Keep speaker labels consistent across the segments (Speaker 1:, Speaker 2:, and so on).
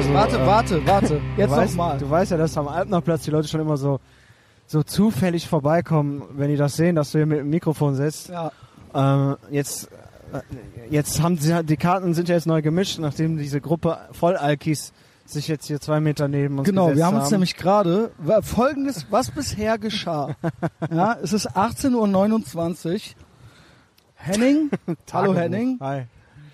Speaker 1: immer so.
Speaker 2: Warte,
Speaker 1: ähm,
Speaker 2: warte, warte. Jetzt nochmal.
Speaker 1: Du weißt ja, dass am Alpnerplatz die Leute schon immer so, so zufällig vorbeikommen, wenn die das sehen, dass du hier mit dem Mikrofon sitzt.
Speaker 2: Ja.
Speaker 1: Ähm, jetzt, äh, jetzt haben sie, die Karten sind ja jetzt neu gemischt, nachdem diese Gruppe Vollalkis sich jetzt hier zwei Meter neben uns
Speaker 2: Genau, wir haben uns nämlich gerade folgendes, was bisher geschah. ja, es ist 18.29 Uhr. Henning, hallo. Henning,
Speaker 1: Hi.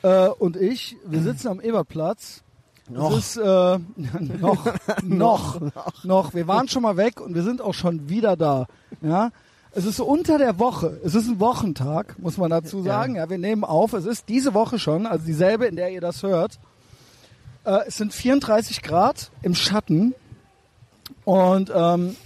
Speaker 2: äh, und ich, wir sitzen am Eberplatz.
Speaker 1: Noch.
Speaker 2: Ist äh, noch, noch, noch. Wir waren schon mal weg und wir sind auch schon wieder da. Ja, es ist unter der Woche. Es ist ein Wochentag, muss man dazu sagen. Ja, wir nehmen auf. Es ist diese Woche schon, also dieselbe, in der ihr das hört. Äh, es sind 34 Grad im Schatten und ähm,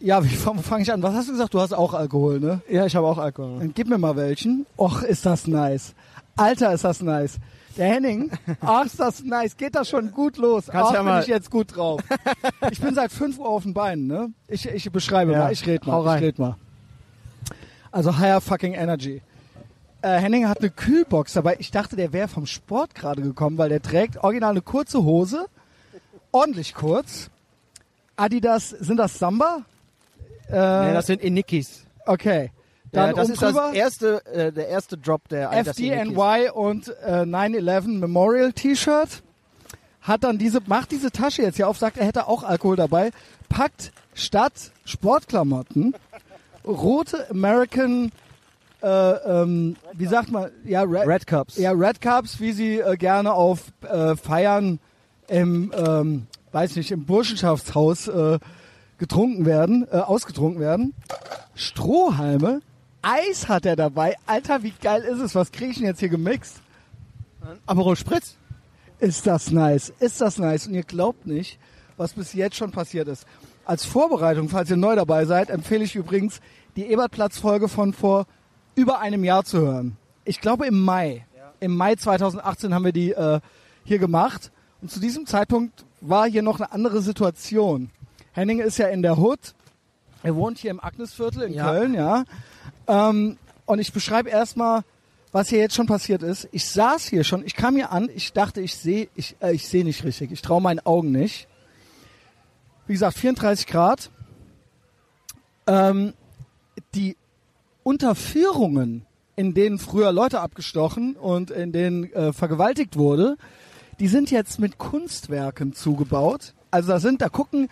Speaker 2: ja, wie fange fang ich an? Was hast du gesagt? Du hast auch Alkohol, ne?
Speaker 1: Ja, ich habe auch Alkohol.
Speaker 2: Dann gib mir mal welchen. Och, ist das nice. Alter, ist das nice. Der Henning, ach, ist das nice. Geht das schon gut los.
Speaker 1: Kannst
Speaker 2: ach,
Speaker 1: ja
Speaker 2: bin ich jetzt gut drauf. ich bin seit 5 Uhr auf den Beinen, ne? Ich, ich beschreibe
Speaker 1: Ja,
Speaker 2: mal, ich red mal, ich red mal. Also higher fucking energy. Äh, Henning hat eine Kühlbox dabei. Ich dachte, der wäre vom Sport gerade gekommen, weil der trägt original eine kurze Hose. Ordentlich kurz. Adidas, sind das Samba? Äh,
Speaker 1: Nee, das sind Inikis.
Speaker 2: okay. Dann
Speaker 1: Ja, das
Speaker 2: oben
Speaker 1: ist das erste, äh, der erste Drop der.
Speaker 2: FDNY und äh, 9-11 Memorial T-Shirt. Hat dann diese, macht diese Tasche jetzt hier auf, sagt, er hätte auch Alkohol dabei, packt statt Sportklamotten rote American, äh, ähm, wie sagt man, ja, Red,
Speaker 1: Red Cups.
Speaker 2: ja, Red Cups, wie sie äh, gerne auf äh, Feiern im, ähm, weiß nicht, im Burschenschaftshaus äh, getrunken werden, äh, ausgetrunken werden. Strohhalme, Eis hat er dabei. Alter, wie geil ist es? Was kriege ich denn jetzt hier gemixt?
Speaker 1: Aperol Spritz.
Speaker 2: Ist das nice? Ist das nice? Und ihr glaubt nicht, was bis jetzt schon passiert ist. Als Vorbereitung, falls ihr neu dabei seid, empfehle ich übrigens, die Ebertplatz-Folge von vor über einem Jahr zu hören. Ich glaube im Mai. Im Mai 2018 haben wir die äh, hier gemacht. Und zu diesem Zeitpunkt war hier noch eine andere Situation. Henning ist ja in der Hood. Er wohnt hier im Agnesviertel in
Speaker 1: Ja.
Speaker 2: Köln, ja. Ähm, und ich beschreibe erstmal, was hier jetzt schon passiert ist. Ich saß hier schon, ich kam hier an, ich dachte, ich sehe ich, äh, ich sehe nicht richtig. Ich traue meinen Augen nicht. Wie gesagt, 34 Grad. Ähm, die Unterführungen, in denen früher Leute abgestochen und in denen äh, vergewaltigt wurde, die sind jetzt mit Kunstwerken zugebaut. Also da sind, da gucken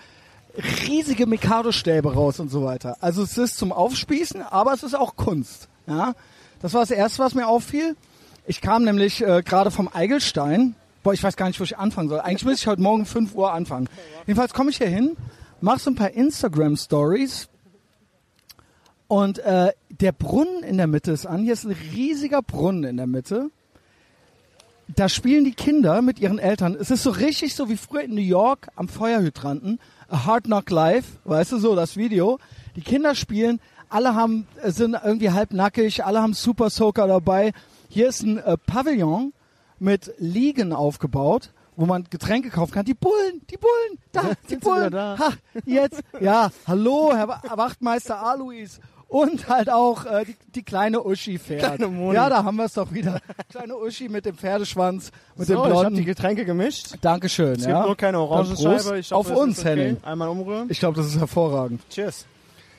Speaker 2: riesige Mikado-Stäbe raus und so weiter. Also es ist zum Aufspießen, aber es ist auch Kunst. Ja, das war das Erste, was mir auffiel. Ich kam nämlich äh, gerade vom Eigelstein. Boah, ich weiß gar nicht, wo ich anfangen soll. Eigentlich müsste ich heute Morgen 5 Uhr anfangen. Jedenfalls komme ich hier hin, mache so ein paar Instagram-Stories und äh, der Brunnen in der Mitte ist an. Hier ist ein riesiger Brunnen in der Mitte. Da spielen die Kinder mit ihren Eltern. Es ist so richtig so wie früher in New York am Feuerhydranten. A Hard Knock Life, weißt du so, das Video. Die Kinder spielen, alle haben, äh, sind irgendwie halbnackig, alle haben Super Soaker dabei. Hier ist ein äh, Pavillon mit Liegen aufgebaut, wo man Getränke kaufen kann. Die Bullen, die Bullen, da, die Bullen. Ha, jetzt, ja, hallo, Herr Wa- Wachtmeister Alois. Und halt auch äh, die, die kleine Uschi fährt.
Speaker 1: Kleine Moni.
Speaker 2: Ja, da haben wir es doch wieder. Kleine Uschi mit dem Pferdeschwanz, mit dem
Speaker 1: so, ich
Speaker 2: blonden.
Speaker 1: die Getränke gemischt.
Speaker 2: Dankeschön.
Speaker 1: Es
Speaker 2: ja.
Speaker 1: gibt nur keine Orangenscheibe. Ich hoffe,
Speaker 2: auf
Speaker 1: es
Speaker 2: uns,
Speaker 1: okay.
Speaker 2: Henning.
Speaker 1: Einmal umrühren.
Speaker 2: Ich glaube, das ist hervorragend.
Speaker 1: Cheers.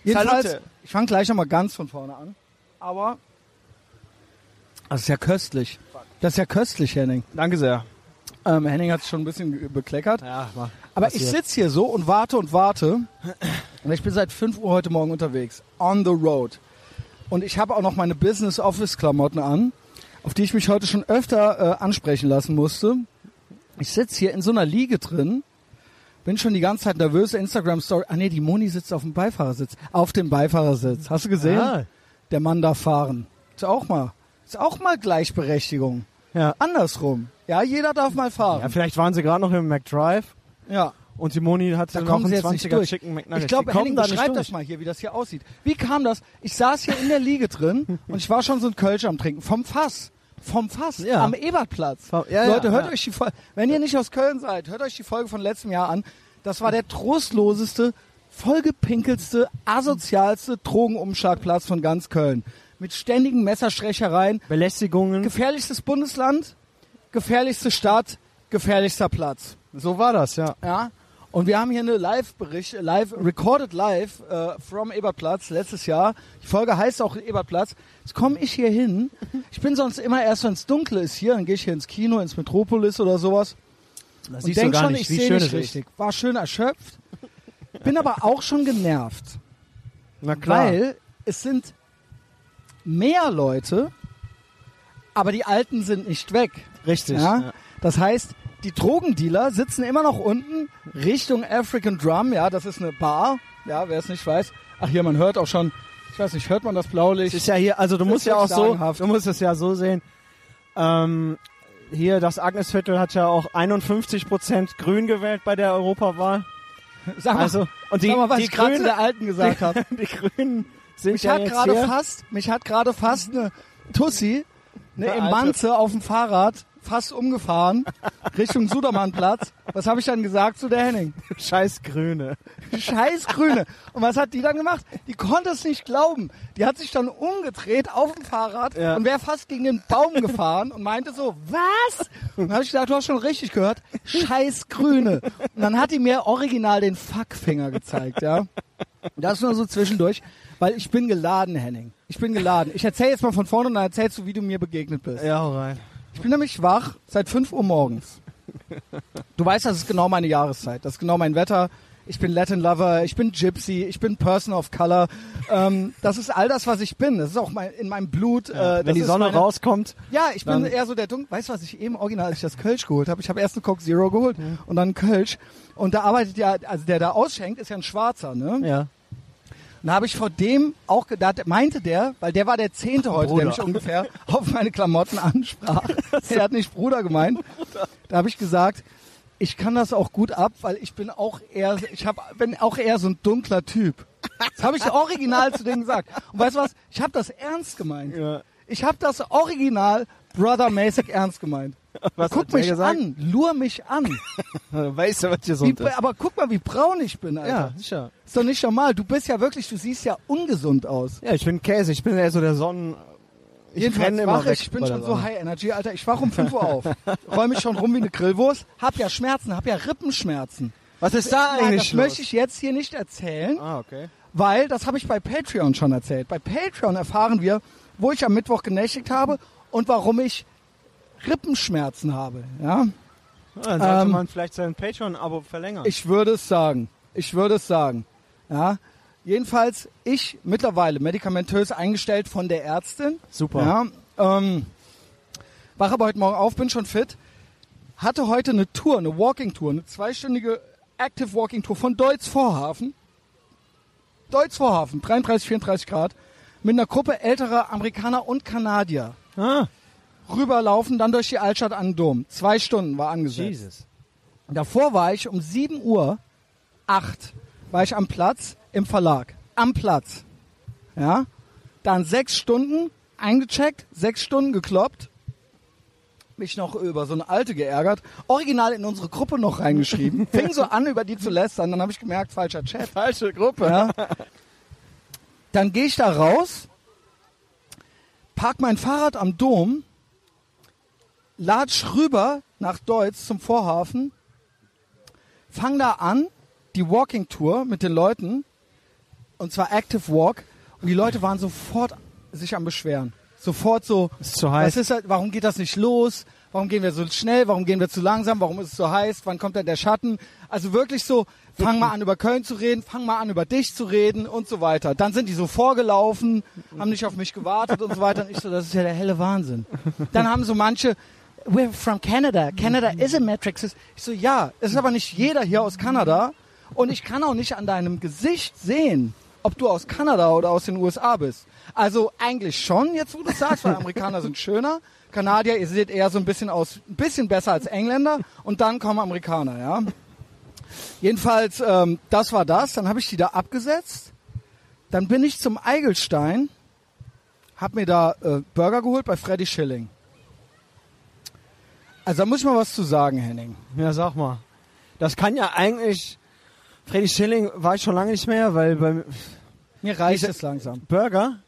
Speaker 2: Jedenfalls,
Speaker 1: Salute.
Speaker 2: ich fange gleich nochmal ganz von vorne an. Aber das ist ja köstlich. Das ist ja köstlich, Henning.
Speaker 1: Danke sehr.
Speaker 2: Ähm, Henning hat sich schon ein bisschen bekleckert.
Speaker 1: Ja, mach.
Speaker 2: Aber ich
Speaker 1: passiert.
Speaker 2: sitze hier so und warte und warte. Und ich bin seit 5 Uhr heute Morgen unterwegs. On the road. Und ich habe auch noch meine Business Office Klamotten an, auf die ich mich heute schon öfter äh, ansprechen lassen musste. Ich sitze hier in so einer Liege drin, bin schon die ganze Zeit nervös. Instagram Story. Ah nee, die Moni sitzt auf dem Beifahrersitz. Auf dem Beifahrersitz. Hast du gesehen?
Speaker 1: Ah.
Speaker 2: Der Mann darf fahren. Ist auch mal. Ist auch mal Gleichberechtigung.
Speaker 1: Ja.
Speaker 2: Andersrum. Ja, jeder darf mal
Speaker 1: ja,
Speaker 2: fahren.
Speaker 1: vielleicht waren sie gerade noch im McDrive
Speaker 2: Ja.
Speaker 1: Und Simoni hat
Speaker 2: Da
Speaker 1: noch einen
Speaker 2: sie jetzt nicht
Speaker 1: 20er
Speaker 2: durch.
Speaker 1: Chicken McNuggets.
Speaker 2: Ich glaube, Henning, beschreib
Speaker 1: durch.
Speaker 2: das mal hier, wie das hier aussieht. Wie kam das? Ich saß hier in der Liege drin und ich war schon so ein Kölsch am Trinken. Vom Fass. Vom Fass.
Speaker 1: Ja.
Speaker 2: Am Ebertplatz.
Speaker 1: Vom- ja,
Speaker 2: Leute,
Speaker 1: ja,
Speaker 2: hört euch die Folge, wenn ihr nicht aus Köln seid, hört euch die Folge von letztem Jahr an. Das war der trostloseste, vollgepinkelste, asozialste Drogenumschlagplatz von ganz Köln. Mit ständigen Messerstechereien,
Speaker 1: Belästigungen.
Speaker 2: gefährlichstes Bundesland, gefährlichste Stadt, gefährlichster Platz.
Speaker 1: So war das, ja.
Speaker 2: Ja. Und wir haben hier eine Live-Bericht, live, recorded live äh, from Ebertplatz letztes Jahr. Die Folge heißt auch Ebertplatz. Jetzt komme ich hier hin. Ich bin sonst immer erst, wenn es dunkel ist hier, dann gehe ich hier ins Kino, ins Metropolis oder sowas.
Speaker 1: Da
Speaker 2: Und
Speaker 1: siehst du
Speaker 2: denk
Speaker 1: gar
Speaker 2: schon,
Speaker 1: nicht,
Speaker 2: ich sehe nicht richtig. War schön erschöpft. Bin aber auch schon genervt.
Speaker 1: Na klar.
Speaker 2: Weil es sind mehr Leute, aber die Alten sind nicht weg.
Speaker 1: Richtig.
Speaker 2: Ja?
Speaker 1: Ja.
Speaker 2: Das heißt, die Drogendealer sitzen immer noch unten Richtung African Drum. Ja, das ist eine Bar. Ja, wer es nicht weiß. Ach hier, man hört auch schon. Ich weiß nicht, hört man das Blaulicht?
Speaker 1: ist ja hier, also du
Speaker 2: Das
Speaker 1: musst ja auch so,
Speaker 2: sagenhaft.
Speaker 1: du musst es ja so sehen. Ähm, hier, das Agnesviertel hat ja auch 51 Prozent Grün gewählt bei der Europawahl.
Speaker 2: Sag mal,
Speaker 1: Also, und die,
Speaker 2: sag mal was
Speaker 1: die
Speaker 2: ich gerade zu der Alten gesagt habe.
Speaker 1: die Grünen sind
Speaker 2: Mich
Speaker 1: ja
Speaker 2: hat gerade fast, mich hat gerade fast eine Tussi, eine
Speaker 1: Eine
Speaker 2: Emanze auf dem Fahrrad, fast umgefahren, Richtung Sudermannplatz. Was habe ich dann gesagt zu der Henning?
Speaker 1: Scheiß Grüne.
Speaker 2: Scheiß Grüne. Und was hat die dann gemacht? Die konnte es nicht glauben. Die hat sich dann umgedreht auf dem Fahrrad
Speaker 1: Ja.
Speaker 2: und wäre fast gegen den Baum gefahren und meinte so, was? Und dann habe ich gesagt, du hast schon richtig gehört. Scheiß Grüne. Und dann hat die mir original den Fuckfinger gezeigt, ja. Das nur so zwischendurch, weil ich bin geladen, Henning. Ich bin geladen. Ich erzähle jetzt mal von vorne und dann erzählst du, wie du mir begegnet bist.
Speaker 1: Ja, hau rein.
Speaker 2: Ich bin nämlich wach seit 5 Uhr morgens. Du weißt, das ist genau meine Jahreszeit. Das ist genau mein Wetter. Ich bin Latin Lover, ich bin Gypsy, ich bin Person of Color. Ähm, das ist all das, was ich bin. Das ist auch mein, in meinem Blut.
Speaker 1: Ja,
Speaker 2: äh,
Speaker 1: wenn die Sonne
Speaker 2: meine,
Speaker 1: rauskommt.
Speaker 2: Ja, ich bin eher so der Dunkel. Weißt du, was ich eben original, als ich das Kölsch geholt habe? Ich habe erst eine Coke Zero geholt und dann einen Kölsch. Und da arbeitet ja, also der da ausschenkt, ist ja ein Schwarzer, ne?
Speaker 1: Ja.
Speaker 2: Und da habe ich vor dem auch gedacht, meinte der, weil der war der Zehnte heute,
Speaker 1: Bruder.
Speaker 2: der mich ungefähr auf meine Klamotten ansprach. er hat nicht Bruder gemeint. Da habe ich gesagt, ich kann das auch gut ab, weil ich bin auch eher, ich hab, bin auch eher so ein dunkler Typ. Das habe ich original zu denen gesagt. Und weißt du was? Ich habe das ernst gemeint.
Speaker 1: ja.
Speaker 2: Ich habe das original brothermäßig ernst gemeint.
Speaker 1: Was
Speaker 2: guck mich
Speaker 1: gesagt?
Speaker 2: an, lur mich an.
Speaker 1: Weißt du, was
Speaker 2: Wie,
Speaker 1: gesund ist?
Speaker 2: aber guck mal, wie braun ich bin, Alter.
Speaker 1: Ja, sicher.
Speaker 2: Ist doch nicht normal. Du bist ja wirklich, du siehst ja ungesund aus.
Speaker 1: Ja, ich bin Käse. Ich bin eher so der Sonnen... Ich
Speaker 2: Jedenfalls wach ich, ich bin schon so. High Energy, Alter. Ich wach um 5 Uhr auf. Räume mich schon rum wie eine Grillwurst. Hab ja Schmerzen, hab ja Rippenschmerzen.
Speaker 1: Was ist da
Speaker 2: Nein,
Speaker 1: eigentlich
Speaker 2: das
Speaker 1: los?
Speaker 2: möchte ich jetzt hier nicht erzählen,
Speaker 1: Ah, okay.
Speaker 2: weil das habe ich bei Patreon schon erzählt. Bei Patreon erfahren wir, wo ich am Mittwoch genächtigt habe und warum ich Rippenschmerzen habe. Ja,
Speaker 1: Ja, dann sollte
Speaker 2: Ähm,
Speaker 1: man vielleicht sein Patreon-Abo verlängern.
Speaker 2: ich würde es sagen. Ich würde es sagen. Ja. Jedenfalls, ich mittlerweile medikamentös eingestellt von der Ärztin.
Speaker 1: Super.
Speaker 2: Ja, ähm, wach aber heute Morgen auf, bin schon fit. Hatte heute eine Tour, eine Walking-Tour, eine zweistündige Active Walking-Tour von Deutz Vorhafen. Deutz Vorhafen, 33, 34 Grad. Mit einer Gruppe älterer Amerikaner und Kanadier.
Speaker 1: Ah,
Speaker 2: Rüberlaufen, dann durch die Altstadt an den Dom. Zwei Stunden war angesetzt.
Speaker 1: Jesus.
Speaker 2: Davor war ich um 7 Uhr, 8, war ich am Platz im Verlag. Am Platz. Ja. Dann sechs Stunden eingecheckt, sechs Stunden gekloppt. Mich noch über so eine alte geärgert. Original in unsere Gruppe noch reingeschrieben. Fing so an, über die zu lästern. Dann habe ich gemerkt, falscher Chat.
Speaker 1: Falsche Gruppe.
Speaker 2: Ja. Dann gehe ich da raus, park mein Fahrrad am Dom, latsch rüber nach Deutz zum Vorhafen, fang da an, die Walking Tour mit den Leuten, und zwar Active Walk, und die Leute waren sofort sich am Beschweren. Sofort so,
Speaker 1: Ist zu heiß.
Speaker 2: ist halt, warum geht das nicht los? Warum gehen wir so schnell? Warum gehen wir zu langsam? Warum ist es so heiß? Wann kommt denn der Schatten? Also wirklich so, fang mal an über Köln zu reden, fang mal an über dich zu reden und so weiter. Dann sind die so vorgelaufen, haben nicht auf mich gewartet und so weiter. Und ich so, das ist ja der helle Wahnsinn. Dann haben so manche, we're from Canada. Canada is a metric system. Ich so, ja, es ist aber nicht jeder hier aus Kanada. Und ich kann auch nicht an deinem Gesicht sehen, ob du aus Kanada oder aus den USA bist. Also eigentlich schon, jetzt wo du sagst, weil Amerikaner sind schöner. Kanadier, ihr seht eher so ein bisschen aus, ein bisschen besser als Engländer. Und dann kommen Amerikaner, ja. Jedenfalls, ähm, das war das. Dann habe ich die da abgesetzt. Dann bin ich zum Eigelstein, hab mir da äh, Burger geholt bei Freddy Schilling. Also da muss ich mal was zu sagen, Henning.
Speaker 1: Ja, sag mal. Das kann ja eigentlich. Freddy Schilling war ich schon lange nicht mehr, weil beim
Speaker 2: Mir reicht es langsam.
Speaker 1: Burger.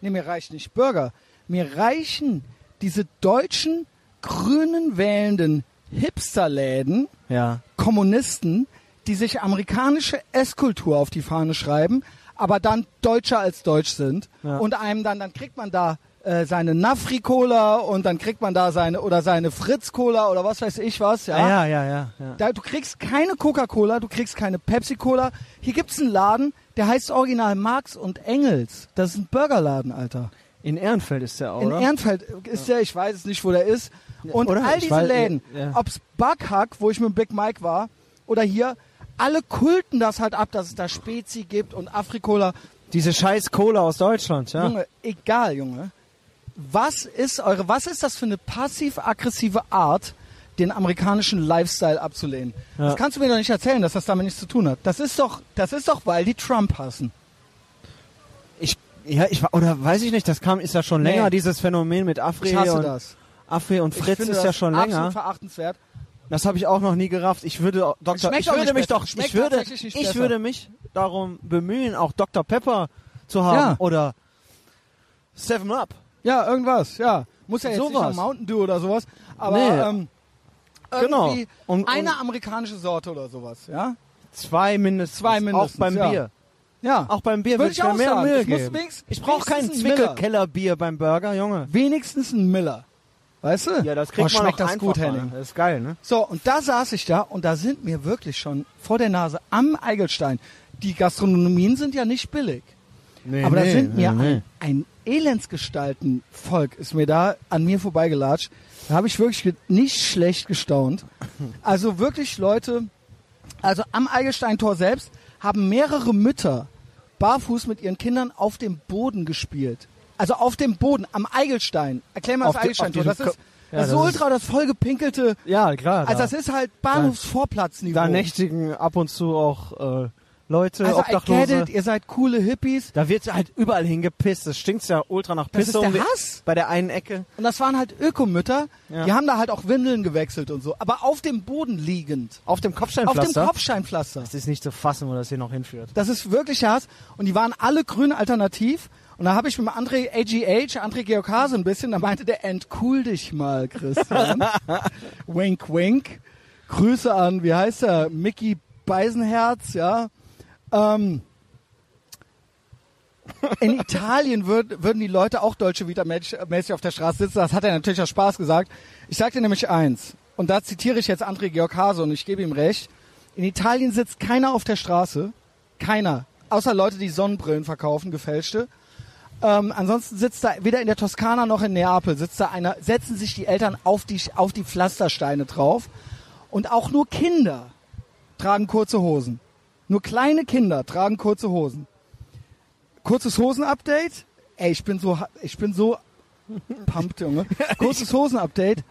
Speaker 2: Nee, mir reicht nicht Burger. Mir reichen diese deutschen grünen wählenden Hipsterläden,
Speaker 1: Ja.
Speaker 2: Kommunisten, die sich amerikanische Esskultur auf die Fahne schreiben, aber dann deutscher als deutsch sind
Speaker 1: Ja.
Speaker 2: und einem dann, dann kriegt man da äh, seine Nafri-Cola und dann kriegt man da seine oder seine Fritz-Cola oder was weiß ich was, ja.
Speaker 1: Ja, ja, ja, ja.
Speaker 2: Da, du kriegst keine Coca-Cola, du kriegst keine Pepsi-Cola. Hier gibt's einen Laden, der heißt original Marx und Engels. Das ist ein Burgerladen, Alter.
Speaker 1: In Ehrenfeld ist der auch,
Speaker 2: In
Speaker 1: oder?
Speaker 2: Ehrenfeld ist der, ich weiß es nicht, wo der ist. Und
Speaker 1: Oder?
Speaker 2: all diese
Speaker 1: weiß-
Speaker 2: Läden,
Speaker 1: ja.
Speaker 2: ob's Bughack, wo ich mit Big Mike war, oder hier, alle kulten das halt ab, dass es da Spezi gibt und Afrikola.
Speaker 1: Diese scheiß Cola aus Deutschland, ja.
Speaker 2: Junge, egal, Junge. Was ist eure, was ist das für eine passiv-aggressive Art, den amerikanischen Lifestyle abzulehnen?
Speaker 1: Ja.
Speaker 2: Das kannst du mir doch nicht erzählen, dass das damit nichts zu tun hat. Das ist doch, das ist doch, weil die Trump hassen.
Speaker 1: Ich, ja, ich war, oder weiß ich nicht, das kam, ist ja schon
Speaker 2: Nee.
Speaker 1: länger, dieses Phänomen mit Afri
Speaker 2: Ich hasse
Speaker 1: und,
Speaker 2: das.
Speaker 1: Afri und Fritz ist ja schon
Speaker 2: absolut
Speaker 1: länger.
Speaker 2: verachtenswert.
Speaker 1: Das habe ich auch noch nie gerafft. Ich würde Dr.
Speaker 2: schmeckt
Speaker 1: Ich würde mich
Speaker 2: besser.
Speaker 1: doch,
Speaker 2: Schmeckt
Speaker 1: ich würde, ich
Speaker 2: besser.
Speaker 1: würde mich darum bemühen, auch Dr. Pepper zu haben
Speaker 2: Ja.
Speaker 1: oder Seven Up.
Speaker 2: Ja, irgendwas, ja. Muss ja jetzt
Speaker 1: Sowas.
Speaker 2: nicht Mountain Dew oder sowas, aber
Speaker 1: Nee.
Speaker 2: ähm,
Speaker 1: Genau.
Speaker 2: irgendwie
Speaker 1: Und- und-
Speaker 2: eine amerikanische Sorte oder sowas, ja?
Speaker 1: Zwei mindestens.
Speaker 2: Zwei mindestens,
Speaker 1: Auch beim
Speaker 2: ja.
Speaker 1: Bier.
Speaker 2: Ja.
Speaker 1: Auch beim Bier
Speaker 2: Würde ich
Speaker 1: ich mir
Speaker 2: auch
Speaker 1: mehr
Speaker 2: sagen.
Speaker 1: Mühe geben.
Speaker 2: wenigstens-
Speaker 1: ich brauche kein. Zwickelkellerbier beim Burger, Junge.
Speaker 2: Wenigstens ein Miller. Weißt du?
Speaker 1: Ja, das
Speaker 2: oh,
Speaker 1: kriegt man
Speaker 2: schmeckt das gut. Henning.
Speaker 1: Das ist geil, ne?
Speaker 2: So, und da saß ich da und da sind mir wirklich schon vor der Nase am Eigelstein. Die Gastronomien sind ja nicht billig.
Speaker 1: Nee,
Speaker 2: aber da
Speaker 1: nee,
Speaker 2: sind mir
Speaker 1: nee,
Speaker 2: ein, ein Elendsgestalten-Volk ist mir da an mir vorbeigelatscht. Da habe ich wirklich nicht schlecht gestaunt. Also wirklich Leute, also am Eigelsteintor selbst haben mehrere Mütter barfuß mit ihren Kindern auf dem Boden gespielt. Also auf dem Boden, am Eigelstein. Erklär mal
Speaker 1: Auf
Speaker 2: das Eigelsteintor. Das ist, das
Speaker 1: Ja,
Speaker 2: ist so
Speaker 1: das ist-
Speaker 2: ultra das vollgepinkelte.
Speaker 1: Ja, klar.
Speaker 2: Also
Speaker 1: da,
Speaker 2: das ist halt Bahnhofsvorplatzniveau.
Speaker 1: da nächtigen ab und zu auch äh, Leute,
Speaker 2: also
Speaker 1: Obdachlose.
Speaker 2: it, ihr seid coole Hippies.
Speaker 1: Da wird halt überall hingepisst. Das stinkt ja ultra nach
Speaker 2: Das
Speaker 1: Pisse.
Speaker 2: ist der
Speaker 1: um die-
Speaker 2: Hass.
Speaker 1: Bei der einen Ecke.
Speaker 2: Und das waren halt Ökomütter,
Speaker 1: Ja.
Speaker 2: die haben da halt auch Windeln gewechselt und so, aber auf dem Boden liegend.
Speaker 1: Auf dem
Speaker 2: Auf
Speaker 1: Kopfsteinpflaster.
Speaker 2: dem Kopfsteinpflaster.
Speaker 1: Das ist nicht zu fassen, wo das hier noch hinführt.
Speaker 2: Das ist wirklich Hass. Und die waren alle grün alternativ. Und da habe ich mit dem André AGH, André Georgase ein bisschen, da meinte der, entcool dich mal, Christian. wink, wink. Grüße an, wie heißt er, Mickey Beisenherz, ja. Ähm, in Italien würd, würden die Leute auch deutsche Vita mäßig auf der Straße sitzen. Das hat er natürlich aus Spaß gesagt. Ich sag dir nämlich eins. Und da zitiere ich jetzt André Georg Hase und ich gebe ihm recht. In Italien sitzt keiner auf der Straße. Keiner. Außer Leute, die Sonnenbrillen verkaufen, gefälschte. Ähm, ansonsten sitzt da weder in der Toskana noch in Neapel sitzt da einer, setzen sich die Eltern auf die, auf die Pflastersteine drauf. Und auch nur Kinder tragen kurze Hosen. Nur kleine Kinder tragen kurze Hosen. Kurzes Hosen-Update. Ey, ich bin so, ich bin so pumped, Junge. Kurzes Hosen-Update.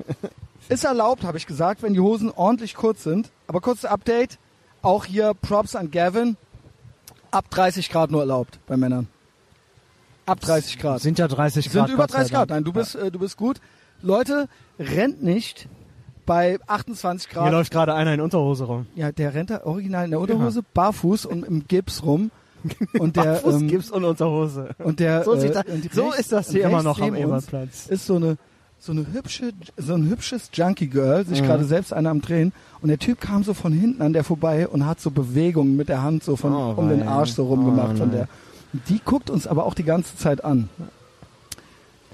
Speaker 2: Ist erlaubt, habe ich gesagt, wenn die Hosen ordentlich kurz sind. Aber kurzes Update. Auch hier Props an Gavin. Ab 30 Grad nur erlaubt bei Männern. Ab 30 Grad.
Speaker 1: Sind ja 30
Speaker 2: Sind
Speaker 1: Grad.
Speaker 2: über
Speaker 1: Gott sei
Speaker 2: 30 Grad. Nein, du bist, äh, du bist gut. Leute, rennt nicht bei 28
Speaker 1: Hier
Speaker 2: Grad.
Speaker 1: läuft gerade einer in Unterhose rum.
Speaker 2: Ja, der rennt da original in der Unterhose, barfuß und im Gips rum. Und der,
Speaker 1: Barfuß
Speaker 2: ähm,
Speaker 1: Gips und Unterhose.
Speaker 2: und der,
Speaker 1: So, sieht
Speaker 2: äh,
Speaker 1: das,
Speaker 2: und
Speaker 1: so
Speaker 2: rechts-
Speaker 1: ist das hier immer noch am Eberplatz.
Speaker 2: Ist so eine, so eine hübsche, so ein hübsches Junkie Girl, sich
Speaker 1: Mhm.
Speaker 2: gerade selbst einer am Drehen. Und der Typ kam so von hinten an der vorbei und hat so Bewegungen mit der Hand so von,
Speaker 1: Oh,
Speaker 2: um den. Arsch so rumgemacht
Speaker 1: Oh,
Speaker 2: von der. Die guckt uns aber auch die ganze Zeit an.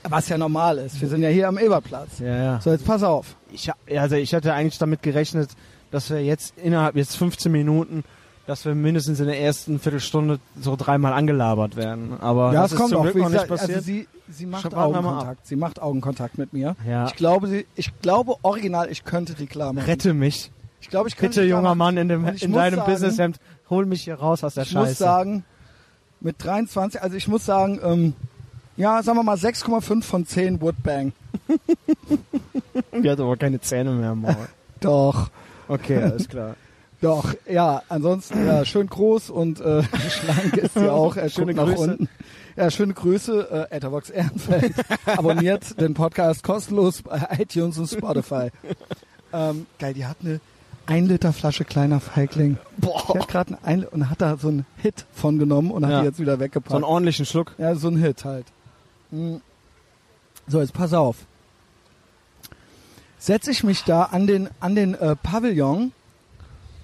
Speaker 2: Was ja normal ist. Wir sind ja hier am Eberplatz.
Speaker 1: Ja, ja.
Speaker 2: So, jetzt pass auf.
Speaker 1: Ich, also ich hatte eigentlich damit gerechnet, dass wir jetzt innerhalb jetzt 15 Minuten, dass wir mindestens in der ersten Viertelstunde so dreimal angelabert werden. Aber
Speaker 2: ja,
Speaker 1: das
Speaker 2: es
Speaker 1: ist
Speaker 2: kommt auch.
Speaker 1: Glück noch nicht
Speaker 2: gesagt,
Speaker 1: passiert.
Speaker 2: also sie, sie macht Augenkontakt. Sie macht Augenkontakt mit mir.
Speaker 1: ja.
Speaker 2: Ich glaube, sie, ich glaube original, ich könnte die klar machen.
Speaker 1: Rette mich.
Speaker 2: Ich glaube, ich könnte
Speaker 1: Bitte, junger. Mann in, dem,
Speaker 2: ich
Speaker 1: in deinem
Speaker 2: sagen-
Speaker 1: Businesshemd, hol mich hier raus aus der
Speaker 2: Ich
Speaker 1: Scheiße.
Speaker 2: muss sagen, mit 23, also ich muss sagen, ähm, ja, sagen wir mal 6,5 von 10 Woodbang.
Speaker 1: Die hat aber keine Zähne mehr im Maul.
Speaker 2: Doch,
Speaker 1: Okay, alles klar.
Speaker 2: doch, ja, ansonsten ja, schön groß und äh, schlank ist sie auch. Er
Speaker 1: Schöne
Speaker 2: nach
Speaker 1: Grüße.
Speaker 2: unten. Ja, schöne Grüße, äh, Etherbox Ehrenfeld. Abonniert den Podcast kostenlos bei iTunes und Spotify. Ähm, geil, die hat eine 1 Liter Flasche kleiner Feigling. Die
Speaker 1: Boah.
Speaker 2: hat gerade ein und hat da so einen Hit von genommen und hat
Speaker 1: Ja.
Speaker 2: die jetzt wieder
Speaker 1: So einen
Speaker 2: weggepackt.
Speaker 1: ordentlichen Schluck.
Speaker 2: Ja, so ein Hit halt. Mm. So, jetzt pass auf. setze ich mich da an den, an den äh, Pavillon,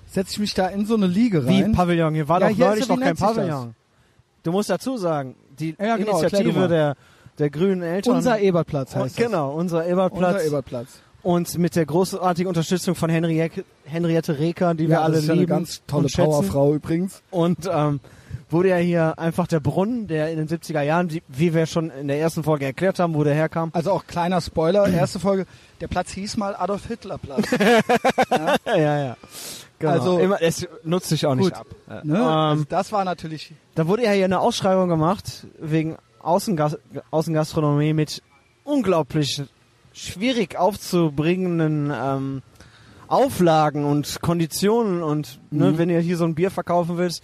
Speaker 2: setze ich mich da in so eine Liege
Speaker 1: Wie
Speaker 2: rein.
Speaker 1: Pavillon? Hier war
Speaker 2: Ja,
Speaker 1: doch
Speaker 2: hier
Speaker 1: neulich noch
Speaker 2: wie
Speaker 1: kein? Pavillon. Du musst dazu sagen, die
Speaker 2: Ja, genau,
Speaker 1: Initiative der, der grünen Eltern.
Speaker 2: Unser Ebertplatz heißt das.
Speaker 1: Genau, unser Ebertplatz.
Speaker 2: Unser Ebertplatz.
Speaker 1: Und mit der großartigen Unterstützung von Henriette, Henriette Reker, die wir
Speaker 2: Ja,
Speaker 1: alle
Speaker 2: das ist ja eine
Speaker 1: lieben
Speaker 2: ganz tolle
Speaker 1: und.
Speaker 2: Powerfrau übrigens.
Speaker 1: Und ähm, wurde ja hier einfach der Brunnen, der in den 70er Jahren, wie wir schon in der ersten Folge erklärt haben, wo der herkam.
Speaker 2: Also auch kleiner Spoiler, erste Folge, der Platz hieß mal Adolf Hitler Platz.
Speaker 1: ja, ja. Genau.
Speaker 2: Also-
Speaker 1: Immer, es nutzt sich auch nicht
Speaker 2: Gut.
Speaker 1: ab. Ja.
Speaker 2: Ne?
Speaker 1: Ähm,
Speaker 2: also das war natürlich
Speaker 1: Da wurde ja hier eine Ausschreibung gemacht wegen Außengas Außengastronomie mit unglaublich schwierig aufzubringenden ähm, Auflagen und Konditionen und ne,
Speaker 2: Mhm.
Speaker 1: wenn ihr hier so ein Bier verkaufen willst,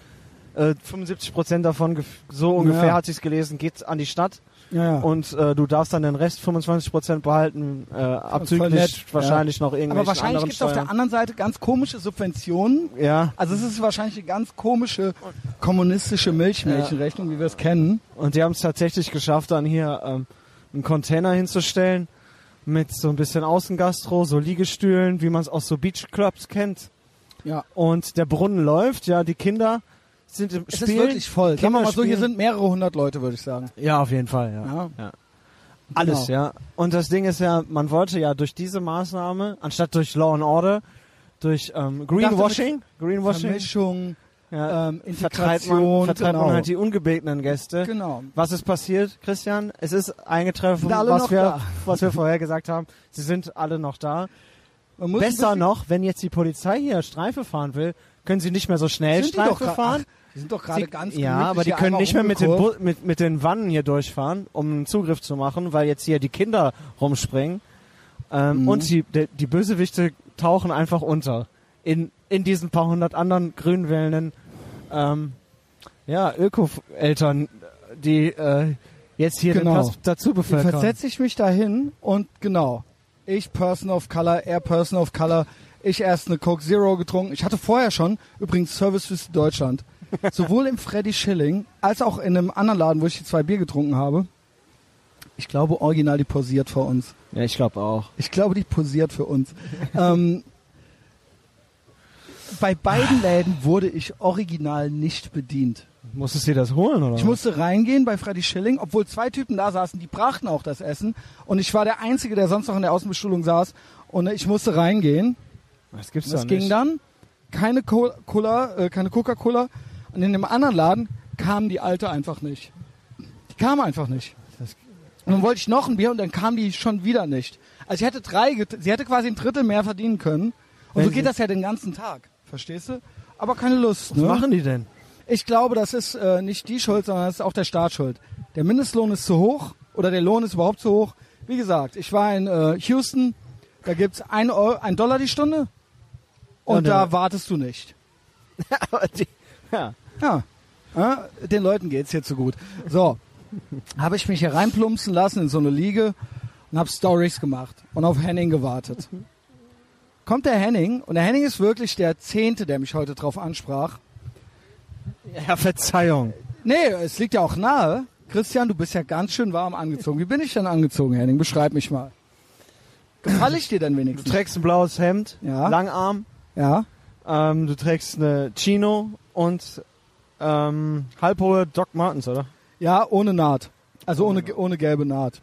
Speaker 1: äh, 75 Prozent davon, so ungefähr
Speaker 2: Ja.
Speaker 1: hat sich's gelesen, geht an die Stadt
Speaker 2: ja, ja.
Speaker 1: und äh, du darfst dann den Rest 25 Prozent behalten, äh, abzüglich
Speaker 2: nett,
Speaker 1: wahrscheinlich noch irgendwelche
Speaker 2: Aber wahrscheinlich gibt es auf der anderen Seite ganz komische Subventionen.
Speaker 1: Ja,
Speaker 2: Also es ist wahrscheinlich eine ganz komische kommunistische Milchmädchenrechnung, wie wir es kennen.
Speaker 1: Und die haben es tatsächlich geschafft, dann hier ähm, einen Container hinzustellen mit so ein bisschen Außengastro, so Liegestühlen, wie man es aus so Beachclubs kennt.
Speaker 2: Ja.
Speaker 1: Und der Brunnen läuft, ja, die Kinder sind im
Speaker 2: Es
Speaker 1: Spiel.
Speaker 2: ist wirklich voll. Sagen wir mal so, hier sind mehrere hundert Leute, würde ich sagen.
Speaker 1: Ja, auf jeden Fall, ja.
Speaker 2: Ja.
Speaker 1: Alles,
Speaker 2: Genau.
Speaker 1: ja. Und das Ding ist ja, man wollte ja durch diese Maßnahme, anstatt durch Law and Order, durch ähm, Greenwashing, Greenwashing,
Speaker 2: Vermischung,
Speaker 1: ja,
Speaker 2: ähm,
Speaker 1: vertreibt man, vertreibt
Speaker 2: genau.
Speaker 1: man halt die ungebetenen Gäste.
Speaker 2: Genau.
Speaker 1: Was ist passiert, Christian? Es ist eingetroffen,
Speaker 2: alle
Speaker 1: was wir,
Speaker 2: da?
Speaker 1: was wir vorher gesagt haben. Sie sind alle noch da. Besser noch, wenn jetzt die Polizei hier Streife fahren will, können sie nicht mehr so schnell Streife fahren.
Speaker 2: Ach, die sind doch gerade ganz
Speaker 1: ja, aber die können nicht mehr mit den. Bu mit, mit den Wannen hier durchfahren, um einen Zugriff zu machen, weil jetzt hier die Kinder rumspringen. Ähm,
Speaker 2: Mhm.
Speaker 1: Und die, die, die Bösewichte tauchen einfach unter. In, in diesen paar hundert anderen grünwellenden ähm, ja, Öko-Eltern, die äh, jetzt hier
Speaker 2: Genau.
Speaker 1: den Platz dazu
Speaker 2: Jetzt
Speaker 1: bevölkern.
Speaker 2: versetze ich mich dahin und genau, ich Person of Color, er Person of Color, ich erst eine Coke Zero getrunken. Ich hatte vorher schon, übrigens Service für Deutschland, sowohl im Freddy Schilling als auch in einem anderen Laden, wo ich die zwei Bier getrunken habe. Ich glaube, original die posiert vor uns.
Speaker 1: Ja, ich glaube auch.
Speaker 2: Ich glaube, die posiert für uns. ähm, bei beiden Läden wurde ich original nicht bedient.
Speaker 1: Musstest du dir das holen, oder?
Speaker 2: Ich musste reingehen bei Freddy Schilling, obwohl zwei Typen da saßen, die brachten auch das Essen. Und ich war der Einzige, der sonst noch in der Außenbestuhlung saß. Und ich musste reingehen.
Speaker 1: Das gibt's
Speaker 2: Das
Speaker 1: doch
Speaker 2: ging
Speaker 1: nicht.
Speaker 2: dann. Keine Co- Cola, äh, keine Coca-Cola. Und in dem anderen Laden kam die Alte einfach nicht. Die kam einfach nicht. Und dann wollte ich noch ein Bier und dann kam die schon wieder nicht. Also ich hätte drei, sie hätte quasi ein Drittel mehr verdienen können. Und
Speaker 1: Wenn
Speaker 2: so geht das ja den ganzen Tag. Verstehst du? Aber keine Lust.
Speaker 1: Was
Speaker 2: ne?
Speaker 1: machen die denn?
Speaker 2: Ich glaube, das ist äh, nicht die Schuld, sondern das ist auch der Staat schuld. Der Mindestlohn ist zu hoch oder der Lohn ist überhaupt zu hoch. Wie gesagt, ich war in äh, Houston, da gibt's ein, Euro, ein Dollar die Stunde und
Speaker 1: Ja,
Speaker 2: da wartest du nicht.
Speaker 1: Aber die, ja.
Speaker 2: Ja, ja den Leuten geht's hier zu gut. So, habe ich mich hier reinplumpsen lassen in so eine Liege und habe Stories gemacht und auf Henning gewartet. Kommt der Henning und der Henning ist wirklich der Zehnte, der mich heute drauf ansprach.
Speaker 1: ja, Verzeihung.
Speaker 2: Nee, es liegt ja auch nahe. Christian, du bist ja ganz schön warm angezogen. Wie bin ich denn angezogen, Henning? Beschreib mich mal. Gefalle ich dir denn
Speaker 1: Du
Speaker 2: wenigstens?
Speaker 1: trägst ein blaues Hemd,
Speaker 2: Ja.
Speaker 1: Langarm,
Speaker 2: Ja.
Speaker 1: ähm, du trägst eine Chino und ähm, halbhohe Doc Martens, oder?
Speaker 2: Ja, ohne Naht. Also ohne, ohne gelbe Naht.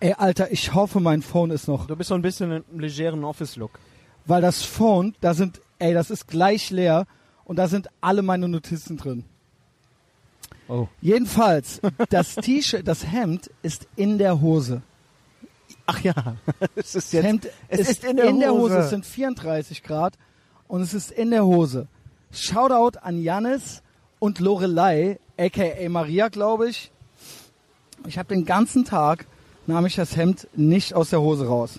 Speaker 2: Ey, Alter, ich hoffe, mein Phone ist noch.
Speaker 1: Du bist so ein bisschen im legeren Office-Look.
Speaker 2: Weil das Phone, da sind, ey, das ist gleich leer und da sind alle meine Notizen drin.
Speaker 1: Oh.
Speaker 2: Jedenfalls, das T-Shirt, das Hemd ist in der Hose.
Speaker 1: Ach ja, es ist
Speaker 2: Das
Speaker 1: jetzt.
Speaker 2: Hemd
Speaker 1: es
Speaker 2: ist,
Speaker 1: ist in der Hose.
Speaker 2: Es sind 34 Grad und es ist in der Hose. Shoutout an Jannis und Lorelei, aka Maria, glaube ich. Ich habe den ganzen Tag nahm ich das Hemd nicht aus der Hose raus.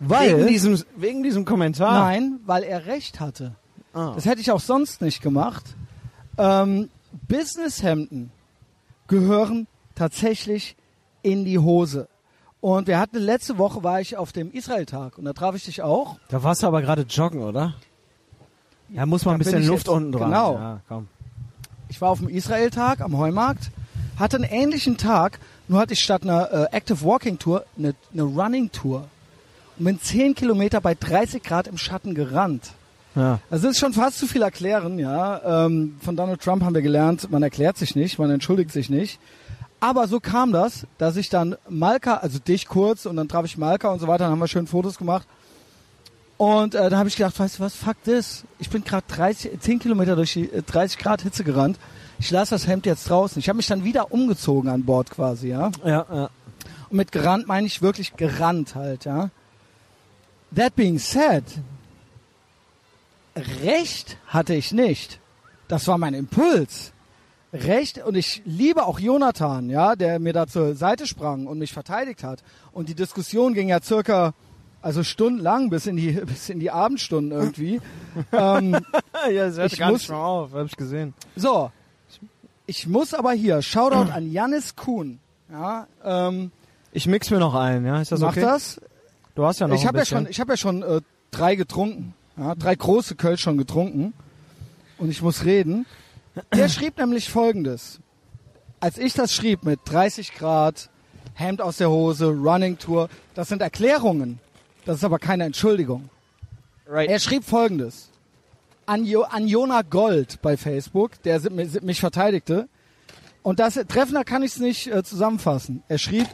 Speaker 2: Weil
Speaker 1: wegen diesem, wegen diesem Kommentar.
Speaker 2: nein, weil er recht hatte.
Speaker 1: Ah.
Speaker 2: Das hätte ich auch sonst nicht gemacht. Ähm, Businesshemden gehören tatsächlich in die Hose. Und wir hatten letzte Woche war ich auf dem Israel-Tag und da traf ich dich auch.
Speaker 1: Da warst du aber gerade joggen, oder? Ja, muss man ein bisschen Luft
Speaker 2: jetzt-
Speaker 1: unten dran.
Speaker 2: genau.
Speaker 1: Ja.
Speaker 2: Ich war auf dem Israel-Tag am Heumarkt, hatte einen ähnlichen Tag, nur hatte ich statt einer äh, Active Walking Tour eine, eine Running Tour. und bin 10 Kilometer bei 30 Grad im Schatten gerannt.
Speaker 1: Ja.
Speaker 2: Also das ist schon fast zu viel erklären, ja. Ähm, von Donald Trump haben wir gelernt, man erklärt sich nicht, man entschuldigt sich nicht. Aber so kam das, dass ich dann Malka, also dich kurz und dann traf ich Malka und so weiter, dann haben wir schön Fotos gemacht. Und äh, dann habe ich gedacht, weißt du was, fuck this. Ich bin gerade 30, 10 Kilometer durch die äh, 30 Grad Hitze gerannt. Ich lasse das Hemd jetzt draußen. Ich habe mich dann wieder umgezogen an Bord quasi, ja.
Speaker 1: Ja, ja.
Speaker 2: Und mit gerannt meine ich wirklich gerannt halt, ja. That being said, Recht hatte ich nicht. Das war mein Impuls. Recht und ich liebe auch Jonathan, ja, der mir da zur Seite sprang und mich verteidigt hat. Und die Diskussion ging ja circa, also stundenlang bis in die bis in die Abendstunden irgendwie. ähm,
Speaker 1: ja, das hört
Speaker 2: Ich
Speaker 1: gar
Speaker 2: muss-
Speaker 1: nicht mehr auf, hab ich gesehen.
Speaker 2: so, ich muss aber hier Shoutout an Jannis Kuhn. Ja, ähm,
Speaker 1: Ich mix mir noch ein, ja, ist das
Speaker 2: mach
Speaker 1: okay?
Speaker 2: das.
Speaker 1: Du hast ja noch
Speaker 2: ich habe ja schon, ich habe ja schon äh, drei getrunken, ja, drei große Kölsch schon getrunken und ich muss reden. Der schrieb nämlich Folgendes: Als ich das schrieb mit 30 Grad, Hemd aus der Hose, Running Tour, das sind Erklärungen. Das ist aber keine Entschuldigung.
Speaker 1: right.
Speaker 2: Er schrieb Folgendes: An, jo an Jona Gold bei Facebook, der mich verteidigte. Und das treffender kann ich es nicht äh, zusammenfassen. Er schrieb,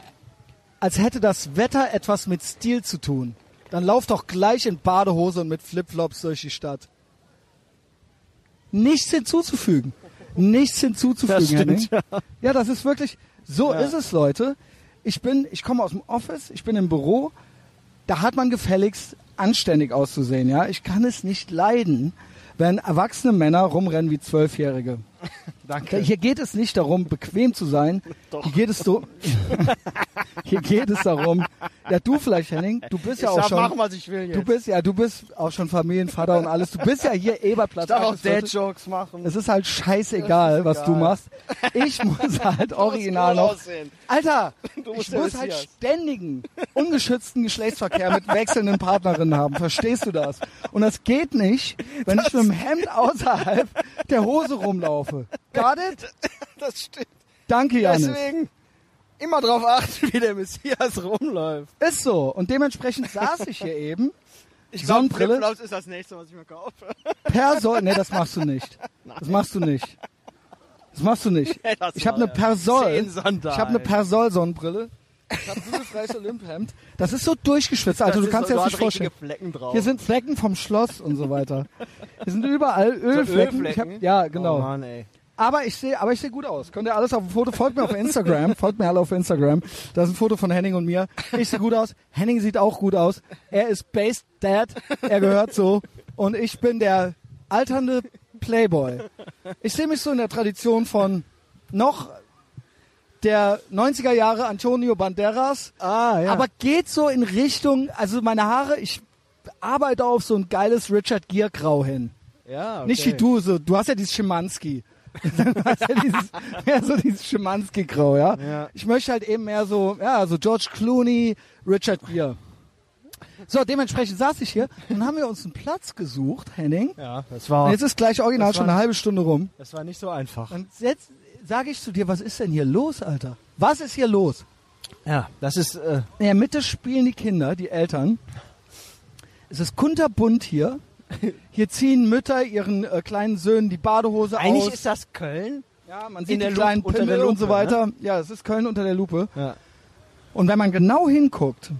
Speaker 2: als hätte das Wetter etwas mit Stil zu tun. Dann lauf doch gleich in Badehose und mit Flipflops durch die Stadt. Nichts hinzuzufügen. Nichts hinzuzufügen.
Speaker 1: Das stimmt,
Speaker 2: Henning. Ja, das ist wirklich, so
Speaker 1: Ja.
Speaker 2: ist es, Leute. Ich bin, ich komme aus dem Office, ich bin im Büro, da hat man gefälligst anständig auszusehen, ja. Ich kann es nicht leiden, wenn erwachsene Männer rumrennen wie Zwölfjährige.
Speaker 1: Danke.
Speaker 2: Hier geht es nicht darum, bequem zu sein. Hier geht es so, hier geht es darum, ja, du vielleicht, Henning, du bist ja auch schon,
Speaker 1: was ich will
Speaker 2: du bist ja, du bist auch schon Familienvater und alles. Du bist ja hier Eberplatz.
Speaker 1: Dad-Jokes machen.
Speaker 2: Es ist halt scheißegal, was du machst. Ich muss halt original noch. Alter,
Speaker 1: Du
Speaker 2: ich muss halt ständigen, ungeschützten Geschlechtsverkehr mit wechselnden Partnerinnen haben. Verstehst du das? Und das geht nicht, wenn ich mit dem Hemd außerhalb der Hose rumlaufe. Got it?
Speaker 1: Das stimmt.
Speaker 2: Danke, Janis.
Speaker 1: Deswegen immer drauf achten, wie der Messias rumläuft.
Speaker 2: Ist so. Und dementsprechend saß ich hier eben.
Speaker 1: Ich
Speaker 2: glaub,
Speaker 1: Sonnenbrille
Speaker 2: Flipflops
Speaker 1: ist das nächste, was ich mir kaufe.
Speaker 2: Per Sol. Nee, das machst du nicht. Das machst du nicht. Das machst du nicht.
Speaker 1: Das
Speaker 2: Ich habe eine Persol. Ich habe eine Persol Sonnenbrille. Ich habe ein freies Olymphemd. Das ist so durchgeschwitzt.
Speaker 1: Das
Speaker 2: Du kannst
Speaker 1: so-
Speaker 2: dir das nicht vorstellen.
Speaker 1: Flecken drauf.
Speaker 2: Hier sind Flecken vom Schloss und so weiter. Hier sind überall Ölflecken. Ich hab, ja, genau.
Speaker 1: Oh Mann, ey.
Speaker 2: Aber ich sehe, aber ich sehe gut aus. Könnt ihr alles auf dem Foto? Folgt mir auf Instagram. Folgt mir alle auf Instagram. Da ist ein Foto von Henning und mir. Ich sehe gut aus. Henning sieht auch gut aus. Er ist Based Dad. Er gehört so. Und ich bin der alternde Playboy. Ich sehe mich so in der Tradition von noch der 90er Jahre Antonio Banderas.
Speaker 1: Ah, ja.
Speaker 2: Aber geht so in Richtung, also meine Haare, ich arbeite auf so ein geiles Richard Gere Grau hin.
Speaker 1: ja, okay.
Speaker 2: Nicht wie du, so, du hast ja dieses Schimanski. du hast ja dieses, mehr so dieses Schimanski-Grau, ja?
Speaker 1: Ja.
Speaker 2: Ich möchte halt eben mehr so, ja, so George Clooney, Richard Gere. So, dementsprechend saß ich hier und dann haben wir uns einen Platz gesucht, Henning.
Speaker 1: Ja, das
Speaker 2: Und
Speaker 1: war,
Speaker 2: jetzt ist gleich original schon
Speaker 1: war-
Speaker 2: eine halbe Stunde rum.
Speaker 1: das war nicht so einfach.
Speaker 2: Und jetzt sage ich zu dir, was ist denn hier los, Alter? Was ist hier los?
Speaker 1: Ja, das ist, äh,
Speaker 2: In der Mitte spielen die Kinder, die Eltern. Es ist kunterbunt hier. Hier ziehen Mütter ihren äh, kleinen Söhnen die Badehose
Speaker 1: eigentlich
Speaker 2: aus.
Speaker 1: ist das Köln.
Speaker 2: ja, man
Speaker 1: in
Speaker 2: sieht
Speaker 1: der
Speaker 2: die
Speaker 1: Lupe-
Speaker 2: kleinen
Speaker 1: unter
Speaker 2: Pimmel
Speaker 1: der
Speaker 2: und so
Speaker 1: Lupe,
Speaker 2: weiter. Ja, es ist Köln unter der Lupe.
Speaker 1: Ja.
Speaker 2: Und wenn man genau hinguckt,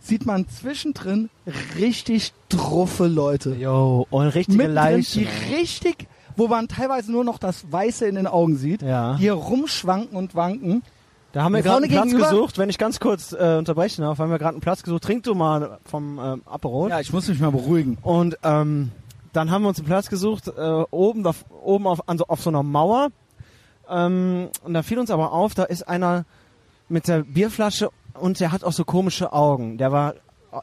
Speaker 2: sieht man zwischendrin richtig druffe Leute.
Speaker 1: Jo, und richtige
Speaker 2: Mittendrin,
Speaker 1: Leichen.
Speaker 2: die richtig, wo man teilweise nur noch das Weiße in den Augen sieht,
Speaker 1: Ja.
Speaker 2: die hier rumschwanken und wanken.
Speaker 1: Da haben wir gerade einen Platz gesucht. Wenn ich ganz kurz äh, unterbrechen darf, haben wir gerade einen Platz gesucht. Trink du mal vom ähm, Aperol.
Speaker 2: Ja, ich muss mich mal beruhigen.
Speaker 1: Und ähm, dann haben wir uns einen Platz gesucht, äh, oben, auf, oben auf, an so, auf so einer Mauer. Ähm, und da fiel uns aber auf, da ist einer mit der Bierflasche und der hat auch so komische Augen. Der war,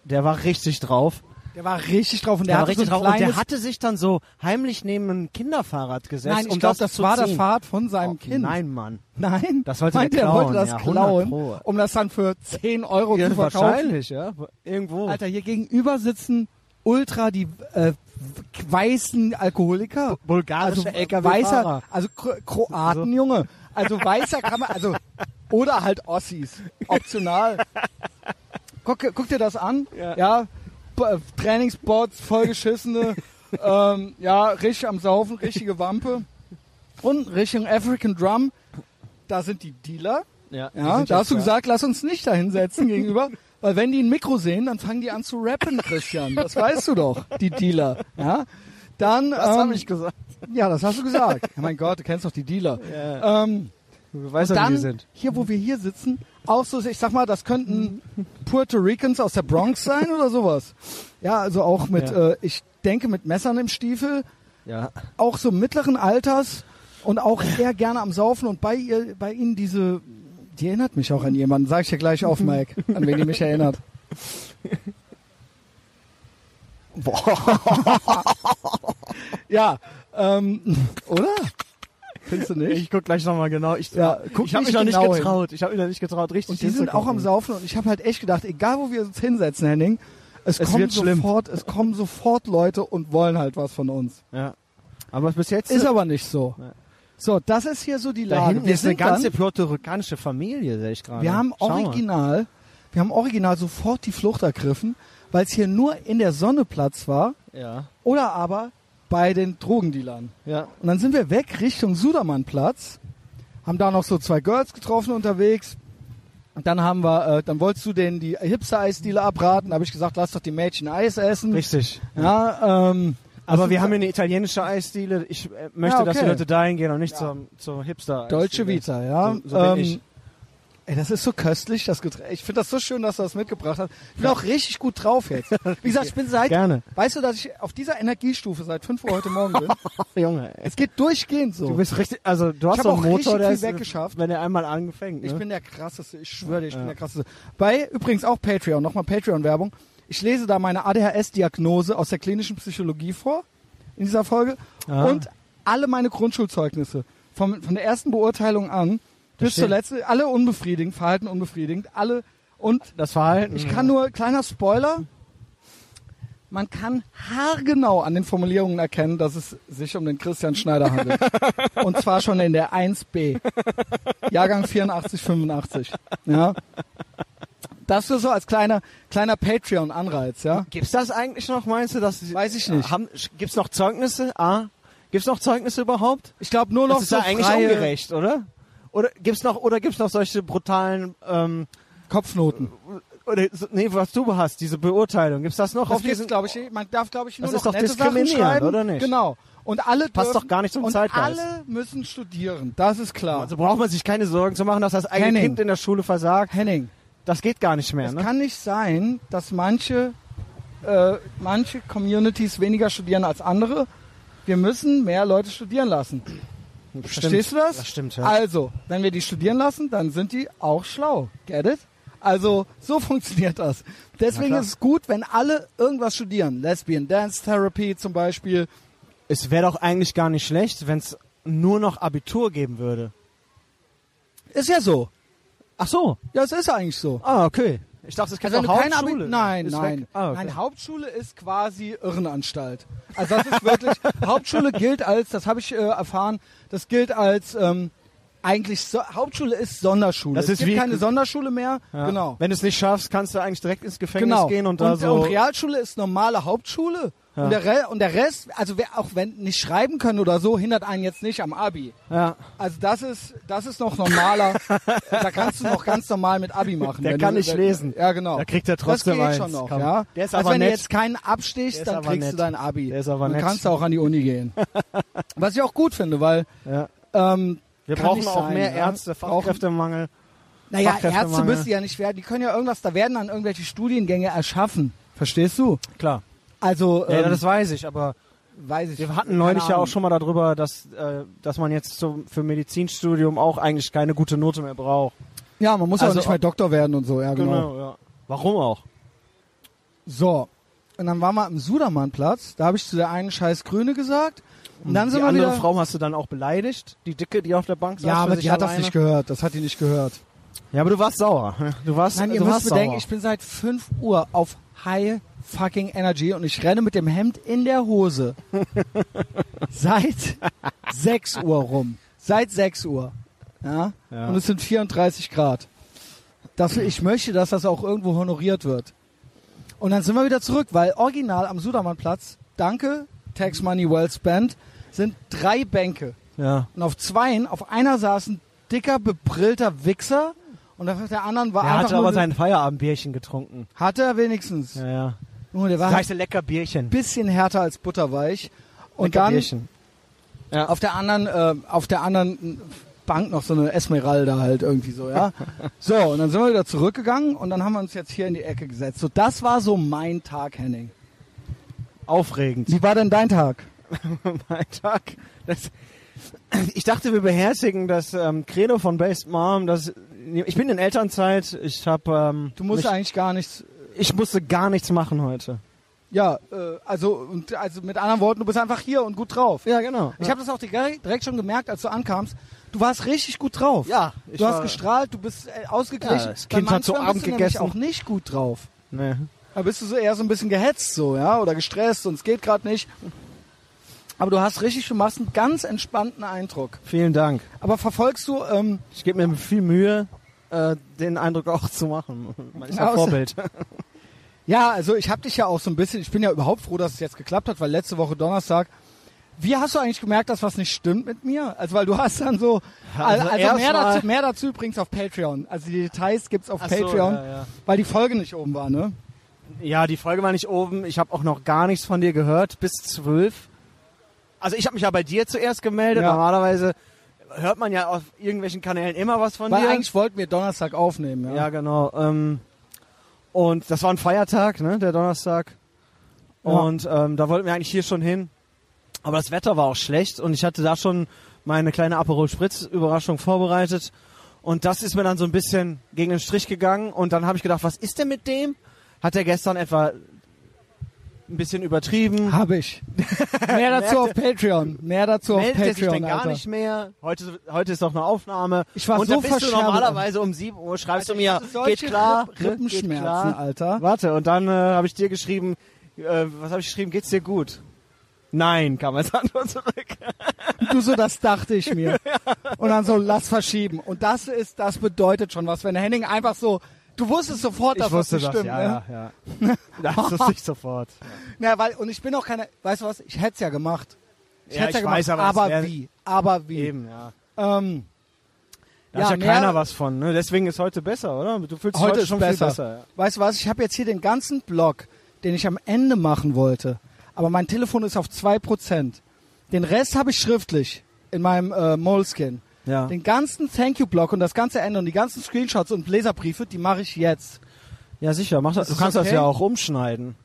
Speaker 1: der war richtig drauf.
Speaker 2: Der war richtig drauf und
Speaker 1: Der,
Speaker 2: der,
Speaker 1: war
Speaker 2: hatte so
Speaker 1: richtig
Speaker 2: ein
Speaker 1: drauf. Und der hatte sich dann so heimlich neben ein Kinderfahrrad gesetzt,
Speaker 2: Nein, ich
Speaker 1: um
Speaker 2: glaube,
Speaker 1: das,
Speaker 2: das, war das
Speaker 1: ziehen.
Speaker 2: Fahrrad von seinem
Speaker 1: Oh,
Speaker 2: Kind.
Speaker 1: Nein, Mann.
Speaker 2: Nein,
Speaker 1: Das wollte
Speaker 2: meinte,
Speaker 1: der
Speaker 2: er wollte das
Speaker 1: ja, 100
Speaker 2: klauen,
Speaker 1: Pro.
Speaker 2: um das dann für 10 Euro
Speaker 1: Ja,
Speaker 2: zu verkaufen.
Speaker 1: wahrscheinlich, ja. Irgendwo.
Speaker 2: Alter, hier gegenüber sitzen ultra die äh, weißen Alkoholiker.
Speaker 1: bulgarische
Speaker 2: also
Speaker 1: LKW-Fahrer.
Speaker 2: weißer, also Kro Kroaten, Junge. Also weißer kann man, also oder halt Ossis, optional. guck, guck dir das an.
Speaker 1: Ja.
Speaker 2: Ja, Äh, Trainingsbots, vollgeschissene, ähm, ja, richtig am Saufen, richtige Wampe. Und Richtung African Drum, da sind die Dealer.
Speaker 1: Ja,
Speaker 2: Ja, da hast du gesagt, lass uns nicht da hinsetzen gegenüber, weil wenn die ein Mikro sehen, dann fangen die an zu rappen, Christian. Das weißt du doch, die Dealer. Ja, dann,
Speaker 1: Das
Speaker 2: ähm,
Speaker 1: habe ich gesagt.
Speaker 2: ja, das hast du gesagt. Ja, mein Gott, du kennst doch die Dealer.
Speaker 1: Ja.
Speaker 2: Ähm,
Speaker 1: Du weißt wie die sind.
Speaker 2: hier, wo wir hier sitzen, auch so, ich sag mal, das könnten Puerto Ricans aus der Bronx sein oder sowas. Ja, also auch mit,
Speaker 1: Ja.
Speaker 2: äh, ich denke, mit Messern im Stiefel,
Speaker 1: Ja.
Speaker 2: auch so mittleren Alters und auch eher gerne am Saufen und bei ihr, bei ihnen diese, die erinnert mich auch an jemanden, sag ich dir gleich auf, Mike, an wen die mich erinnert. ja, ähm, oder? Findest du nicht?
Speaker 1: Ich guck gleich nochmal genau. Ich,
Speaker 2: Ja, guck
Speaker 1: ich habe
Speaker 2: nicht
Speaker 1: mich noch nicht
Speaker 2: genau hin.
Speaker 1: getraut. Ich habe mich noch nicht getraut, richtig
Speaker 2: Und die sind auch am. Saufen und ich habe halt echt gedacht, egal wo wir uns hinsetzen, Henning, es,
Speaker 1: Es schlimm.
Speaker 2: sofort, es kommen sofort Leute und wollen halt was von uns.
Speaker 1: Ja. Aber bis jetzt
Speaker 2: Ist aber nicht so.
Speaker 1: Ja.
Speaker 2: So, das ist hier so die
Speaker 1: da
Speaker 2: Lage.
Speaker 1: hinten
Speaker 2: Wir
Speaker 1: ist eine ganze puerto-ricanische Familie, sehe ich gerade.
Speaker 2: wir haben
Speaker 1: Schau mal.
Speaker 2: original, wir haben original sofort die Flucht ergriffen, weil es hier nur in der Sonne Platz war
Speaker 1: Ja.
Speaker 2: oder aber bei den Drogendealern.
Speaker 1: Ja.
Speaker 2: Und dann sind wir weg Richtung Sudermannplatz, haben da noch so zwei Girls getroffen unterwegs. Und dann haben wir, äh, dann wolltest du denen die Hipster-Eisdiele abraten. Da habe ich gesagt, lass doch die Mädchen Eis essen.
Speaker 1: Richtig.
Speaker 2: Ja, ähm,
Speaker 1: Aber wir haben hier eine italienische Eisdiele. Ich äh, möchte,
Speaker 2: Ja,
Speaker 1: dass die
Speaker 2: okay.
Speaker 1: Leute dahin gehen und nicht
Speaker 2: Ja.
Speaker 1: zur, zur hipster
Speaker 2: Deutsche Vita, ja.
Speaker 1: So, so
Speaker 2: ähm,
Speaker 1: ich.
Speaker 2: Ey, das ist so köstlich, das Getränk. Ich finde das so schön, dass du das mitgebracht hast. Ich bin auch richtig gut drauf jetzt. Wie gesagt, ich bin seit,
Speaker 1: Gerne.
Speaker 2: weißt du, dass ich auf dieser Energiestufe seit 5 Uhr heute Morgen bin?
Speaker 1: Junge, ey.
Speaker 2: es geht durchgehend so.
Speaker 1: Du bist richtig, also du hast so einen
Speaker 2: auch
Speaker 1: Motor,
Speaker 2: richtig
Speaker 1: der
Speaker 2: viel
Speaker 1: ist,
Speaker 2: weggeschafft.
Speaker 1: wenn er einmal angefangen, ne?
Speaker 2: Ich bin der krasseste, ich schwöre dir, ich bin
Speaker 1: Ja.
Speaker 2: der krasseste. Bei übrigens auch Patreon, nochmal Patreon-Werbung. Ich lese da meine ADHS-Diagnose aus der klinischen Psychologie vor in dieser Folge
Speaker 1: Ah.
Speaker 2: und alle meine Grundschulzeugnisse vom, von der ersten Beurteilung an bis zur letzten, alle unbefriedigend, Verhalten unbefriedigend, alle und
Speaker 1: das Verhalten.
Speaker 2: ich kann nur, kleiner Spoiler, man kann haargenau an den Formulierungen erkennen, dass es sich um den Christian Schneider handelt. Und zwar schon in der 1b. Jahrgang 84, 85. Ja. Das nur so als kleiner, kleiner Patreon-Anreiz, ja.
Speaker 1: Gibt's das eigentlich noch, meinst du? Dass,
Speaker 2: Weiß ich nicht.
Speaker 1: Haben, gibt's noch Zeugnisse? Ah, gibt's noch Zeugnisse überhaupt?
Speaker 2: Ich glaube nur noch
Speaker 1: das ist
Speaker 2: so
Speaker 1: ja eigentlich
Speaker 2: freie
Speaker 1: ungerecht, oder? Oder gibt's noch, oder gibt's noch solche brutalen, ähm,
Speaker 2: Kopfnoten.
Speaker 1: oder, nee, was du hast, diese Beurteilung. Gibt's das noch
Speaker 2: Das
Speaker 1: auf diesen,
Speaker 2: glaube ich, man darf, glaube ich, nur
Speaker 1: Das
Speaker 2: noch
Speaker 1: ist doch
Speaker 2: nette Sachen
Speaker 1: diskriminierend,
Speaker 2: schreiben.
Speaker 1: oder nicht?
Speaker 2: Genau. Und alle
Speaker 1: Passt
Speaker 2: dürfen,
Speaker 1: doch gar nicht zum
Speaker 2: und
Speaker 1: Zeitgeist.
Speaker 2: alle müssen studieren. Das ist klar.
Speaker 1: Also braucht man sich keine Sorgen zu machen, dass das eigene
Speaker 2: Henning.
Speaker 1: Kind in der Schule versagt.
Speaker 2: Henning,
Speaker 1: Das geht gar nicht mehr,
Speaker 2: Es
Speaker 1: ne?
Speaker 2: kann nicht sein, dass manche, äh, manche Communities weniger studieren als andere. Wir müssen mehr Leute studieren lassen. Verstehst du das?
Speaker 1: Das stimmt, ja.
Speaker 2: Also, wenn wir die studieren lassen, dann sind die auch schlau. Get it? Also, so funktioniert das. Deswegen ist es gut, wenn alle irgendwas studieren. Lesbian Dance Therapy zum Beispiel.
Speaker 1: Es wäre doch eigentlich gar nicht schlecht, wenn es nur noch Abitur geben würde.
Speaker 2: Ist ja so.
Speaker 1: Ach so.
Speaker 2: Ja, es ist eigentlich so.
Speaker 1: Ah, okay. Ich dachte, gibt
Speaker 2: Also wenn du keine
Speaker 1: Hauptschule.
Speaker 2: nein, nein.
Speaker 1: Ah, okay.
Speaker 2: Nein, Hauptschule ist quasi Irrenanstalt. Also das ist wirklich, Hauptschule gilt als, das habe ich äh, erfahren, das gilt als ähm, eigentlich, so, Hauptschule ist Sonderschule.
Speaker 1: Das
Speaker 2: es
Speaker 1: ist
Speaker 2: gibt
Speaker 1: wie-
Speaker 2: keine Sonderschule mehr.
Speaker 1: Ja.
Speaker 2: Genau.
Speaker 1: Wenn du es nicht schaffst, kannst du eigentlich direkt ins Gefängnis
Speaker 2: Genau.
Speaker 1: gehen und da
Speaker 2: und,
Speaker 1: so.
Speaker 2: und Realschule ist normale Hauptschule.
Speaker 1: Ja.
Speaker 2: Und, der und der Rest, also wer auch wenn nicht schreiben können oder so, hindert einen jetzt nicht am Abi.
Speaker 1: ja.
Speaker 2: Also das ist, das ist noch normaler. da kannst du noch ganz normal mit Abi machen.
Speaker 1: Der kann
Speaker 2: du,
Speaker 1: nicht
Speaker 2: wenn-
Speaker 1: lesen.
Speaker 2: Ja, genau.
Speaker 1: Da kriegt er trotzdem
Speaker 2: das geht
Speaker 1: eins.
Speaker 2: schon noch,
Speaker 1: Komm.
Speaker 2: ja.
Speaker 1: Der ist
Speaker 2: also
Speaker 1: aber
Speaker 2: wenn
Speaker 1: nett.
Speaker 2: du jetzt keinen abstichst, dann kriegst
Speaker 1: nett.
Speaker 2: du dein Abi.
Speaker 1: Der ist aber
Speaker 2: dann
Speaker 1: nett.
Speaker 2: kannst du auch an die Uni gehen. Was ich auch gut finde, weil
Speaker 1: ja.
Speaker 2: ähm,
Speaker 1: Wir brauchen auch
Speaker 2: sein,
Speaker 1: mehr
Speaker 2: ja.
Speaker 1: Ärzte,
Speaker 2: Brauchen-
Speaker 1: Fachkräftemangel.
Speaker 2: naja. Ärzte müssen ja nicht werden. Die können ja irgendwas, da werden dann irgendwelche Studiengänge erschaffen. Verstehst du?
Speaker 1: Klar.
Speaker 2: Also,
Speaker 1: Ja,
Speaker 2: ähm,
Speaker 1: das weiß ich, aber
Speaker 2: weiß ich.
Speaker 1: wir hatten neulich ja auch schon mal darüber, dass, äh, dass man jetzt so für Medizinstudium auch eigentlich keine gute Note mehr braucht.
Speaker 2: Ja, man muss ja
Speaker 1: Also
Speaker 2: auch nicht mehr Doktor werden und so, ja genau.
Speaker 1: ja. Warum auch?
Speaker 2: So. Und dann waren wir am Sudermannplatz, da habe ich zu der einen scheiß Grüne gesagt. Und dann sind
Speaker 1: die
Speaker 2: wir
Speaker 1: andere
Speaker 2: wieder.
Speaker 1: Frau hast du dann auch beleidigt, die Dicke, die auf der Bank saß.
Speaker 2: ja, aber die hat das nicht gehört. Das hat die nicht gehört.
Speaker 1: Ja, aber du warst sauer. Du warst,
Speaker 2: Nein, ihr
Speaker 1: du
Speaker 2: müsst bedenken,
Speaker 1: sauer.
Speaker 2: ich bin seit 5 Uhr auf High fucking Energy und ich renne mit dem Hemd in der Hose. seit 6 Uhr rum. Seit 6 Uhr. Ja?
Speaker 1: Ja.
Speaker 2: Und es sind 34 Grad. dass ich möchte, dass das auch irgendwo honoriert wird. Und dann sind wir wieder zurück, weil original am Sudermannplatz, danke, Tax Money Well Spent, sind drei Bänke.
Speaker 1: Ja.
Speaker 2: Und auf zweien, auf einer saß ein dicker, bebrillter Wichser und auf der anderen war
Speaker 1: Er
Speaker 2: einfach
Speaker 1: hatte
Speaker 2: nur
Speaker 1: aber sein Feierabendbierchen getrunken.
Speaker 2: Hatte er wenigstens.
Speaker 1: Ja, ja.
Speaker 2: Junge, der war
Speaker 1: Das heißt lecker Bierchen.
Speaker 2: bisschen härter als butterweich. Und
Speaker 1: lecker
Speaker 2: dann
Speaker 1: Bierchen. Ja.
Speaker 2: auf der anderen, äh, auf der anderen Bank noch so eine Esmeralda halt irgendwie so, ja. so, und dann sind wir wieder zurückgegangen und dann haben wir uns jetzt hier in die Ecke gesetzt. So, das war so mein Tag, Henning.
Speaker 1: Aufregend.
Speaker 2: Wie war denn dein Tag?
Speaker 1: mein Tag. Das, ich dachte, wir beherzigen das ähm, Credo von Based Mom. Das, ich bin in Elternzeit. Ich habe, ähm,
Speaker 2: Du musst eigentlich gar nichts.
Speaker 1: Ich musste gar nichts machen heute.
Speaker 2: Ja, äh, also, und, also mit anderen Worten, du bist einfach hier und gut drauf.
Speaker 1: Ja, genau.
Speaker 2: Ich habe das auch direkt direkt schon gemerkt, als du ankamst. Du warst richtig gut drauf.
Speaker 1: ja, ich
Speaker 2: Du hast gestrahlt, du bist äh, ausgeglichen.
Speaker 1: Ja, das Kind hat zu Abend gegessen.
Speaker 2: auch nicht gut drauf.
Speaker 1: Nee.
Speaker 2: Da bist du so eher so ein bisschen gehetzt so, ja, oder gestresst und es geht gerade nicht. Aber du hast richtig, du machst einen ganz entspannten Eindruck.
Speaker 1: Vielen Dank.
Speaker 2: Aber verfolgst du, ähm,
Speaker 1: Ich gebe mir viel Mühe, äh, den Eindruck auch zu machen. Man ist ja Vorbild.
Speaker 2: ja, also ich habe dich ja auch so ein bisschen, ich bin ja überhaupt froh, dass es jetzt geklappt hat, weil letzte Woche Donnerstag, wie hast du eigentlich gemerkt, dass was nicht stimmt mit mir? Also weil du hast dann so,
Speaker 1: Also
Speaker 2: also, mehr, dazu, mehr dazu übrigens auf Patreon. Also die Details gibt's auf
Speaker 1: Ach so,
Speaker 2: Patreon,
Speaker 1: ja, ja.
Speaker 2: weil die Folge nicht oben war, ne?
Speaker 1: Ja, die Folge war nicht oben. Ich habe auch noch gar nichts von dir gehört bis zwölf. Also ich habe mich ja bei dir zuerst gemeldet.
Speaker 2: Ja.
Speaker 1: Normalerweise hört man ja auf irgendwelchen Kanälen immer was von
Speaker 2: Weil
Speaker 1: dir.
Speaker 2: eigentlich wollten wir Donnerstag aufnehmen, ja.
Speaker 1: ja, genau. Ähm, und das war ein Feiertag, ne, der Donnerstag.
Speaker 2: Ja.
Speaker 1: Und ähm, da wollten wir eigentlich hier schon hin. Aber das Wetter war auch schlecht und ich hatte da schon meine kleine Aperol Spritz Überraschung vorbereitet. Und das ist mir dann so ein bisschen gegen den Strich gegangen. Und dann habe ich gedacht, was ist denn mit dem? Hat er gestern etwa ein bisschen übertrieben?
Speaker 2: Hab ich. Mehr dazu auf Patreon. Mehr dazu auf
Speaker 1: er sich
Speaker 2: Patreon,
Speaker 1: denn gar
Speaker 2: Alter.
Speaker 1: nicht mehr? Heute, heute ist doch eine Aufnahme.
Speaker 2: Ich war
Speaker 1: und
Speaker 2: so
Speaker 1: dann bist du normalerweise um 7 Uhr, schreibst
Speaker 2: Alter,
Speaker 1: du mir, geht klar,
Speaker 2: Ripp-
Speaker 1: ne?
Speaker 2: Rippenschmerzen,
Speaker 1: geht klar.
Speaker 2: Alter.
Speaker 1: Warte, und dann äh, habe ich dir geschrieben, äh, was habe ich geschrieben, geht's dir gut? Nein, kam als Antwort zurück.
Speaker 2: Du so, das dachte ich mir. Und dann so, lass verschieben. Und das ist, das bedeutet schon was, wenn Henning einfach so, du wusstest sofort, dass
Speaker 1: ich wusste
Speaker 2: das
Speaker 1: das,
Speaker 2: stimmt,
Speaker 1: ja,
Speaker 2: ne?
Speaker 1: ja, ja. Das wusste ich sofort.
Speaker 2: Na, weil, und ich bin auch keine, weißt du was, ich hätte es ja gemacht. Ich
Speaker 1: Ja,
Speaker 2: hätte ja gemacht,
Speaker 1: weiß, aber
Speaker 2: aber
Speaker 1: wär-
Speaker 2: wie? Aber wie?
Speaker 1: Eben, ja.
Speaker 2: Ähm,
Speaker 1: Da
Speaker 2: Ja,
Speaker 1: ist ja keiner was von, ne? Deswegen ist heute besser, oder? Du fühlst dich
Speaker 2: heute
Speaker 1: heute schon
Speaker 2: besser.
Speaker 1: viel besser. Ja.
Speaker 2: Weißt du was, ich habe jetzt hier den ganzen Blog, den ich am Ende machen wollte, aber mein Telefon ist auf 2%. Den Rest habe ich schriftlich in meinem äh, Moleskin.
Speaker 1: Ja.
Speaker 2: Den ganzen Thank You-Blog und das ganze Ende und die ganzen Screenshots und Leserbriefe, die mache ich jetzt.
Speaker 1: ja, sicher, mach das.
Speaker 2: Ist
Speaker 1: Du
Speaker 2: das
Speaker 1: kannst das
Speaker 2: okay?
Speaker 1: ja auch umschneiden.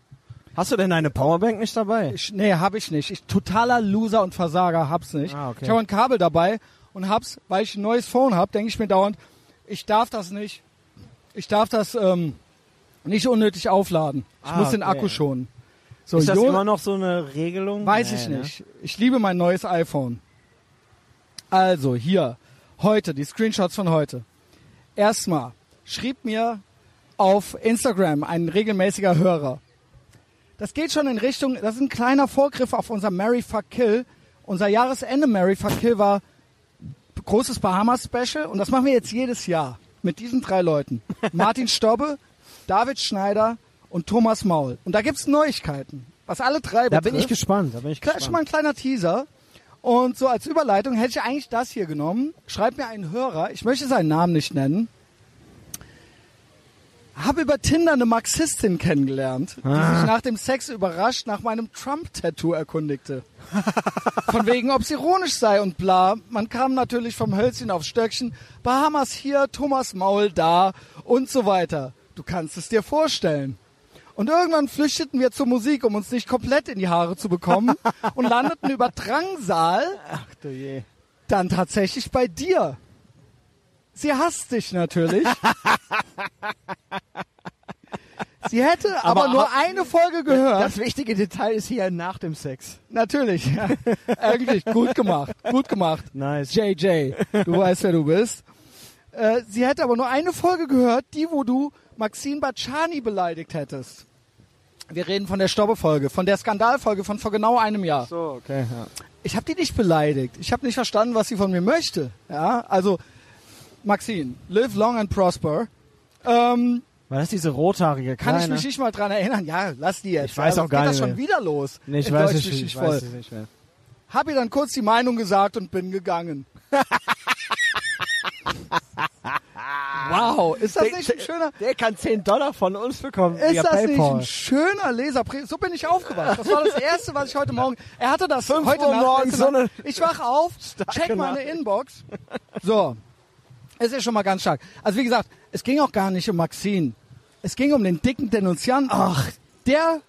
Speaker 1: Hast du denn deine Powerbank nicht dabei?
Speaker 2: Ich, nee, habe ich nicht. Ich totaler Loser und Versager, hab's nicht.
Speaker 1: Ah, okay.
Speaker 2: Ich habe ein Kabel dabei und hab's, weil ich ein neues Phone hab, denke ich mir dauernd, ich darf das nicht. Ich darf das ähm, nicht unnötig aufladen. Ich
Speaker 1: Ah,
Speaker 2: muss den
Speaker 1: okay.
Speaker 2: Akku schonen. So,
Speaker 1: ist das
Speaker 2: Jo-
Speaker 1: immer noch so eine Regelung?
Speaker 2: Weiß
Speaker 1: Nee,
Speaker 2: ich
Speaker 1: ne?
Speaker 2: nicht. Ich liebe mein neues iPhone. Also, hier, heute, die Screenshots von heute. Erstmal, schrieb mir auf Instagram ein regelmäßiger Hörer. Das geht schon in Richtung, das ist ein kleiner Vorgriff auf unser Mary Fuck Kill. Unser Jahresende Mary Fuck Kill war großes Bahamas Special und das machen wir jetzt jedes Jahr mit diesen drei Leuten. Martin Stobbe, David Schneider und Thomas Maul. Und da gibt's Neuigkeiten, was alle drei
Speaker 1: Da
Speaker 2: betrifft.
Speaker 1: bin ich gespannt. Da bin ich
Speaker 2: Klar, schon mal ein
Speaker 1: gespannt.
Speaker 2: kleiner Teaser. Und so als Überleitung hätte ich eigentlich das hier genommen. Schreibt mir einen Hörer, ich möchte seinen Namen nicht nennen. Habe über Tinder eine Marxistin kennengelernt, die
Speaker 1: Ah.
Speaker 2: sich nach dem Sex überrascht nach meinem Trump-Tattoo erkundigte. Von wegen, ob es ironisch sei und bla. Man kam natürlich vom Hölzchen aufs Stöckchen. Bahamas hier, Thomas Maul da und so weiter. Du kannst es dir vorstellen. Und irgendwann flüchteten wir zur Musik, um uns nicht komplett in die Haare zu bekommen und landeten über Drangsal
Speaker 1: Ach du je.
Speaker 2: dann tatsächlich bei dir. Sie hasst dich natürlich. Sie hätte aber,
Speaker 1: Aber
Speaker 2: nur eine Folge gehört.
Speaker 1: Das wichtige Detail ist hier nach dem Sex.
Speaker 2: Natürlich. Ja. Eigentlich gut gemacht. Gut gemacht.
Speaker 1: Nice.
Speaker 2: JJ, du weißt, wer du bist. Äh, sie hätte aber nur eine Folge gehört, die, wo du Maxine Bacciani beleidigt hättest. Wir reden von der Stobbe-Folge, von der Skandalfolge von vor genau einem Jahr.
Speaker 1: So, okay. Ja.
Speaker 2: Ich habe die nicht beleidigt. Ich habe nicht verstanden, was sie von mir möchte. Ja, also Maxine, live long and prosper. Ähm,
Speaker 1: War das diese rothaarige
Speaker 2: kann
Speaker 1: kleine?
Speaker 2: ich mich nicht mal dran erinnern. Ja, lass die jetzt.
Speaker 1: Ich weiß
Speaker 2: ja,
Speaker 1: auch gar
Speaker 2: geht
Speaker 1: nicht
Speaker 2: das schon
Speaker 1: mehr.
Speaker 2: wieder los.
Speaker 1: Nee, ich weiß es nicht, ich
Speaker 2: voll.
Speaker 1: weiß es nicht mehr.
Speaker 2: Hab ihr dann kurz die Meinung gesagt und bin gegangen. wow, ist das nicht ein schöner...
Speaker 1: Der kann 10 Dollar von uns bekommen
Speaker 2: Ist das nicht
Speaker 1: PayPal.
Speaker 2: ein schöner Leserbrief? So bin ich aufgewacht. Das war das Erste, was ich heute Morgen... Er hatte das
Speaker 1: Fünf
Speaker 2: heute
Speaker 1: Uhr
Speaker 2: Nacht.
Speaker 1: morgens so eine
Speaker 2: Nacht. Ich wach auf, check meine
Speaker 1: Nachricht.
Speaker 2: Inbox. So, es ist schon mal ganz stark. Also wie gesagt, es ging auch gar nicht um Maxine. Es ging um den dicken Denunzianten. Ach, der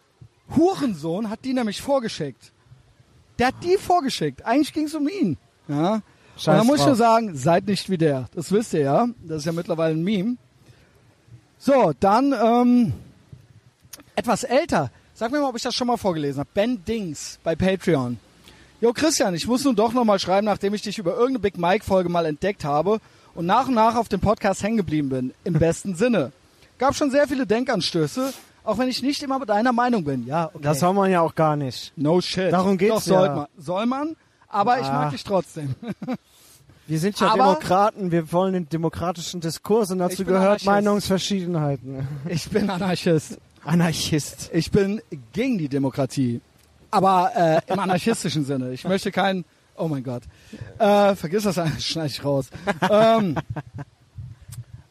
Speaker 2: Hurensohn hat die nämlich vorgeschickt. Der hat die vorgeschickt. Eigentlich ging es um ihn. Ja. Und
Speaker 1: Scheiß
Speaker 2: da muss ich nur sagen, seid nicht wie der. Das wisst ihr ja. Das ist ja mittlerweile ein Meme. So, dann ähm, etwas älter. Sag mir mal, ob ich das schon mal vorgelesen habe. Ben Dings bei Patreon. Jo, Christian, ich muss nun doch noch mal schreiben, nachdem ich dich über irgendeine Big Mike-Folge mal entdeckt habe und nach und nach auf dem Podcast hängen geblieben bin. Im besten Sinne. Gab schon sehr viele Denkanstöße, auch wenn ich nicht immer mit deiner Meinung bin. Ja, okay.
Speaker 1: Das soll man ja auch gar nicht.
Speaker 2: no shit.
Speaker 1: Darum geht's
Speaker 2: Doch, soll
Speaker 1: ja.
Speaker 2: man. Soll man, aber ich mag
Speaker 1: Ah.
Speaker 2: dich trotzdem.
Speaker 1: Wir sind ja
Speaker 2: Aber-
Speaker 1: Demokraten, wir wollen den demokratischen Diskurs und dazu gehört
Speaker 2: Anarchist.
Speaker 1: Meinungsverschiedenheiten.
Speaker 2: Ich bin Anarchist.
Speaker 1: Anarchist.
Speaker 2: Ich bin gegen die Demokratie. Aber äh, im anarchistischen Sinne. Ich möchte kein. Oh mein Gott. Äh, vergiss das, schneide ich raus. ähm,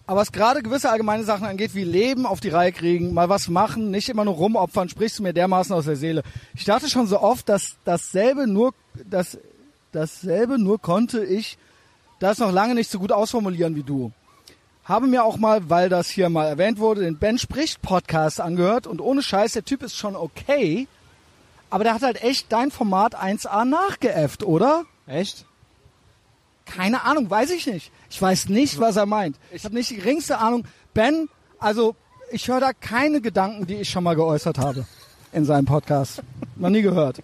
Speaker 2: aber was gerade gewisse allgemeine Sachen angeht, wie Leben auf die Reihe kriegen, mal was machen, nicht immer nur rumopfern, sprichst du mir dermaßen aus der Seele. Ich dachte schon so oft, dass dasselbe nur, das, dasselbe nur konnte ich das noch lange nicht so gut ausformulieren wie du. Habe mir auch mal, weil das hier mal erwähnt wurde, den Ben spricht Podcast angehört und ohne Scheiß, der Typ ist schon okay, aber der hat halt echt dein Format 1A nachgeäfft, oder?
Speaker 1: Echt?
Speaker 2: Keine Ahnung, weiß ich nicht. Ich weiß nicht, was er meint. Ich habe nicht die geringste Ahnung. Ben, also ich höre da keine Gedanken, die ich schon mal geäußert habe in seinem Podcast. Noch nie gehört.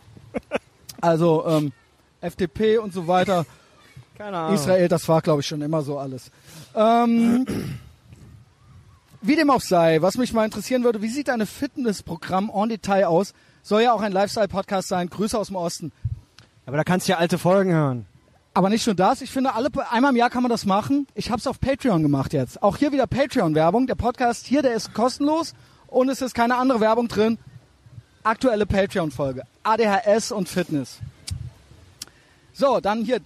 Speaker 2: Also ähm, FDP und so weiter.
Speaker 1: Keine Ahnung.
Speaker 2: Israel, das war, glaube ich, schon immer so alles. Ähm, wie dem auch sei, was mich mal interessieren würde, wie sieht deine Fitnessprogramm en Detail aus? Soll ja auch ein Lifestyle-Podcast sein. Grüße aus dem Osten.
Speaker 1: Aber da kannst du ja alte Folgen hören.
Speaker 2: Aber nicht nur das, ich finde, alle einmal im Jahr kann man das machen. Ich habe es auf Patreon gemacht jetzt. Auch hier wieder Patreon-Werbung. Der Podcast hier, der ist kostenlos und es ist keine andere Werbung drin. Aktuelle Patreon-Folge. ADHS und Fitness. So, dann hier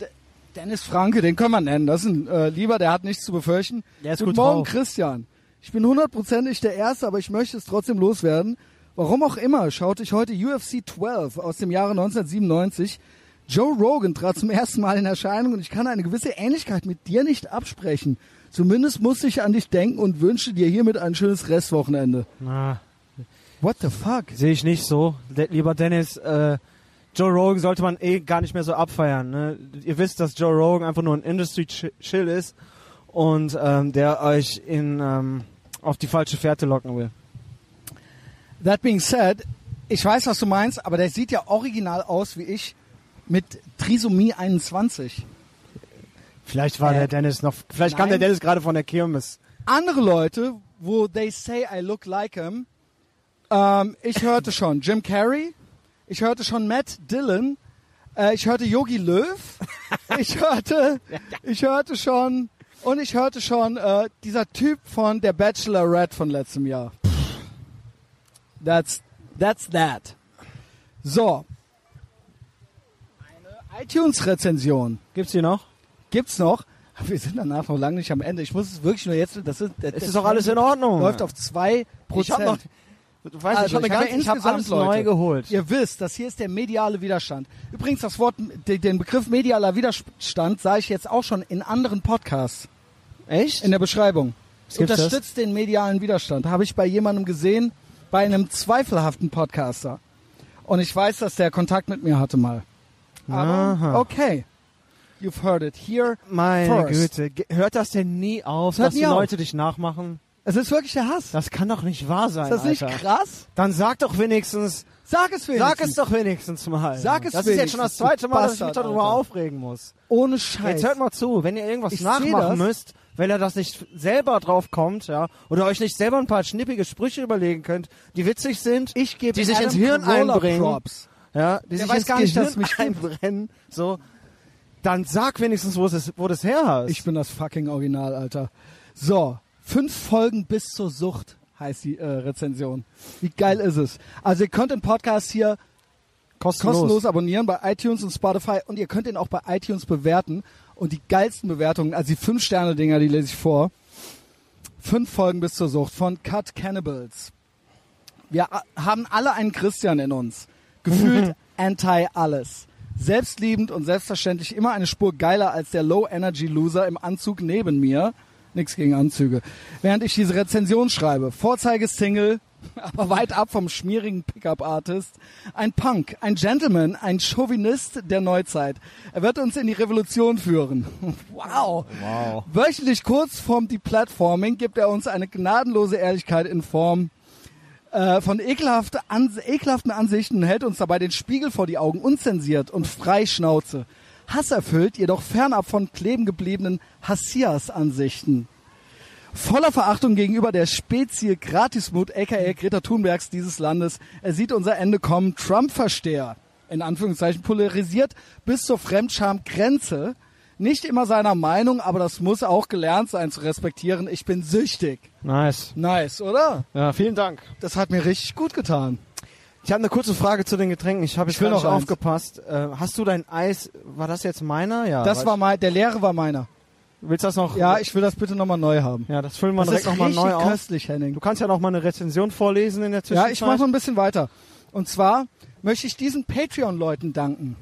Speaker 2: Dennis Franke, den können wir nennen. Das ist ein äh, Lieber, der hat nichts zu befürchten.
Speaker 1: Der ist
Speaker 2: Guten
Speaker 1: gut
Speaker 2: Morgen,
Speaker 1: drauf.
Speaker 2: Christian. Ich bin hundertprozentig der Erste, aber ich möchte es trotzdem loswerden. Warum auch immer schaute ich heute UFC 12 aus dem Jahre 1997. Joe Rogan trat zum ersten Mal in Erscheinung und ich kann eine gewisse Ähnlichkeit mit dir nicht absprechen. Zumindest musste ich an dich denken und wünsche dir hiermit ein schönes Restwochenende.
Speaker 1: Na,
Speaker 2: What the fuck?
Speaker 1: sehe ich nicht so. De lieber Dennis, äh, Joe Rogan sollte man eh gar nicht mehr so abfeiern. Ne? Ihr wisst, dass Joe Rogan einfach nur ein Industry-Chill ist und ähm, der euch in ähm, auf die falsche Fährte locken will.
Speaker 2: That being said, ich weiß, was du meinst, aber der sieht ja original aus wie ich mit Trisomie 21.
Speaker 1: Vielleicht war
Speaker 2: Äh,
Speaker 1: der Dennis noch, vielleicht kam
Speaker 2: nein.
Speaker 1: der Dennis gerade von der Kirmes.
Speaker 2: andere Leute, wo they say I look like him, ähm, ich hörte schon Jim Carrey, ich hörte schon Matt Dillon, äh, ich hörte Yogi Löw, ich hörte, ich hörte schon und ich hörte schon äh, dieser Typ von der Bachelorette von letztem Jahr. That's that's that. So. Eine iTunes-Rezension
Speaker 1: Gibt's die noch?
Speaker 2: gibt's noch. Wir sind danach noch lange nicht am Ende. Ich muss es wirklich nur jetzt. Das ist, das
Speaker 1: Es ist doch alles in Ordnung.
Speaker 2: Läuft auf zwei Prozent.
Speaker 1: Du weißt,
Speaker 2: Also,
Speaker 1: ich habe
Speaker 2: ich hab ja
Speaker 1: ich alles
Speaker 2: Leute,
Speaker 1: neu geholt.
Speaker 2: Ihr wisst, das hier ist der mediale Widerstand. Übrigens, das Wort, de- den Begriff medialer Widerstand sah ich jetzt auch schon in anderen Podcasts
Speaker 1: Echt?
Speaker 2: in der Beschreibung.
Speaker 1: Das?
Speaker 2: unterstützt den medialen Widerstand. Habe ich bei jemandem gesehen, bei einem zweifelhaften Podcaster. Und ich weiß, dass der Kontakt mit mir hatte mal. Aber
Speaker 1: Aha.
Speaker 2: okay. You've heard it here
Speaker 1: Meine
Speaker 2: first.
Speaker 1: Güte, hört das denn nie auf,
Speaker 2: hört
Speaker 1: dass die
Speaker 2: auf.
Speaker 1: Leute dich nachmachen?
Speaker 2: Es ist wirklich der Hass.
Speaker 1: Das kann doch nicht wahr sein,
Speaker 2: Ist das nicht
Speaker 1: Alter.
Speaker 2: krass?
Speaker 1: Dann sag doch wenigstens,
Speaker 2: Sag es wenigstens.
Speaker 1: sag es doch wenigstens mal.
Speaker 2: Sag es
Speaker 1: Das ist jetzt schon das
Speaker 2: wenigstens,
Speaker 1: zweite Mal, dass ich mich
Speaker 2: Bastard,
Speaker 1: darüber
Speaker 2: Alter.
Speaker 1: aufregen muss.
Speaker 2: Ohne Scheiß.
Speaker 1: Jetzt hört mal zu, wenn ihr irgendwas
Speaker 2: Ich
Speaker 1: nachmachen
Speaker 2: das.
Speaker 1: müsst, weil ihr das nicht selber drauf kommt, ja, oder euch nicht selber ein paar schnippige Sprüche überlegen könnt, die witzig sind,
Speaker 2: ich gebe
Speaker 1: die sich ins Hirn einbringen,
Speaker 2: Props.
Speaker 1: ja, die
Speaker 2: Der
Speaker 1: sich
Speaker 2: weiß
Speaker 1: ins
Speaker 2: gar nicht, dass mich
Speaker 1: einbrennen, so, dann sag wenigstens, wo es wo das her hast.
Speaker 2: Ich bin das fucking Original, Alter. So, Fünf Folgen bis zur Sucht heißt die äh, Rezension. Wie geil ist es? Also ihr könnt den Podcast hier
Speaker 1: Kostenlos.
Speaker 2: kostenlos abonnieren bei iTunes und Spotify und ihr könnt ihn auch bei iTunes bewerten. Und die geilsten Bewertungen, also die Fünf-Sterne-Dinger, die lese ich vor. Fünf Folgen bis zur Sucht von Cut Cannibals. Wir a- haben alle einen Christian in uns. Gefühlt anti alles. Selbstliebend und selbstverständlich immer eine Spur geiler als der Low-Energy-Loser im Anzug neben mir. Nix gegen Anzüge. Während ich diese Rezension schreibe, Vorzeigesingle, aber weit ab vom schmierigen Pickup-Artist. Ein Punk, ein Gentleman, ein Chauvinist der Neuzeit. Er wird uns in die Revolution führen. Wow.
Speaker 1: Wow.
Speaker 2: Wöchentlich kurz vorm Deplatforming gibt er uns eine gnadenlose Ehrlichkeit in Form äh, von ekelhaften Ansichten und hält uns dabei den Spiegel vor die Augen, unzensiert und frei Schnauze. Hasserfüllt, jedoch fernab von kleben gebliebenen Hassias-Ansichten. Voller Verachtung gegenüber der Spezie Gratismut, aka Greta Thunbergs dieses Landes. Er sieht unser Ende kommen. Trump-Versteher, in Anführungszeichen, polarisiert bis zur Fremdscham-Grenze. Nicht immer seiner Meinung, aber das muss auch gelernt sein zu respektieren. Ich bin süchtig.
Speaker 1: Nice.
Speaker 2: Nice, oder?
Speaker 1: Ja, vielen Dank.
Speaker 2: Das hat mir richtig gut getan.
Speaker 1: Ich habe eine kurze Frage zu den Getränken. Ich habe jetzt
Speaker 2: Ich
Speaker 1: nicht
Speaker 2: noch eins.
Speaker 1: aufgepasst. Äh, hast du dein Eis, war das jetzt meiner? Ja.
Speaker 2: Das war mein, der leere war meiner.
Speaker 1: Willst du das noch?
Speaker 2: Ja, ich will das bitte nochmal neu haben.
Speaker 1: Ja, das füllen wir
Speaker 2: Das
Speaker 1: direkt nochmal neu auf.
Speaker 2: köstlich, Henning.
Speaker 1: Du kannst ja noch mal eine Rezension vorlesen in der Zwischenzeit.
Speaker 2: Ja, ich mache noch ein bisschen weiter. Und zwar möchte ich diesen Patreon-Leuten danken.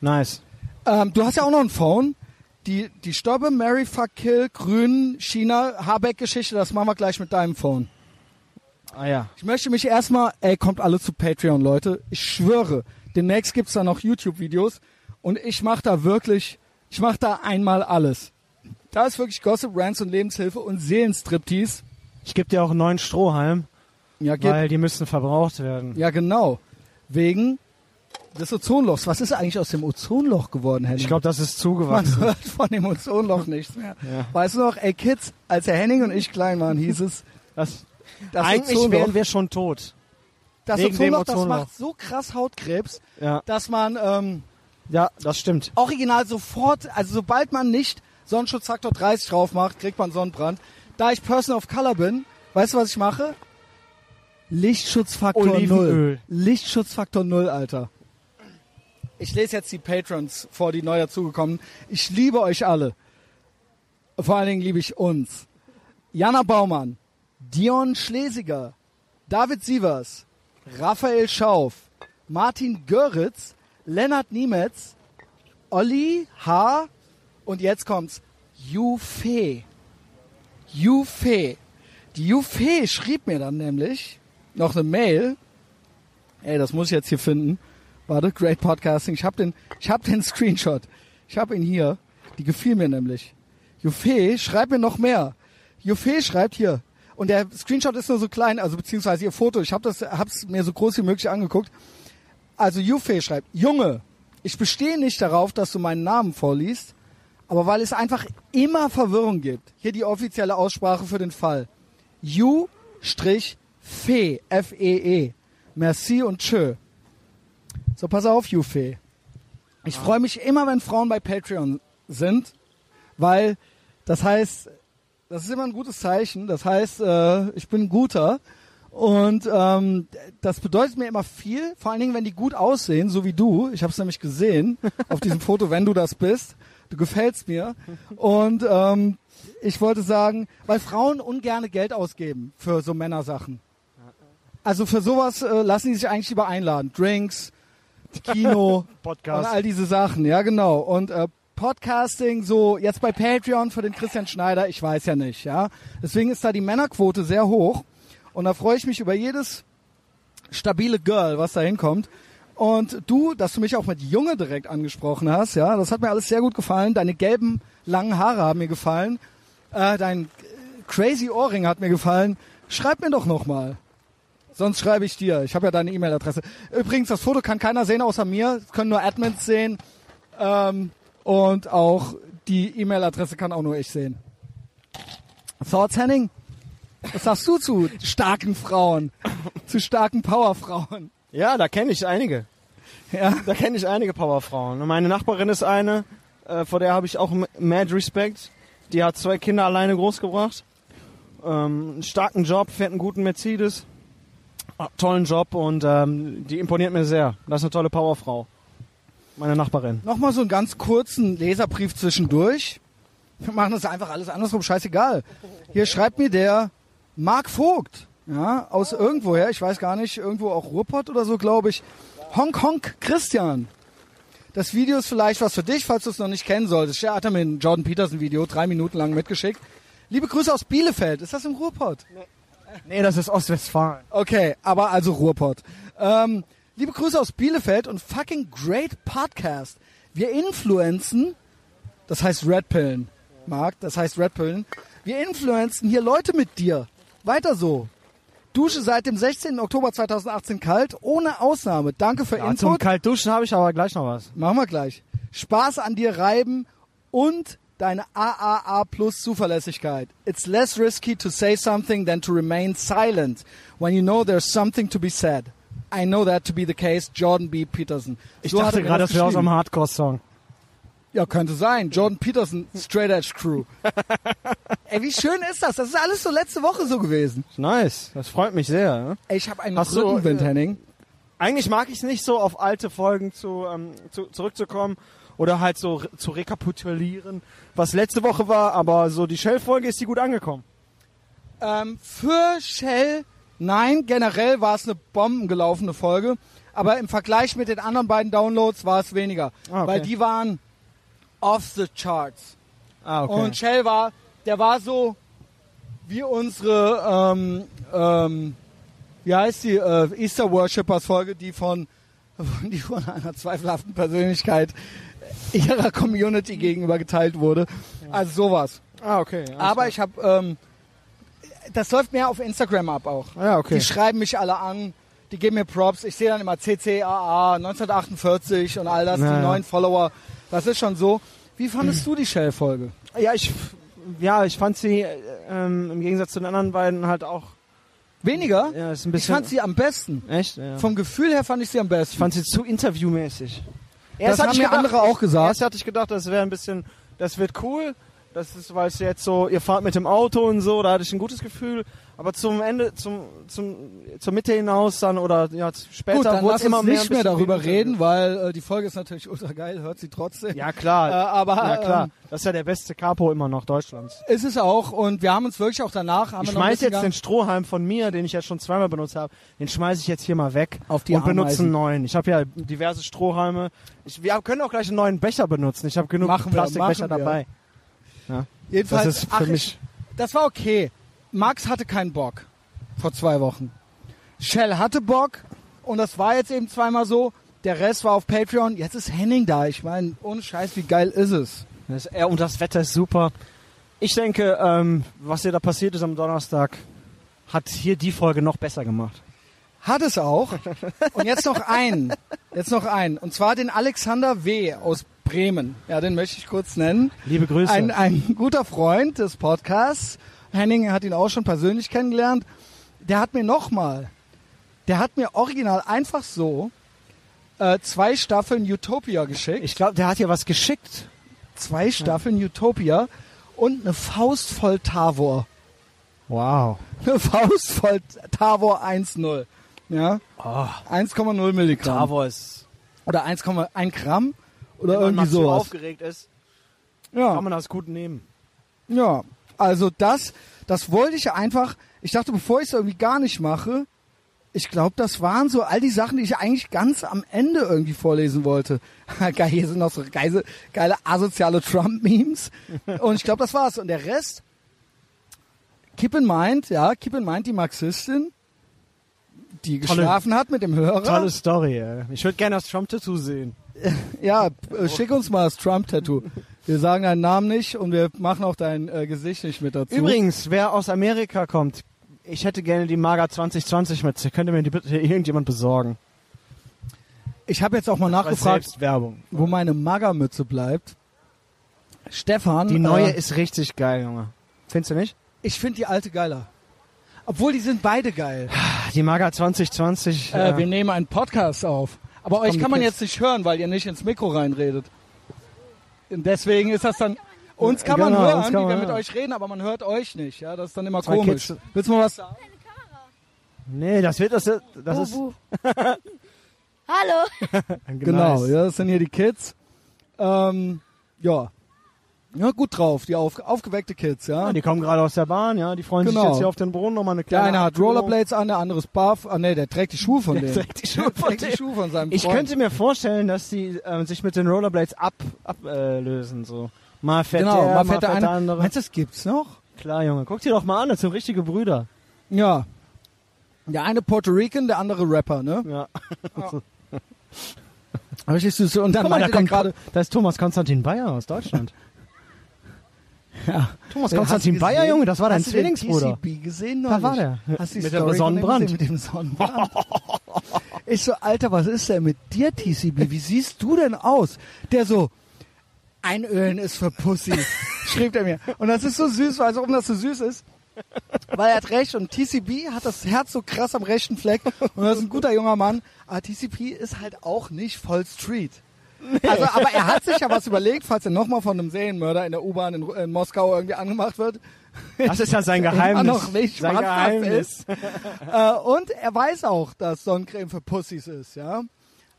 Speaker 1: Nice.
Speaker 2: Ähm, du hast ja auch noch ein Phone. Die, die Stobbe, Mary, Fuck, Kill, Grün, China, Habeck-Geschichte, das machen wir gleich mit deinem Phone.
Speaker 1: Ah ja.
Speaker 2: Ich möchte mich erstmal, ey, kommt alle zu Patreon, Leute. Ich schwöre, demnächst gibt's da noch YouTube-Videos und ich mache da wirklich, ich mache da einmal alles. Da ist wirklich Gossip, Rants und Lebenshilfe und Seelenstriptease.
Speaker 1: Ich gebe dir auch einen neuen Strohhalm,
Speaker 2: Ja, geht,
Speaker 1: weil die müssen verbraucht werden.
Speaker 2: ja, genau. Wegen des Ozonlochs. Was ist eigentlich aus dem Ozonloch geworden, Henning?
Speaker 1: Ich glaube, das ist
Speaker 2: Man
Speaker 1: zugewachsen.
Speaker 2: hört von dem Ozonloch nichts mehr.
Speaker 1: Ja.
Speaker 2: Weißt du noch, ey Kids, als der Henning und ich klein waren, hieß es,
Speaker 1: Das,
Speaker 2: das
Speaker 1: eigentlich wären wir schon tot.
Speaker 2: das
Speaker 1: wegen
Speaker 2: Ozonloch, das macht so krass Hautkrebs,
Speaker 1: Ja,
Speaker 2: dass man ähm,
Speaker 1: ja, das stimmt.
Speaker 2: original sofort, also sobald man nicht Sonnenschutzfaktor 30 drauf macht, kriegt man Sonnenbrand. Da ich Person of Color bin, weißt du, was ich mache? Lichtschutzfaktor
Speaker 1: Olivenöl.
Speaker 2: 0. Lichtschutzfaktor 0, Alter. Ich lese jetzt die Patrons vor, die neu dazugekommen. Ich liebe euch alle. Vor allen Dingen liebe ich uns. Jana Baumann, Dion Schlesiger, David Sievers, Raphael Schauf, Martin Göritz, Lennart Niemetz, Olli H. und jetzt kommt's. Jufe. Jufe. Die Jufe schrieb mir dann nämlich noch eine Mail. Ey, das muss ich jetzt hier finden. Warte, Great Podcasting. Ich hab den, ich hab den Screenshot. Ich hab ihn hier. Die gefiel mir nämlich. Jufe, schreib mir noch mehr. Jufe schreibt hier. Und der Screenshot ist nur so klein, also beziehungsweise ihr Foto. Ich hab das, hab's mir so groß wie möglich angeguckt. Also Jufe schreibt, Junge, ich bestehe nicht darauf, dass du meinen Namen vorliest, aber weil es einfach immer Verwirrung gibt. Hier die offizielle Aussprache für den Fall. Ju-Fe, F-E-E. Merci und tschö. So, pass auf, Jufe. Ich freue mich immer, wenn Frauen bei Patreon sind, weil das heißt, das ist immer ein gutes Zeichen. Das heißt, äh, ich bin guter. Und ähm, das bedeutet mir immer viel, vor allen Dingen, wenn die gut aussehen, so wie du. Ich habe es nämlich gesehen auf diesem Foto, wenn du das bist. Du gefällst mir. Und ähm, ich wollte sagen, weil Frauen ungerne Geld ausgeben für so Männersachen. Also für sowas äh, lassen die sich eigentlich lieber einladen. Drinks, Kino und
Speaker 1: Podcast.
Speaker 2: all diese Sachen. Ja, genau. Und äh, Podcasting, so jetzt bei Patreon für den Christian Schneider, ich weiß ja nicht. Ja, Deswegen ist da die Männerquote sehr hoch. Und da freue ich mich über jedes stabile Girl, was da hinkommt. Und du, dass du mich auch mit Junge direkt angesprochen hast, ja, das hat mir alles sehr gut gefallen. Deine gelben, langen Haare haben mir gefallen. Äh, dein äh, crazy Ohrring hat mir gefallen. Schreib mir doch nochmal. Sonst schreibe ich dir. Ich habe ja deine E-Mail-Adresse. Übrigens, das Foto kann keiner sehen außer mir. Das können nur Admins sehen. Ähm, und auch die E-Mail-Adresse kann auch nur ich sehen. Thoughts, Henning? Was sagst du zu starken Frauen? zu starken Powerfrauen?
Speaker 1: Ja, da kenne ich einige.
Speaker 2: Ja.
Speaker 1: Da kenne ich einige Powerfrauen. Und meine Nachbarin ist eine, äh, vor der habe ich auch mad Respect. Die hat zwei Kinder alleine großgebracht. ähm, einen starken Job, fährt einen guten Mercedes, ah, tollen Job und ähm, die imponiert mir sehr. Das ist eine tolle Powerfrau. Meine Nachbarin.
Speaker 2: Nochmal so einen ganz kurzen Leserbrief zwischendurch. Wir machen das einfach alles andersrum, scheißegal. Hier schreibt mir der Marc Vogt, ja, aus irgendwoher, ich weiß gar nicht, irgendwo auch Ruhrpott oder so, glaube ich. Honk Honk Christian. Das Video ist vielleicht was für dich, falls du es noch nicht kennen solltest. Er hat mir ein Jordan Peterson Video drei Minuten lang mitgeschickt. Liebe Grüße aus Bielefeld. Ist das im Ruhrpott?
Speaker 1: Nee, das ist Ostwestfalen.
Speaker 2: Okay, aber also Ruhrpott. Ähm, liebe Grüße aus Bielefeld und fucking great Podcast. Wir influenzen, das heißt Redpillen, Marc, das heißt Redpillen. Wir influenzen hier Leute mit dir. Weiter so. Dusche seit dem 16. Oktober 2018 kalt, ohne Ausnahme. Danke für
Speaker 1: Ja, zum
Speaker 2: Input.
Speaker 1: Kaltduschen habe ich aber gleich noch was.
Speaker 2: Machen wir gleich. Spaß an dir reiben und deine AAA plus Zuverlässigkeit. It's less risky to say something than to remain silent when you know there's something to be said. I know that to be the case. Jordan B. Peterson.
Speaker 1: Ich
Speaker 2: So hat
Speaker 1: dachte
Speaker 2: er
Speaker 1: gerade, das wäre aus einem Hardcore-Song.
Speaker 2: Ja, könnte sein. Jordan Peterson, Straight Edge Crew. Ey, wie schön ist das? Das ist alles so letzte Woche so gewesen.
Speaker 1: Nice, das freut mich sehr. Ne?
Speaker 2: Ey, ich habe einen
Speaker 1: Hast du,
Speaker 2: Rückenwind,
Speaker 1: äh,
Speaker 2: Henning.
Speaker 1: Eigentlich mag ich es nicht so, auf alte Folgen zu, ähm, zu, zurückzukommen oder halt so re zu rekapitulieren, was letzte Woche war, aber so die Shell-Folge ist die gut angekommen.
Speaker 2: Ähm, für Shell, nein, generell war es eine bombengelaufene Folge. Aber im Vergleich mit den anderen beiden Downloads war es weniger.
Speaker 1: Ah, okay.
Speaker 2: Weil die waren off the charts.
Speaker 1: Ah,
Speaker 2: Und Shell war, der war so wie unsere, ähm, ähm, wie heißt die, äh, Easter Worshippers Folge, die von, die von einer zweifelhaften Persönlichkeit ihrer Community gegenüber geteilt wurde. Also sowas.
Speaker 1: ah, okay.
Speaker 2: Aber
Speaker 1: klar.
Speaker 2: ich habe, ähm, das läuft mehr auf Instagram ab auch.
Speaker 1: Ja, okay.
Speaker 2: Die schreiben mich alle an, die geben mir Props. Ich sehe dann immer CCAA 1948 und all das,
Speaker 1: Ja,
Speaker 2: die
Speaker 1: ja.
Speaker 2: neuen Follower. Das ist schon so. Wie fandest du die Shell-Folge?
Speaker 1: Ja, ich, ja, ich fand sie äh, ähm, im Gegensatz zu den anderen beiden halt auch.
Speaker 2: Weniger?
Speaker 1: Ja, ist ein
Speaker 2: ich
Speaker 1: bisschen.
Speaker 2: fand sie am besten.
Speaker 1: echt? Ja.
Speaker 2: Vom Gefühl her fand ich sie am besten.
Speaker 1: ich fand sie zu interviewmäßig.
Speaker 2: das haben mir andere auch gesagt.
Speaker 1: Erst hatte ich gedacht, das wäre ein bisschen, das wird cool. Das ist, weil es jetzt so, ihr fahrt mit dem Auto und so, da hatte ich ein gutes Gefühl. Aber zum Ende, zum, zum, zur Mitte hinaus dann oder ja, später
Speaker 2: Gut, dann
Speaker 1: wurde
Speaker 2: lass
Speaker 1: es immer mehr.
Speaker 2: nicht mehr darüber reden, weil äh, die Folge ist natürlich ultra geil, hört sie trotzdem.
Speaker 1: Ja klar,
Speaker 2: Äh, aber
Speaker 1: ja klar.
Speaker 2: ähm,
Speaker 1: das ist ja der beste Capo immer noch Deutschlands.
Speaker 2: ist es auch und wir haben uns wirklich auch danach haben
Speaker 1: Ich
Speaker 2: wir
Speaker 1: schmeiß jetzt den Strohhalm von mir, den ich jetzt schon zweimal benutzt habe, den schmeiß ich jetzt hier mal weg
Speaker 2: Auf die
Speaker 1: und benutze einen neuen. Ich habe ja diverse Strohhalme. Ich, wir können auch gleich einen neuen Becher benutzen. Ich habe genug
Speaker 2: Machen wir,
Speaker 1: Plastikbecher
Speaker 2: machen wir.
Speaker 1: Dabei.
Speaker 2: Jedenfalls,
Speaker 1: Das ist für
Speaker 2: ach,
Speaker 1: mich.
Speaker 2: Das war okay. Max hatte keinen Bock vor zwei Wochen. Shell hatte Bock und das war jetzt eben zweimal so. Der Rest war auf Patreon. Jetzt ist Henning da. Ich meine, ohne Scheiß, wie geil ist es?
Speaker 1: Das, ja, und das Wetter ist super. Ich denke, ähm, was hier da passiert ist am Donnerstag, hat hier die Folge noch besser gemacht.
Speaker 2: Hat es auch. Und jetzt noch einen. Jetzt noch einen. Und zwar den Alexander W. aus Bremen. Ja, den möchte ich kurz nennen.
Speaker 1: Liebe Grüße.
Speaker 2: Ein, ein guter Freund des Podcasts. Henning hat ihn auch schon persönlich kennengelernt. Der hat mir nochmal, der hat mir original einfach so äh, zwei Staffeln Utopia geschickt.
Speaker 1: ich glaube, der hat hier was geschickt.
Speaker 2: zwei Staffeln Utopia und eine Faust voll Tavor.
Speaker 1: Wow.
Speaker 2: Eine Faust voll Tavor 1,0. Ja,
Speaker 1: Oh,
Speaker 2: 1,0 Milligramm.
Speaker 1: Tavor ist.
Speaker 2: Oder 1,1 Gramm. Oder
Speaker 1: Wenn
Speaker 2: irgendwie sowas.
Speaker 1: aufgeregt ist,
Speaker 2: Ja.
Speaker 1: kann man das gut nehmen.
Speaker 2: Ja, also das, das wollte ich einfach. Ich dachte, bevor ich es irgendwie gar nicht mache, ich glaube, das waren so all die Sachen, die ich eigentlich ganz am Ende irgendwie vorlesen wollte. Geil, hier sind noch so geile, geile asoziale Trump-Memes. Und ich glaube, das war's. Und der Rest, keep in mind, ja, keep in mind die Marxistin, die
Speaker 1: Tolle-
Speaker 2: geschlafen hat mit dem Hörer.
Speaker 1: Tolle Story, ey. Ich würde gerne das Trump-Tattoo sehen.
Speaker 2: Ja, äh, schick uns mal das Trump-Tattoo. Wir sagen deinen Namen nicht und wir machen auch dein äh, Gesicht nicht mit dazu.
Speaker 1: Übrigens, wer aus Amerika kommt, ich hätte gerne die Maga 2020 mit. Könnte mir die bitte irgendjemand besorgen?
Speaker 2: Ich habe jetzt auch mal nachgefragt,
Speaker 1: Selbstwerbung.
Speaker 2: wo meine Magermütze bleibt. Stefan,
Speaker 1: Die neue
Speaker 2: äh,
Speaker 1: ist richtig geil, Junge. Findest du nicht?
Speaker 2: ich finde die alte geiler. Obwohl die sind beide geil.
Speaker 1: Die Maga 2020.
Speaker 2: Äh,
Speaker 1: äh,
Speaker 2: wir nehmen einen Podcast auf. Aber euch kann man jetzt nicht hören, weil ihr nicht ins Mikro reinredet. Und deswegen ist das dann. Uns kann man
Speaker 1: Genau,
Speaker 2: hören,
Speaker 1: uns kann
Speaker 2: wie
Speaker 1: man
Speaker 2: wir mit
Speaker 1: hören.
Speaker 2: euch reden, aber man hört euch nicht. Ja, das ist dann immer
Speaker 1: Zwei
Speaker 2: komisch.
Speaker 1: Kids.
Speaker 2: Willst du mal was sagen?
Speaker 1: Nee, das wird das, das ist.
Speaker 3: Hallo.
Speaker 2: Genau,
Speaker 1: nice.
Speaker 2: ja, das sind hier die Kids. Ähm, ja. Ja, gut drauf, die auf, aufgeweckte Kids, ja.
Speaker 1: Ja, die kommen gerade aus der Bahn, ja, die freuen
Speaker 2: Genau.
Speaker 1: sich jetzt hier auf den Brunnen nochmal eine
Speaker 2: der
Speaker 1: kleine
Speaker 2: eine hat. Rollerblades an, der andere ist barf. Ah nee, der trägt die Schuhe von
Speaker 1: Der
Speaker 2: dem.
Speaker 1: trägt die Schuhe
Speaker 2: Der
Speaker 1: von
Speaker 2: trägt die
Speaker 1: dem.
Speaker 2: Schuhe von seinem
Speaker 1: Ich
Speaker 2: Freund.
Speaker 1: könnte mir vorstellen, dass sie ähm, sich mit den Rollerblades ablösen. Ab, äh, lösen, so. Mal fährt
Speaker 2: genau,
Speaker 1: der,
Speaker 2: mal fährt der eine.
Speaker 1: der andere.
Speaker 2: Meinst du, das gibt's noch?
Speaker 1: Klar, Junge, guck dir doch mal an, das sind richtige Brüder.
Speaker 2: Ja. Der eine Puerto Rican, der andere Rapper, ne?
Speaker 1: Ja.
Speaker 2: Richtig süß. Und dann
Speaker 1: Guck mal, da
Speaker 2: der
Speaker 1: kommt
Speaker 2: gerade,
Speaker 1: da ist Thomas Konstantin Bayer aus Deutschland.
Speaker 2: ja.
Speaker 1: Thomas
Speaker 2: Hast
Speaker 1: Konstantin Bayer,
Speaker 2: gesehen?
Speaker 1: Junge, das war dein
Speaker 2: Hast du den
Speaker 1: Zwillingsbruder.
Speaker 2: TCB gesehen
Speaker 1: Da war der.
Speaker 2: Hast du die
Speaker 1: Mit dem
Speaker 2: Story dem
Speaker 1: Sonnenbrand.
Speaker 2: Mit dem Sonnenbrand. ich so, Alter, was ist denn mit dir, TCB? Wie siehst du denn aus? Der so, Einölen ist für Pussys, schrieb er mir. Und das ist so süß, weil warum das so süß ist? Weil er hat recht und TCB hat das Herz so krass am rechten Fleck und das ist ein guter junger Mann. Aber TCP ist halt auch nicht voll Street. Also, aber er hat sich ja was überlegt, falls er nochmal von einem Serienmörder in der U-Bahn in, in Moskau irgendwie angemacht wird.
Speaker 1: Das ist ja sein Geheimnis.
Speaker 2: noch nicht,
Speaker 1: sein Geheimnis.
Speaker 2: Äh, und er weiß auch, dass Sonnencreme für Pussys ist, ja.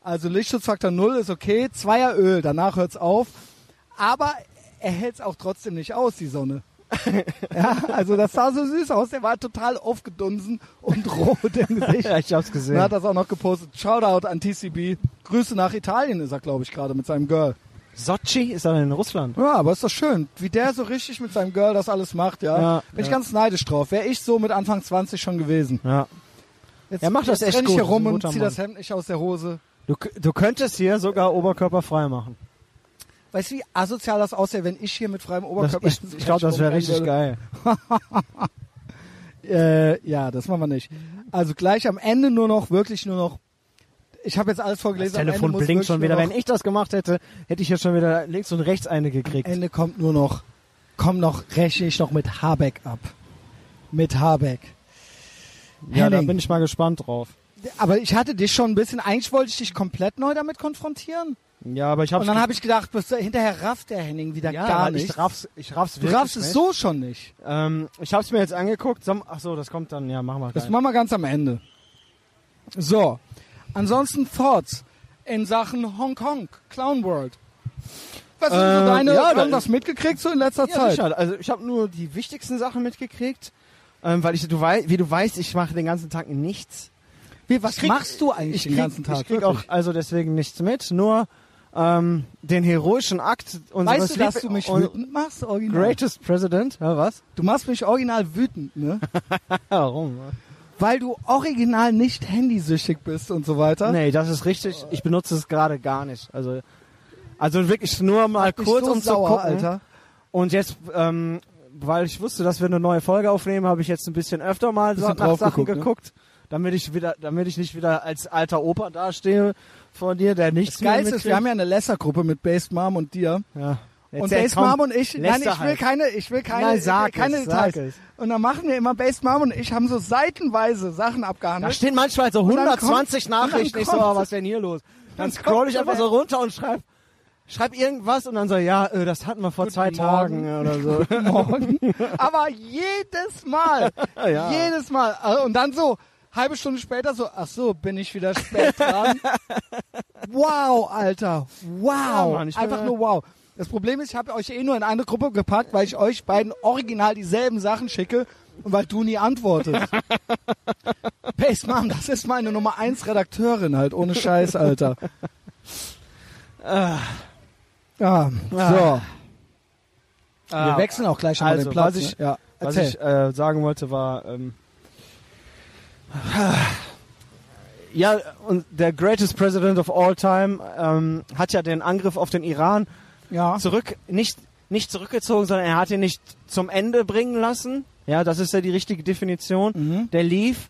Speaker 2: Also Lichtschutzfaktor 0 ist okay, Zweier Öl, danach hört's auf. Aber er hält's auch trotzdem nicht aus, die Sonne. ja, also das sah so süß aus. Der war total aufgedunsen und rot im Gesicht.
Speaker 1: Ja, ich hab's gesehen.
Speaker 2: hat das auch noch gepostet. Shoutout an TCB. Grüße nach Italien ist er, glaube ich, gerade mit seinem Girl.
Speaker 1: Sochi ist er in Russland.
Speaker 2: Ja, aber ist doch schön, wie der so richtig mit seinem Girl das alles macht, ja.
Speaker 1: Ja,
Speaker 2: Bin ich
Speaker 1: ja.
Speaker 2: ganz neidisch drauf. Wäre ich so mit Anfang 20 schon gewesen.
Speaker 1: Ja.
Speaker 2: Jetzt,
Speaker 1: Er macht das
Speaker 2: jetzt
Speaker 1: echt
Speaker 2: renn ich
Speaker 1: gut,
Speaker 2: hier rum und zieh das Hemd nicht aus der Hose.
Speaker 1: Du, du könntest hier sogar Oberkörper frei machen.
Speaker 2: Weißt du, wie asozial das aussähe, wenn ich hier mit freiem
Speaker 1: Das,
Speaker 2: Oberkörper
Speaker 1: ich ich glaube, das wäre richtig geil.
Speaker 2: Äh, ja, das machen wir nicht. Also gleich am Ende nur noch, wirklich nur noch. Ich habe jetzt alles
Speaker 1: Das
Speaker 2: vorgelesen. am
Speaker 1: Telefon blinkt schon wieder. Wenn ich das gemacht hätte, hätte ich jetzt schon wieder links und rechts eine gekriegt.
Speaker 2: noch, Ende kommt nur noch, komm noch, rechne ich noch mit Habeck ab. Mit Habeck.
Speaker 1: Ja, da
Speaker 2: Henning.
Speaker 1: bin ich mal gespannt drauf.
Speaker 2: Aber ich hatte dich schon ein bisschen, eigentlich wollte ich dich komplett neu damit konfrontieren.
Speaker 1: Ja, aber ich hab's
Speaker 2: Und dann habe ich gedacht, bis hinterher rafft der Henning wieder
Speaker 1: ja,
Speaker 2: gar nicht.
Speaker 1: Ich raff's, ich raff's
Speaker 2: du
Speaker 1: wirklich
Speaker 2: raffst es so schon nicht.
Speaker 1: Ähm, ich hab's mir jetzt angeguckt. Ach so, das kommt dann. Ja, machen wir
Speaker 2: Das machen wir ganz am Ende. So. Ansonsten Thoughts in Sachen Hongkong, Clown World. Was sind so
Speaker 1: Ähm,
Speaker 2: deine,
Speaker 1: ja,
Speaker 2: haben
Speaker 1: da-
Speaker 2: das mitgekriegt so in letzter
Speaker 1: Ja,
Speaker 2: Zeit?
Speaker 1: sicher. Also ich habe nur die wichtigsten Sachen mitgekriegt, ähm, weil ich, du wei wie du weißt, ich mache den ganzen Tag nichts.
Speaker 2: Wie, was
Speaker 1: krieg-
Speaker 2: machst du eigentlich
Speaker 1: Ich
Speaker 2: den
Speaker 1: krieg,
Speaker 2: ganzen Tag?
Speaker 1: ich krieg auch also deswegen nichts mit, nur ähm, den heroischen Akt unseres
Speaker 2: Weißt du, dass du mich wütend machst, original?
Speaker 1: Greatest President? Ja, was?
Speaker 2: Du machst mich original wütend, ne?
Speaker 1: Warum?
Speaker 2: Weil du original nicht handysüchtig bist und so weiter.
Speaker 1: Nee, das ist richtig. Ich benutze es gerade gar nicht. Also, also wirklich nur mal
Speaker 2: mich
Speaker 1: kurz
Speaker 2: so
Speaker 1: um
Speaker 2: sauer,
Speaker 1: zu gucken.
Speaker 2: Alter.
Speaker 1: Und jetzt, ähm, weil ich wusste, dass wir eine neue Folge aufnehmen, habe ich jetzt ein bisschen öfter mal
Speaker 2: Bisschen
Speaker 1: nach Sachen
Speaker 2: geguckt, ne?
Speaker 1: geguckt, damit ich wieder, damit ich nicht wieder als alter Opa dastehe vor dir, der nichts
Speaker 2: Das Geilste ist, wir haben ja eine Lesser-Gruppe mit Based Mom und dir.
Speaker 1: ja.
Speaker 2: Und
Speaker 1: Erzähl,
Speaker 2: Base
Speaker 1: komm,
Speaker 2: Mom und ich, nein,
Speaker 1: lässt
Speaker 2: ich will
Speaker 1: halt.
Speaker 2: keine, ich will keine,
Speaker 1: Nein, sag
Speaker 2: keine
Speaker 1: es,
Speaker 2: Details.
Speaker 1: sag es.
Speaker 2: Und dann machen wir immer Base Mom und ich haben so seitenweise Sachen
Speaker 1: Da
Speaker 2: abgehandelt.
Speaker 1: stehen manchmal so
Speaker 2: Und dann
Speaker 1: 120
Speaker 2: kommt-
Speaker 1: Nachrichten. Ich so, was ist denn hier los? Dann
Speaker 2: dann
Speaker 1: scroll ich einfach so runter und schreib, schreib irgendwas und dann so, ja, äh, das hatten wir vor
Speaker 2: Guten
Speaker 1: zwei
Speaker 2: Morgen.
Speaker 1: Tagen oder so.
Speaker 2: Morgen. Aber jedes Mal,
Speaker 1: Ja.
Speaker 2: jedes Mal. Also, Und dann so, halbe Stunde später so, ach so, bin ich wieder spät dran. wow, Alter. Wow.
Speaker 1: Ja, Mann,
Speaker 2: Einfach nur wow. Das Problem ist, ich habe euch eh nur in eine Gruppe gepackt, weil ich euch beiden original dieselben Sachen schicke und weil du nie antwortest. Pace Mom, das ist meine Nummer 1 Redakteurin halt, ohne Scheiß, Alter.
Speaker 1: Ah.
Speaker 2: So.
Speaker 1: Ah.
Speaker 2: Wir wechseln auch gleich schon mal
Speaker 1: also,
Speaker 2: den Platz.
Speaker 1: was ich-
Speaker 2: ne? ja,
Speaker 1: Was ich äh, sagen wollte war, ähm, ja, und der greatest president of all time ähm, hat ja den Angriff auf den Iran
Speaker 2: ja.
Speaker 1: zurück, nicht, nicht zurückgezogen, sondern er hat ihn nicht zum Ende bringen lassen. Ja, das ist ja die richtige Definition.
Speaker 2: Mhm.
Speaker 1: Der lief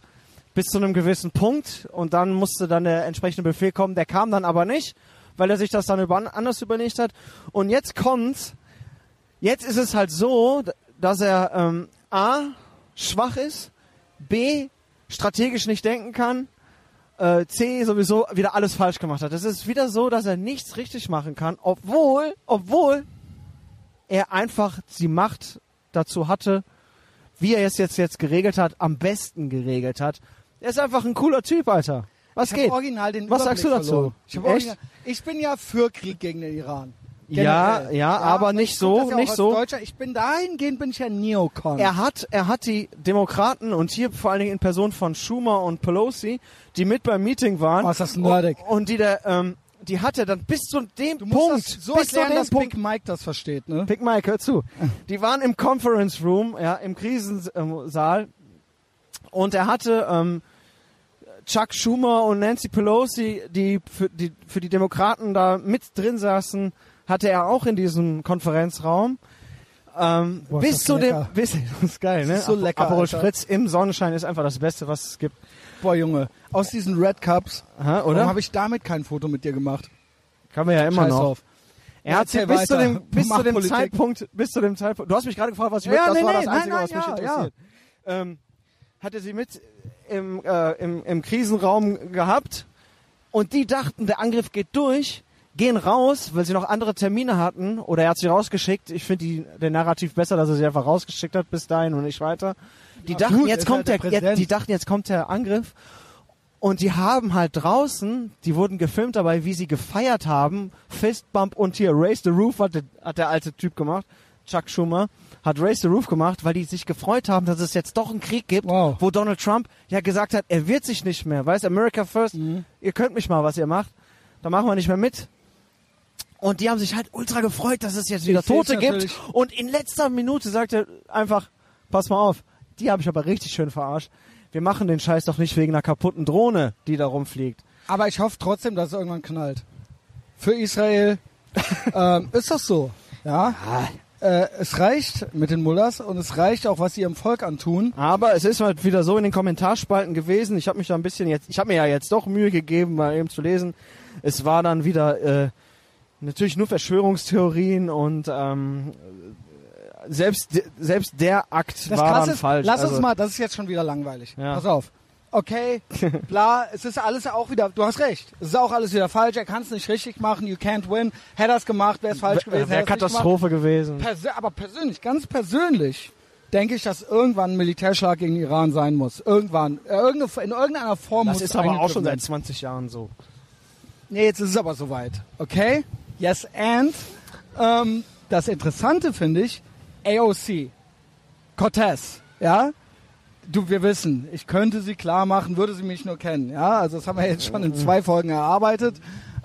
Speaker 1: bis zu einem gewissen Punkt und dann musste dann der entsprechende Befehl kommen. Der kam dann aber nicht, weil er sich das dann über, anders überlegt hat. Und jetzt kommt's. Jetzt ist es halt so, dass er ähm, A, schwach ist, B, strategisch nicht denken kann, äh, C, sowieso wieder alles falsch gemacht hat. Es ist wieder so, dass er nichts richtig machen kann, obwohl, obwohl er einfach die Macht dazu hatte, wie er es jetzt, jetzt geregelt hat, am besten geregelt hat. Er ist einfach ein cooler Typ, Alter. Was
Speaker 2: ich
Speaker 1: geht?
Speaker 2: Original den
Speaker 1: Was sagst du
Speaker 2: Überblick
Speaker 1: dazu?
Speaker 2: Ich,
Speaker 1: Echt?
Speaker 2: original, ich bin ja für Krieg gegen den Iran.
Speaker 1: Ja,
Speaker 2: Generell.
Speaker 1: ja, aber nicht so,
Speaker 2: ja
Speaker 1: nicht so.
Speaker 2: Deutscher. Ich bin dahingehend bin ich ja Neocon.
Speaker 1: Er hat, er hat die Demokraten und hier vor allen Dingen in Person von Schumer und Pelosi, die mit beim Meeting waren.
Speaker 2: Oh, ist das nerdig.
Speaker 1: Und, und die der, ähm, die hat er dann bis zu dem
Speaker 2: du
Speaker 1: Punkt,
Speaker 2: das so
Speaker 1: bis zu
Speaker 2: erklären,
Speaker 1: dem
Speaker 2: dass
Speaker 1: Punkt,
Speaker 2: Big Mike das versteht, ne?
Speaker 1: Big Mike, hör zu. Die waren im Conference Room, ja, im Krisensaal. Und er hatte ähm, Chuck Schumer und Nancy Pelosi, die für, die für die Demokraten da mit drin saßen, hatte er auch in diesem Konferenzraum. Ähm,
Speaker 2: Boah,
Speaker 1: bis zu dem, bis, das ist geil, ne?
Speaker 2: Ist so lecker,
Speaker 1: Aperol. Spritz im Sonnenschein ist einfach das Beste, was es gibt.
Speaker 2: Boah, Junge. Aus diesen Red Cups.
Speaker 1: Aha,
Speaker 2: Warum
Speaker 1: oder?
Speaker 2: habe ich damit kein Foto mit dir gemacht?
Speaker 1: Kann man ja immer
Speaker 2: Scheiß
Speaker 1: noch.
Speaker 2: drauf.
Speaker 1: Er
Speaker 2: Ja,
Speaker 1: hat sich
Speaker 2: erzähl
Speaker 1: bis zu dem, bis
Speaker 2: Mach
Speaker 1: zu dem
Speaker 2: Politik.
Speaker 1: Zeitpunkt, bis zu dem Zeitpunkt, du hast mich gerade gefragt, was ich
Speaker 2: Ja,
Speaker 1: mit, das
Speaker 2: nee,
Speaker 1: war
Speaker 2: nee,
Speaker 1: das
Speaker 2: nein,
Speaker 1: Einzige,
Speaker 2: nein,
Speaker 1: was mich
Speaker 2: ja,
Speaker 1: interessiert. Ähm, hatte sie mit im, äh, im, im Krisenraum gehabt und die dachten, der Angriff geht durch, gehen raus, weil sie noch andere Termine hatten oder er hat sie rausgeschickt. Ich finde die- den Narrativ besser, dass er sie einfach rausgeschickt hat bis dahin und nicht weiter. Die
Speaker 2: Ja,
Speaker 1: dachten,
Speaker 2: gut,
Speaker 1: jetzt kommt
Speaker 2: halt der
Speaker 1: der, jetzt, die dachten, jetzt kommt der Angriff und die haben halt draußen, die wurden gefilmt dabei, wie sie gefeiert haben. Fistbump und hier Raise the Roof hat der, hat der alte Typ gemacht. Chuck Schumer hat Raise the Roof gemacht, weil die sich gefreut haben, dass es jetzt doch einen Krieg gibt,
Speaker 2: Wow.
Speaker 1: wo Donald Trump ja gesagt hat, er wird sich nicht mehr. Weißt America first,
Speaker 2: Mhm.
Speaker 1: ihr könnt mich mal, was ihr macht. Da machen wir nicht mehr mit. Und die haben sich halt ultra gefreut, dass es jetzt wieder
Speaker 2: Ich
Speaker 1: Tote gibt. Und in letzter Minute sagt er einfach, pass mal auf, die habe ich aber richtig schön verarscht. Wir machen den Scheiß doch nicht wegen einer kaputten Drohne, die da rumfliegt.
Speaker 2: Aber ich hoffe trotzdem, dass es irgendwann knallt. Für Israel ähm, ist das so. Ja. Äh, es reicht mit den Mullers und es reicht auch, was sie ihrem Volk antun.
Speaker 1: Aber es ist halt wieder so in den Kommentarspalten gewesen. Ich habe mich da ein bisschen jetzt, ich habe mir ja jetzt doch Mühe gegeben, mal eben zu lesen. Es war dann wieder äh, natürlich nur Verschwörungstheorien und ähm, selbst selbst der Akt
Speaker 2: Das
Speaker 1: war
Speaker 2: ist,
Speaker 1: falsch.
Speaker 2: lass
Speaker 1: also,
Speaker 2: uns mal, das ist jetzt schon wieder langweilig.
Speaker 1: Ja.
Speaker 2: Pass auf. Okay, bla, es ist alles auch wieder, du hast recht, es ist auch alles wieder falsch, er kann es nicht richtig machen, you can't win, hätte er es gemacht, wäre es falsch gewesen,
Speaker 1: Wäre Katastrophe gewesen.
Speaker 2: Persö aber persönlich, ganz persönlich, denke ich, dass irgendwann ein Militärschlag gegen Iran sein muss. Irgendwann, äh, in irgendeiner Form
Speaker 1: Das
Speaker 2: muss
Speaker 1: ist aber auch schon seit 20 Jahren so.
Speaker 2: Nee, jetzt ist es aber soweit. Okay? Yes, and. Ähm, das Interessante finde ich, AOC. Cortez. Ja? Du, wir wissen, ich könnte sie klar machen, würde sie mich nur kennen. Ja? Also, das haben wir jetzt schon in zwei Folgen erarbeitet.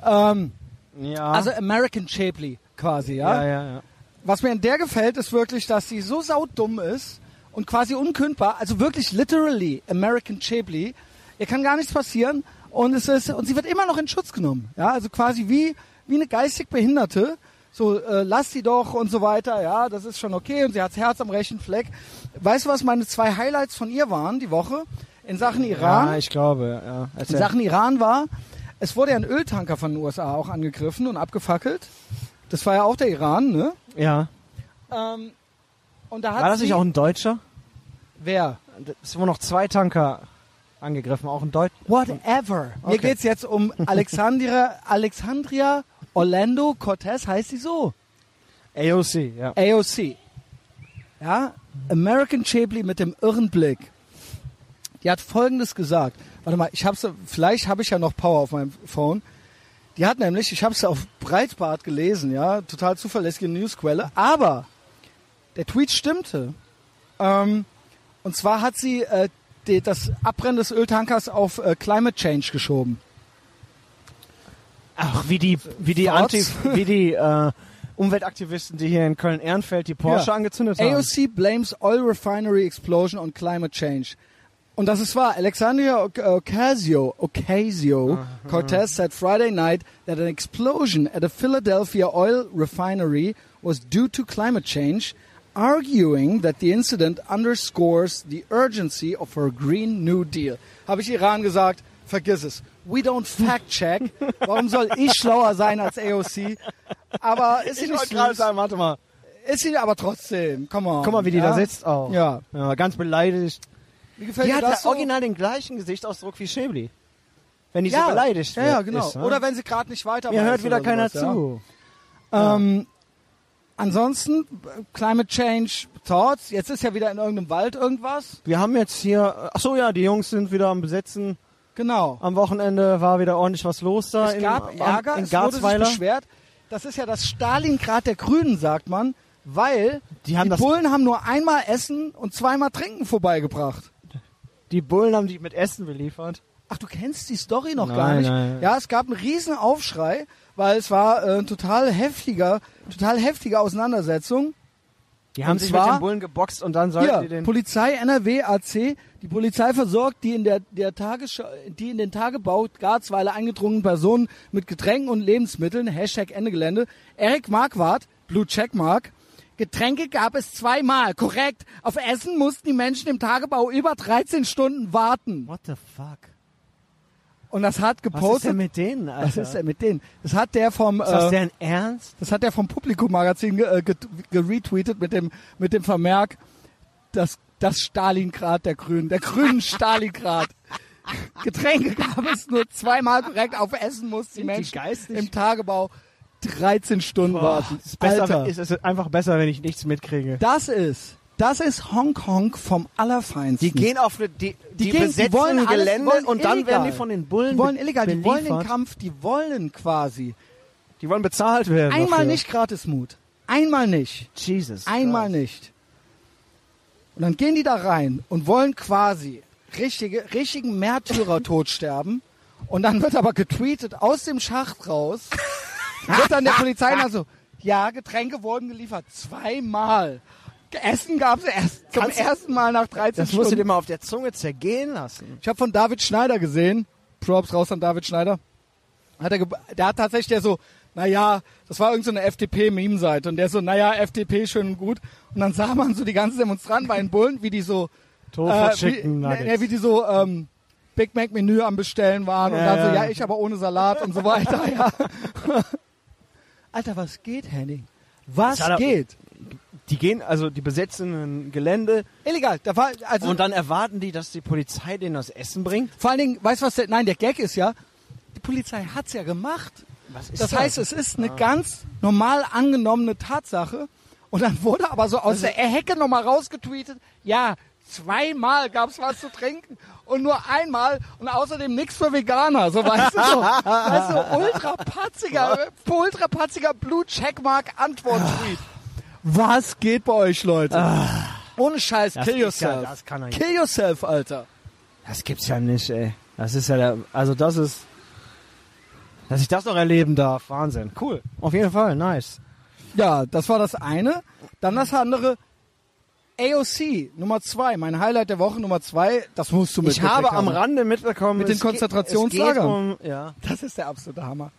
Speaker 2: Ähm,
Speaker 1: Ja.
Speaker 2: also, American Shapley quasi, ja?
Speaker 1: ja, ja, ja.
Speaker 2: Was mir an der gefällt, ist wirklich, dass sie so saudumm ist und quasi unkündbar, also wirklich literally American Shapley. Ihr kann gar nichts passieren und es ist und sie wird immer noch in Schutz genommen. Ja, also quasi wie wie eine geistig Behinderte. So äh, lass sie doch und so weiter. Ja, das ist schon okay und sie hat das Herz am rechten Fleck. Weißt du, was meine zwei Highlights von ihr waren die Woche in Sachen Iran?
Speaker 1: Ja, ich glaube, ja.
Speaker 2: in
Speaker 1: Erzähl.
Speaker 2: Sachen Iran war, es wurde ja ein Öltanker von den USA auch angegriffen und abgefackelt. Das war ja auch der Iran, ne?
Speaker 1: ja.
Speaker 2: Ähm, und da hat
Speaker 1: War das nicht auch ein Deutscher?
Speaker 2: wer?
Speaker 1: Es wurden noch zwei Tanker angegriffen, auch ein Deutscher.
Speaker 2: Whatever. Mir
Speaker 1: Okay.
Speaker 2: geht's jetzt um Alexandria, Alexandria Orlando Cortez, heißt sie so?
Speaker 1: AOC, ja.
Speaker 2: AOC. Ja, American Shapley mit dem irren Blick. Die hat Folgendes gesagt. Warte mal, ich hab's, vielleicht habe ich ja noch Power auf meinem Phone. Die hat nämlich, ich habe es auf Breitbart gelesen, ja, total zuverlässige Newsquelle, aber der Tweet stimmte. Ähm, und zwar hat sie äh, die, das Abbrennen des Öltankers auf äh, Climate Change geschoben.
Speaker 1: Ach, wie die, wie die? Anti, wie die äh, Umweltaktivisten, die hier in Köln-Ehrenfeld die Porsche
Speaker 2: Ja.
Speaker 1: angezündet haben.
Speaker 2: AOC blames oil refinery explosion on climate change. Und das ist wahr. Alexandria Oc- Ocasio, Ocasio Cortez said Friday night that an explosion at a Philadelphia oil refinery was due to climate change, arguing that the incident underscores the urgency of her Green New Deal. Habe ich Iran gesagt? Vergiss es. We don't fact check. Warum soll ich schlauer sein als AOC? Aber ist sie
Speaker 1: ich
Speaker 2: nicht
Speaker 1: wollte gerade
Speaker 2: süß?
Speaker 1: sagen, warte mal.
Speaker 2: Ist sie aber trotzdem. Come on.
Speaker 1: Guck mal, wie die
Speaker 2: ja?
Speaker 1: da sitzt auch.
Speaker 2: Ja.
Speaker 1: ja ganz beleidigt.
Speaker 2: Wie gefällt
Speaker 1: Die
Speaker 2: dir
Speaker 1: hat
Speaker 2: das
Speaker 1: ja
Speaker 2: so?
Speaker 1: original den gleichen Gesichtsausdruck wie Schäbli. Wenn die
Speaker 2: ja,
Speaker 1: so beleidigt
Speaker 2: ja,
Speaker 1: wird.
Speaker 2: ja, genau.
Speaker 1: Ist, ne?
Speaker 2: Oder wenn sie gerade nicht weiter
Speaker 1: Mir hört wieder keiner
Speaker 2: sowas, ja.
Speaker 1: zu.
Speaker 2: Ähm, ansonsten, Climate Change, Thoughts, jetzt ist ja wieder in irgendeinem Wald irgendwas.
Speaker 1: Wir haben jetzt hier, ach so ja, die Jungs sind wieder am Besetzen.
Speaker 2: Genau.
Speaker 1: Am Wochenende war wieder ordentlich was los da
Speaker 2: Es
Speaker 1: in,
Speaker 2: gab
Speaker 1: am-
Speaker 2: Ärger,
Speaker 1: in
Speaker 2: es wurde sich
Speaker 1: Garzweiler.
Speaker 2: beschwert. Das ist ja das Stalingrad der Grünen, sagt man, weil
Speaker 1: Die haben das-
Speaker 2: Bullen haben nur einmal Essen und zweimal Trinken vorbeigebracht.
Speaker 1: Die Bullen haben die mit Essen beliefert.
Speaker 2: Ach, du kennst die Story noch
Speaker 1: Nein,
Speaker 2: gar nicht.
Speaker 1: nein.
Speaker 2: Ja, es gab einen riesen Aufschrei, weil es war äh, total heftiger, total heftige Auseinandersetzung.
Speaker 1: Die haben
Speaker 2: Und
Speaker 1: sich
Speaker 2: zwar-
Speaker 1: mit den Bullen geboxt und dann sollten
Speaker 2: Hier,
Speaker 1: die den...
Speaker 2: Polizei NRW AC, die Polizei versorgt die in der, der Tagesschau, die in den Tagebau Garzweiler eingedrungenen Personen mit Getränken und Lebensmitteln, Hashtag Ende Gelände. Erik Marquardt, Blue Checkmark. Getränke gab es zweimal, korrekt. Auf Essen mussten die Menschen im Tagebau über 13 Stunden warten.
Speaker 1: What the fuck?
Speaker 2: Und das hat
Speaker 1: Was ist
Speaker 2: gepostet.
Speaker 1: denn mit denen, Alter?
Speaker 2: was ist denn mit denen? Das hat der vom,
Speaker 1: Ist das
Speaker 2: äh,
Speaker 1: deren Ernst?
Speaker 2: das hat der vom Publikum-Magazin ge äh, geretweetet mit dem, mit dem Vermerk, das, das Stalingrad der Grünen, der grünen Stalingrad. Getränke gab es nur zweimal korrekt auf Essen mussten die
Speaker 1: die
Speaker 2: Menschen
Speaker 1: geistig?
Speaker 2: im Tagebau 13 Stunden warten.
Speaker 1: ist, besser,
Speaker 2: Alter,
Speaker 1: ist es einfach besser, wenn ich nichts mitkriege.
Speaker 2: das ist, das ist Hongkong vom Allerfeinsten.
Speaker 1: Die gehen auf eine, die, die,
Speaker 2: Die gehen- die
Speaker 1: besetzen
Speaker 2: wollen
Speaker 1: ein
Speaker 2: alles-
Speaker 1: Gelände
Speaker 2: wollen
Speaker 1: und dann
Speaker 2: illegal.
Speaker 1: werden die von den Bullen
Speaker 2: die wollen illegal, die wollen den
Speaker 1: beliefert.
Speaker 2: Kampf, die wollen quasi.
Speaker 1: Die wollen bezahlt werden.
Speaker 2: Einmal
Speaker 1: dafür.
Speaker 2: nicht Gratismut. Einmal nicht.
Speaker 1: Jesus.
Speaker 2: Einmal
Speaker 1: Christ.
Speaker 2: nicht. Und dann gehen die da rein und wollen quasi richtige, richtigen Märtyrertod sterben. Und dann wird aber getweetet aus dem Schacht raus. wird dann der Polizei nach so, ja, Getränke wurden geliefert. Zweimal. Essen gab es erst zum
Speaker 1: Kannst
Speaker 2: ersten Mal nach 13
Speaker 1: Das musst du
Speaker 2: Stunden.
Speaker 1: dir mal auf der Zunge zergehen lassen.
Speaker 2: Ich habe von David Schneider gesehen. Props raus an David Schneider. Hat er, der hat tatsächlich der so, naja, das war irgendeine so eine FDP-Meme-Seite und der so, naja, FDP schön und gut. Und dann sah man so die ganzen Demonstranten bei den Bullen, wie die so,
Speaker 1: Tofu
Speaker 2: äh, wie,
Speaker 1: Chicken
Speaker 2: ne,
Speaker 1: Nuggets.
Speaker 2: ne, wie die so ähm, Big Mac Menü am Bestellen waren und
Speaker 1: Ja,
Speaker 2: dann so,
Speaker 1: ja.
Speaker 2: ich aber ohne Salat und so weiter. Ja. Alter, was geht, Henning? Was
Speaker 1: er-
Speaker 2: geht?
Speaker 1: Die gehen, also die besetzen ein Gelände
Speaker 2: Illegal. Da war, also,
Speaker 1: und dann erwarten die, dass die Polizei denen das Essen bringt.
Speaker 2: vor allen Dingen, weißt du was, der, nein, der Gag ist ja, die Polizei hat's ja gemacht.
Speaker 1: Was
Speaker 2: Das heißt, es ist eine ganz normal angenommene Tatsache. Und dann wurde aber so aus der Hecke nochmal rausgetweetet, ja, zweimal gab's was zu trinken und nur einmal und außerdem nichts für Veganer. So weißt du so. Weißt du, ultra patziger, ultra patziger Blue Checkmark Antwort-Tweet. Was geht bei euch, Leute? Ohne Scheiß,
Speaker 1: Das
Speaker 2: kill
Speaker 1: ja-
Speaker 2: yourself.
Speaker 1: das kann er nicht.
Speaker 2: kill yourself, Alter.
Speaker 1: Das gibt's ja nicht, ey. Das ist ja der, also das ist, dass ich das noch erleben darf. Wahnsinn. Cool. Auf jeden Fall, nice.
Speaker 2: Ja, das war das eine. Dann das andere. AOC Nummer zwei, mein Highlight der Woche Nummer zwei. Das musst du mit
Speaker 1: Ich habe am Rande mitbekommen,
Speaker 2: Mit den Konzentrationslagern.
Speaker 1: Um, ja,
Speaker 2: Das ist der absolute Hammer.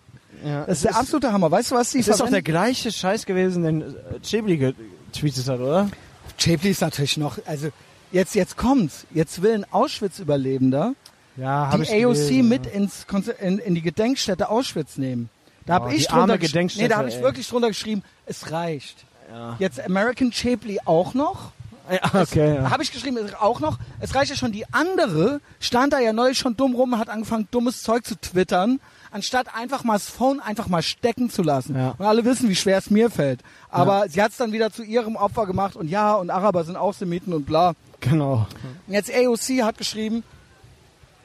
Speaker 1: ja.
Speaker 2: Das ist der absolute Hammer. Weißt du, was die
Speaker 1: Es ist doch der gleiche Scheiß gewesen, den äh, Chibli getweetet hat, oder?
Speaker 2: Chapely ist natürlich noch, also jetzt, jetzt kommt's. Jetzt will ein Auschwitz-Überlebender
Speaker 1: Ja,
Speaker 2: die AOC mit ins, Konzer- in, in die Gedenkstätte Auschwitz nehmen. Da
Speaker 1: Oh,
Speaker 2: habe ich
Speaker 1: die arme
Speaker 2: drunter
Speaker 1: Gedenkstätte,
Speaker 2: Nee, da habe ich wirklich drunter geschrieben, es reicht.
Speaker 1: Ja,
Speaker 2: Jetzt American Chapley auch noch.
Speaker 1: ja okay. Ja.
Speaker 2: Habe ich geschrieben, es auch noch. Es reicht ja schon. Die andere stand da ja neulich schon dumm rum, hat angefangen, dummes Zeug zu twittern, anstatt einfach mal das Phone einfach mal stecken zu lassen.
Speaker 1: Ja.
Speaker 2: Und alle wissen, wie schwer es mir fällt. Aber sie hat es dann wieder zu ihrem Opfer gemacht und ja, und Araber sind auch Semiten und bla.
Speaker 1: Genau.
Speaker 2: Und jetzt AOC hat geschrieben,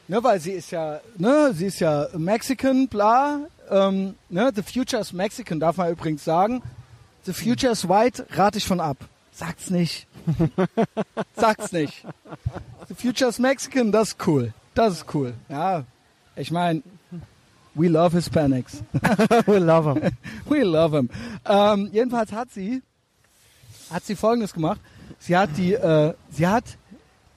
Speaker 2: ne, weil sie ist ja, ne, sie ist ja Mexican, bla, ähm, ne, the future is Mexican, darf man übrigens sagen. The future is white, rate ich von ab. Sag's nicht. Sag's nicht. The future is Mexican, das ist cool. Das ist cool. Ja, ich meine, we love Hispanics.
Speaker 1: We love him.
Speaker 2: We love him. Ähm, jedenfalls hat sie, hat sie Folgendes gemacht. Sie hat die, äh, sie hat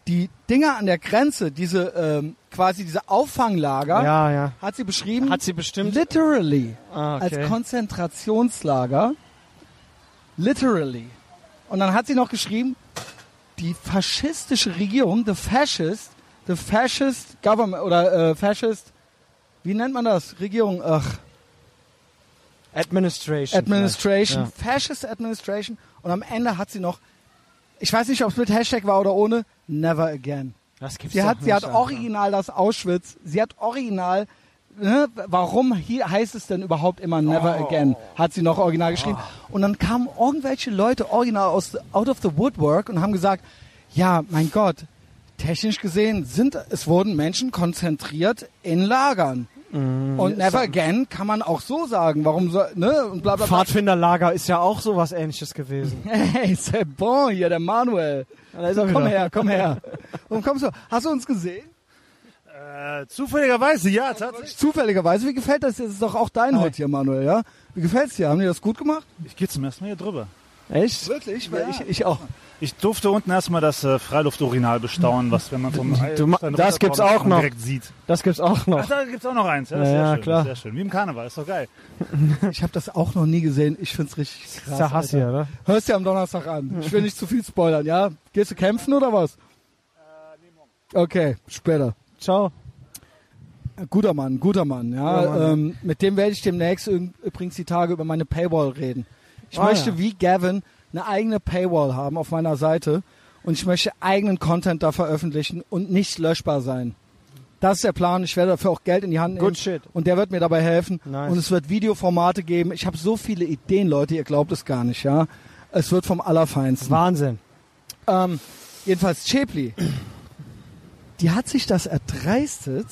Speaker 2: die Dinger an der Grenze, diese ähm, quasi diese Auffanglager,
Speaker 1: Ja, ja.
Speaker 2: hat sie beschrieben.
Speaker 1: Hat sie bestimmt.
Speaker 2: literally
Speaker 1: Ah, okay.
Speaker 2: als Konzentrationslager. Literally. Und dann hat sie noch geschrieben, die faschistische Regierung, the fascist, the fascist government oder äh, fascist, wie nennt man das? Regierung, ach,
Speaker 1: Administration.
Speaker 2: Administration,
Speaker 1: Ja.
Speaker 2: Fascist Administration. Und am Ende hat sie noch, ich weiß nicht, ob es mit Hashtag war oder ohne, never again.
Speaker 1: Das gibt's
Speaker 2: Sie hat, sie hat
Speaker 1: Alter.
Speaker 2: original das Auschwitz, sie hat original ne, warum hier heißt es denn überhaupt immer Never
Speaker 1: Oh.
Speaker 2: Again? Hat sie noch original geschrieben. Und dann kamen irgendwelche Leute original aus out of the woodwork und haben gesagt, ja, mein Gott, technisch gesehen sind es wurden Menschen konzentriert in Lagern.
Speaker 1: Mhm.
Speaker 2: Und Never Again kann man auch so sagen. Warum so, ne? Und bla bla bla.
Speaker 1: Pfadfinderlager ist ja auch sowas ähnliches gewesen.
Speaker 2: Hey, c'est bon hier, der Manuel.
Speaker 1: Ja, da ist er
Speaker 2: Komm
Speaker 1: wieder.
Speaker 2: her, komm her. Warum kommst du? Hast du uns gesehen?
Speaker 3: Äh, zufälligerweise, ja, tatsächlich.
Speaker 2: Zufälligerweise. Wie gefällt das? Das ist doch auch dein heute hier, Manuel, ja? Wie gefällt's dir? Haben die das gut gemacht?
Speaker 3: Ich gehe zum ersten Mal hier drüber.
Speaker 1: Echt?
Speaker 2: Wirklich? Weil
Speaker 3: Ja.
Speaker 2: ich, ich auch.
Speaker 3: Ich durfte unten erstmal das äh, Freilufturinal bestaunen, was, wenn man vom
Speaker 1: Du das gibt's auch noch.
Speaker 3: direkt sieht.
Speaker 1: Das gibt's auch
Speaker 3: Ach,
Speaker 1: noch.
Speaker 3: da gibt's auch noch eins. Ja,
Speaker 1: Ja,
Speaker 3: sehr
Speaker 1: ja,
Speaker 3: schön,
Speaker 1: klar.
Speaker 3: Sehr schön. Wie im Karneval, ist doch geil.
Speaker 2: Ich habe das auch noch nie gesehen. Ich find's richtig
Speaker 1: Das
Speaker 2: krass.
Speaker 1: ist der Hass hier, oder?
Speaker 2: Hörst dir am Donnerstag an. Ich will nicht zu viel spoilern, ja? Gehst du kämpfen oder was? Okay, später.
Speaker 1: Ciao.
Speaker 2: Guter Mann, guter Mann, ja.
Speaker 1: Guter Mann,
Speaker 2: ähm, mit dem werde ich demnächst üb- übrigens die Tage über meine Paywall reden. Ich
Speaker 1: Ah,
Speaker 2: möchte
Speaker 1: ja.
Speaker 2: wie Gavin eine eigene Paywall haben auf meiner Seite und ich möchte eigenen Content da veröffentlichen und nicht löschbar sein. Das ist der Plan. Ich werde dafür auch Geld in die Hand nehmen.
Speaker 1: Good shit.
Speaker 2: Und der wird mir dabei helfen.
Speaker 1: Nice.
Speaker 2: Und es wird Videoformate geben. Ich habe so viele Ideen, Leute, ihr glaubt es gar nicht, ja. Es wird vom Allerfeinsten.
Speaker 1: Wahnsinn.
Speaker 2: Ähm, jedenfalls Chepli. Die hat sich das erdreistet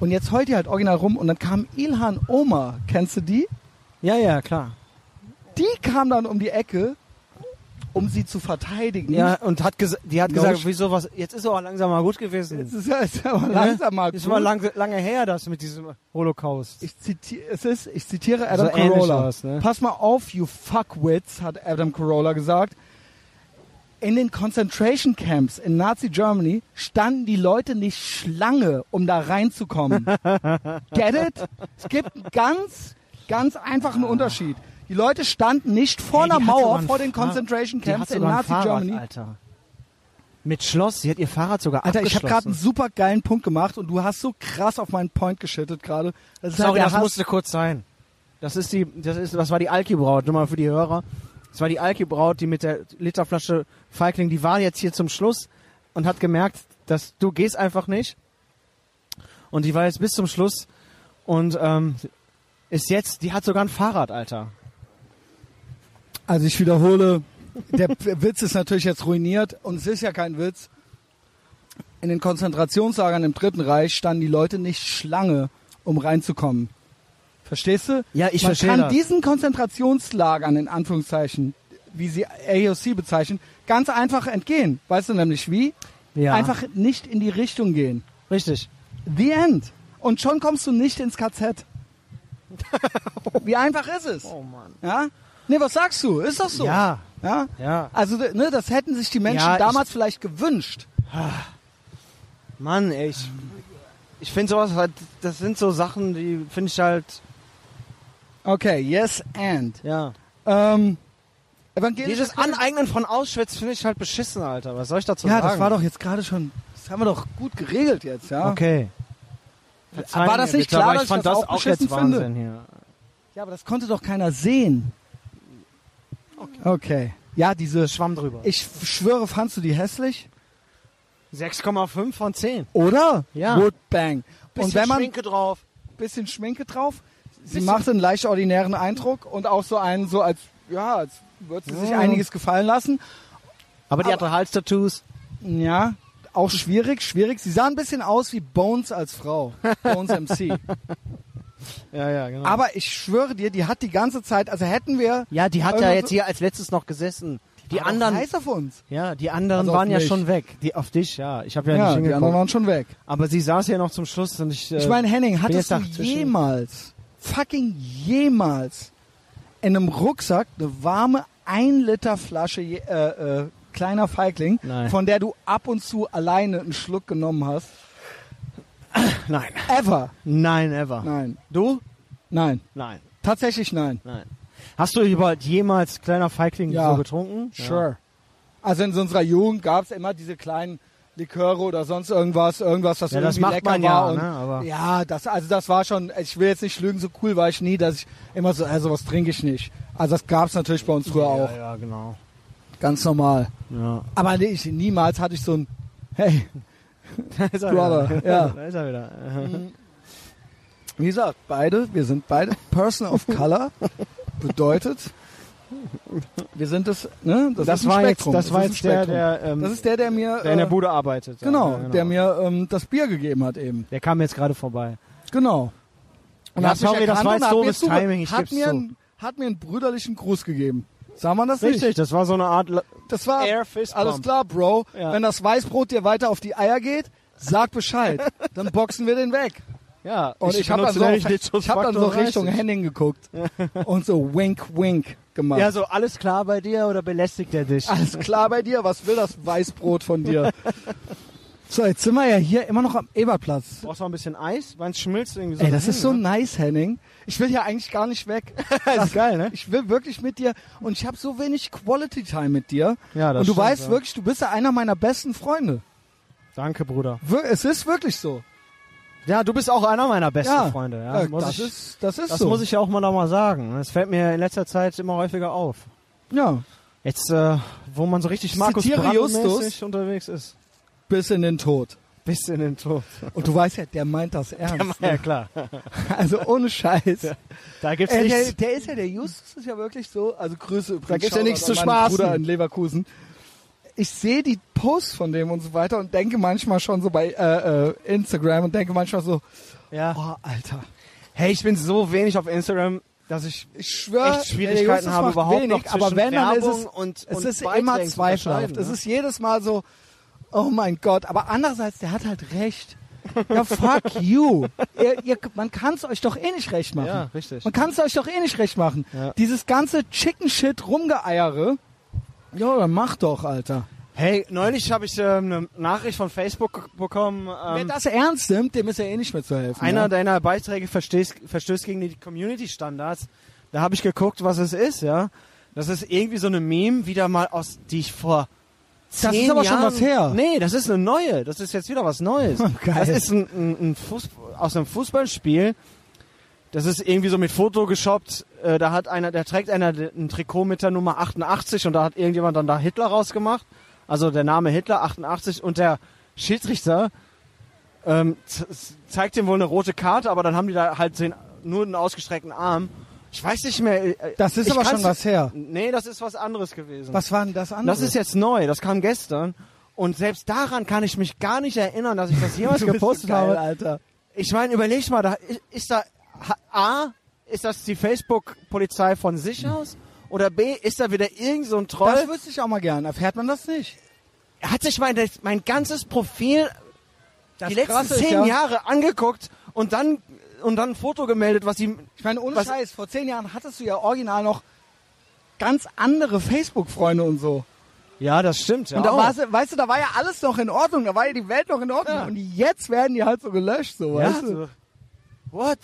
Speaker 2: und jetzt heult die halt original rum und dann kam Ilhan Omar. Kennst du die?
Speaker 1: Ja, ja, klar.
Speaker 2: Die kam dann um die Ecke, um sie zu verteidigen.
Speaker 1: Ja, und hat die hat
Speaker 2: No
Speaker 1: gesagt, wieso was, jetzt ist aber langsam mal gut gewesen.
Speaker 2: Es ist ist aber langsam mal
Speaker 1: Ist
Speaker 2: gut.
Speaker 1: mal lang, lange her, das mit diesem Holocaust.
Speaker 2: Ich, ziti es ist, ich zitiere Adam
Speaker 1: So
Speaker 2: Carolla.
Speaker 1: war's, ne?
Speaker 2: Pass mal auf, you fuckwits, hat Adam Carolla gesagt. In den Concentration Camps in Nazi Germany standen die Leute nicht Schlange, um da reinzukommen. Get it? Es gibt einen ganz, ganz einfachen Unterschied. Die Leute standen nicht vor
Speaker 1: Ey,
Speaker 2: einer Mauer vor den Concentration Camps in Nazi
Speaker 1: Fahrrad,
Speaker 2: Germany.
Speaker 1: Alter. Mit Schloss, sie hat ihr Fahrrad sogar
Speaker 2: Alter, ich habe gerade einen super geilen Punkt gemacht und du hast so krass auf meinen Point geschüttet gerade. Halt
Speaker 1: Sorry,
Speaker 2: der
Speaker 1: das musste kurz sein. Das ist die, das ist, das war die Alki-Braut, nur mal für die Hörer. Das war die Alki-Braut, die mit der Literflasche Feigling, die war jetzt hier zum Schluss und hat gemerkt, dass du gehst einfach nicht. Und die war jetzt bis zum Schluss und ähm, ist jetzt, die hat sogar ein Fahrrad, Alter.
Speaker 2: Also ich wiederhole, der Witz ist natürlich jetzt ruiniert und es ist ja kein Witz. In den Konzentrationslagern im Dritten Reich standen die Leute nicht Schlange, um reinzukommen. Verstehst du?
Speaker 1: Ja, ich
Speaker 2: Man
Speaker 1: verstehe
Speaker 2: kann
Speaker 1: das.
Speaker 2: diesen Konzentrationslagern in Anführungszeichen, wie sie AOC bezeichnen, ganz einfach entgehen. Weißt du nämlich wie?
Speaker 1: Ja.
Speaker 2: Einfach nicht in die Richtung gehen.
Speaker 1: Richtig.
Speaker 2: The end. Und schon kommst du nicht ins KZ. Wie einfach ist es?
Speaker 1: Oh Mann.
Speaker 2: Ja? Nee, was sagst du? Ist doch so.
Speaker 1: Ja,
Speaker 2: Ja?
Speaker 1: ja.
Speaker 2: Also, ne, das hätten sich die Menschen
Speaker 1: Ja,
Speaker 2: damals vielleicht gewünscht.
Speaker 1: Mann, ey, ich, ich finde sowas halt, das sind so Sachen, die finde ich halt,
Speaker 2: Okay, yes and.
Speaker 1: ja.
Speaker 2: Ähm,
Speaker 1: Dieses Aneignen von Auschwitz finde ich halt beschissen, Alter. Was soll ich dazu
Speaker 2: Ja,
Speaker 1: sagen?
Speaker 2: das war doch jetzt gerade schon, das haben wir doch gut geregelt jetzt, ja?
Speaker 1: Okay. Verzeihen
Speaker 2: War das nicht
Speaker 1: bitte,
Speaker 2: klar, dass
Speaker 1: ich
Speaker 2: ich
Speaker 1: fand
Speaker 2: das
Speaker 1: das
Speaker 2: auch
Speaker 1: auch jetzt
Speaker 2: finde?
Speaker 1: Wahnsinn hier.
Speaker 2: Ja, aber das konnte doch keiner sehen. Okay. Ja, diese,
Speaker 1: Schwamm drüber.
Speaker 2: ich schwöre, fandst du die hässlich?
Speaker 1: 6,5 von 10.
Speaker 2: Oder?
Speaker 1: Ja.
Speaker 2: Good bang.
Speaker 1: Bisschen
Speaker 2: Und wenn man
Speaker 1: Schminke drauf.
Speaker 2: bisschen Schminke drauf, sie
Speaker 1: Bisschen.
Speaker 2: macht einen leicht ordinären Eindruck und auch so einen, so als, ja, als würde sie sich
Speaker 1: Ja.
Speaker 2: einiges gefallen lassen.
Speaker 1: Aber die
Speaker 2: Aber-
Speaker 1: hatte Halstattoos.
Speaker 2: Ja, auch schwierig, schwierig. Sie sah ein bisschen aus wie Bones als Frau. Bones MC.
Speaker 1: Ja, ja, genau.
Speaker 2: Aber ich schwöre dir, die hat die ganze Zeit, also hätten wir.
Speaker 1: ja, die hat ja jetzt hier als letztes noch gesessen. Die
Speaker 2: doch
Speaker 1: anderen,
Speaker 2: Heiß auf uns.
Speaker 1: ja, die anderen
Speaker 2: Also
Speaker 1: waren ja schon weg. Die auf dich, ja. Ich habe ja,
Speaker 2: Ja,
Speaker 1: nicht
Speaker 2: die anderen
Speaker 1: hingeguckt.
Speaker 2: waren schon weg.
Speaker 1: Aber sie saß ja noch zum Schluss und ich. Äh,
Speaker 2: Ich meine, Henning, hattest du jemals, fucking jemals, in einem Rucksack eine warme 1 Liter Flasche äh, äh, kleiner Feigling,
Speaker 1: Nein.
Speaker 2: von der du ab und zu alleine einen Schluck genommen hast?
Speaker 1: Nein.
Speaker 2: Ever?
Speaker 1: Nein, ever.
Speaker 2: Nein.
Speaker 1: Du?
Speaker 2: Nein.
Speaker 1: Nein.
Speaker 2: Tatsächlich nein.
Speaker 1: Nein. Hast du überhaupt jemals kleiner Feigling
Speaker 2: Ja.
Speaker 1: so getrunken?
Speaker 2: Sure. Also in unserer Jugend gab es immer diese kleinen Liköre oder sonst irgendwas, irgendwas, was
Speaker 1: Ja, das
Speaker 2: irgendwie
Speaker 1: macht
Speaker 2: lecker
Speaker 1: man
Speaker 2: war.
Speaker 1: ja,
Speaker 2: und
Speaker 1: ne, aber-
Speaker 2: ja, das, also das war schon, ich will jetzt nicht lügen, so cool war ich nie, dass ich immer so, also was trinke ich nicht. Also das gab es natürlich bei uns früher auch.
Speaker 1: Ja, ja, genau.
Speaker 2: Ganz normal.
Speaker 1: Ja.
Speaker 2: Aber nee, ich, niemals hatte ich so ein, hey,
Speaker 1: Da ist er
Speaker 2: Brother,
Speaker 1: wieder.
Speaker 2: ja.
Speaker 1: Da ist er wieder.
Speaker 2: Wie gesagt, beide, wir sind beide Person of Color. Bedeutet, wir sind das, ne? Das,
Speaker 1: Das
Speaker 2: ist ein
Speaker 1: war jetzt,
Speaker 2: Spektrum.
Speaker 1: das war jetzt der,
Speaker 2: Spektrum.
Speaker 1: der, ähm,
Speaker 2: Das ist der, der mir,
Speaker 1: der in der
Speaker 2: äh,
Speaker 1: Bude arbeitet.
Speaker 2: genau,
Speaker 1: Ja,
Speaker 2: der mir ähm, das Bier gegeben hat eben.
Speaker 1: Der kam jetzt gerade vorbei.
Speaker 2: Genau. Und
Speaker 1: Ja,
Speaker 2: hat mich
Speaker 1: sorry, das war
Speaker 2: und
Speaker 1: jetzt
Speaker 2: hat mir
Speaker 1: doofes Timing, ich
Speaker 2: hat mir, einen, hat mir einen brüderlichen Gruß gegeben. Sag man das
Speaker 1: Richtig,
Speaker 2: nicht?
Speaker 1: das war so eine Art La-
Speaker 2: Das war
Speaker 1: Air Fist
Speaker 2: alles klar, Bro.
Speaker 1: Ja.
Speaker 2: Wenn das Weißbrot dir weiter auf die Eier geht, sag Bescheid. dann boxen wir den weg.
Speaker 1: Ja,
Speaker 2: Und ich, habe dann so, ich hab dann so Richtung
Speaker 1: 30.
Speaker 2: Henning geguckt und so wink, wink gemacht.
Speaker 1: Ja, so alles klar bei dir oder belästigt er dich?
Speaker 2: Alles klar bei dir? Was will das Weißbrot von dir? so, jetzt sind wir ja hier immer noch am Eberplatz.
Speaker 1: Brauchst du noch ein bisschen Eis? Weil es schmilzt irgendwie so.
Speaker 2: Ey, das ist so
Speaker 1: dahin,
Speaker 2: nice, Henning. Ich will hier eigentlich gar nicht weg.
Speaker 1: Das ist geil, ne?
Speaker 2: Ich will wirklich mit dir und ich habe so wenig Quality Time mit dir.
Speaker 1: Ja, das
Speaker 2: und du
Speaker 1: stimmt,
Speaker 2: weißt
Speaker 1: ja.
Speaker 2: wirklich, du bist ja einer meiner besten Freunde.
Speaker 1: Danke, Bruder.
Speaker 2: Wir- Es ist wirklich so.
Speaker 1: Ja, du bist auch einer meiner besten
Speaker 2: Ja,
Speaker 1: Freunde. Ja, muss
Speaker 2: das,
Speaker 1: ich,
Speaker 2: ist, das ist
Speaker 1: das
Speaker 2: so.
Speaker 1: muss ich ja auch mal noch mal sagen. Das fällt mir in letzter Zeit immer häufiger auf.
Speaker 2: ja,
Speaker 1: Jetzt, äh, wo man so richtig Markus
Speaker 2: Zitiere
Speaker 1: Brandt-mäßig
Speaker 2: Justus.
Speaker 1: unterwegs ist.
Speaker 2: Bis in den Tod.
Speaker 1: Bis in den Tod.
Speaker 2: Und du weißt ja, der meint das ernst.
Speaker 1: Ja, klar.
Speaker 2: Also ohne Scheiß.
Speaker 1: Da gibt's
Speaker 2: Äh, der,
Speaker 1: nichts.
Speaker 2: der ist ja, der Justus ist ja wirklich so, also Grüße übrigens.
Speaker 1: Da gibt's ja nichts zu spaßen.
Speaker 2: Bruder in Leverkusen. Ich sehe die Posts von dem und so weiter und denke manchmal schon so bei äh, äh, Instagram und denke manchmal so,
Speaker 1: Ja.
Speaker 2: oh, Alter.
Speaker 1: Hey, ich bin so wenig auf Instagram, dass ich
Speaker 2: Ich schwöre,
Speaker 1: echt Schwierigkeiten habe, überhaupt noch zwischen
Speaker 2: aber wenn, dann ist
Speaker 1: Werbung
Speaker 2: es,
Speaker 1: und,
Speaker 2: es
Speaker 1: und
Speaker 2: ist
Speaker 1: Beiträgen
Speaker 2: immer zweifelhaft.
Speaker 1: unterscheiden,
Speaker 2: Es
Speaker 1: ne?
Speaker 2: ist jedes Mal so, oh mein Gott, aber andererseits, der hat halt recht. Ja, fuck you. ihr, ihr, man kann es euch doch eh nicht recht machen.
Speaker 1: Ja, richtig.
Speaker 2: Man kann es euch doch eh nicht recht machen.
Speaker 1: Ja.
Speaker 2: Dieses ganze Chicken Shit rumgeeiere, ja, dann mach doch, Alter.
Speaker 1: Hey, neulich habe ich ähm, eine Nachricht von Facebook bekommen.
Speaker 2: Wer
Speaker 1: Ähm,
Speaker 2: das ernst nimmt, dem ist ja eh nicht mehr zu helfen.
Speaker 1: einer
Speaker 2: ja?
Speaker 1: deiner Beiträge verstößt, verstößt gegen die Community-Standards. Da habe ich geguckt, was es ist, ja. Das ist irgendwie so eine Meme, wieder mal aus, die ich vor
Speaker 2: Das ist aber schon
Speaker 1: Jahren,
Speaker 2: was her.
Speaker 1: Nee, das ist eine neue. Das ist jetzt wieder was Neues.
Speaker 2: Geil.
Speaker 1: Das ist ein, ein, ein Fuß, aus einem Fußballspiel. Das ist irgendwie so mit Foto geshoppt. Äh, da hat einer, da trägt einer ein Trikot mit der Nummer 88 und da hat irgendjemand dann da Hitler rausgemacht. Also der Name Hitler 88 und der Schiedsrichter ähm, zeigt ihm wohl eine rote Karte, aber dann haben die da halt den, nur einen ausgestreckten Arm. Ich weiß nicht mehr. äh,
Speaker 2: Das ist
Speaker 1: ich
Speaker 2: aber schon was her.
Speaker 1: Nee, das ist was anderes gewesen.
Speaker 2: Was war denn das andere?
Speaker 1: Das ist jetzt neu, das kam gestern. Und selbst daran kann ich mich gar nicht erinnern, dass ich das jemals gepostet
Speaker 2: geil,
Speaker 1: habe.
Speaker 2: Alter.
Speaker 1: Ich meine, überleg mal, da ist, da A, ist das die Facebook-Polizei von sich aus? Oder B, ist da wieder irgend so ein Troll?
Speaker 2: Das wüsste ich auch mal gern. Erfährt man das nicht?
Speaker 1: Er hat sich mein, mein ganzes Profil
Speaker 2: Das
Speaker 1: die letzten
Speaker 2: Krasse ist
Speaker 1: zehn
Speaker 2: ja-
Speaker 1: Jahre angeguckt und dann und dann ein Foto gemeldet, was ihm
Speaker 2: Ich meine, ohne
Speaker 1: Was-
Speaker 2: Scheiß, vor zehn Jahren hattest du ja original noch ganz andere Facebook-Freunde und so.
Speaker 1: Ja, das stimmt. Ja
Speaker 2: und da
Speaker 1: auch.
Speaker 2: war, weißt du, da war ja alles noch in Ordnung, da war ja die Welt noch in Ordnung.
Speaker 1: Ja.
Speaker 2: Und jetzt werden die halt so gelöscht, so,
Speaker 1: ja,
Speaker 2: weißt du?
Speaker 1: so. What?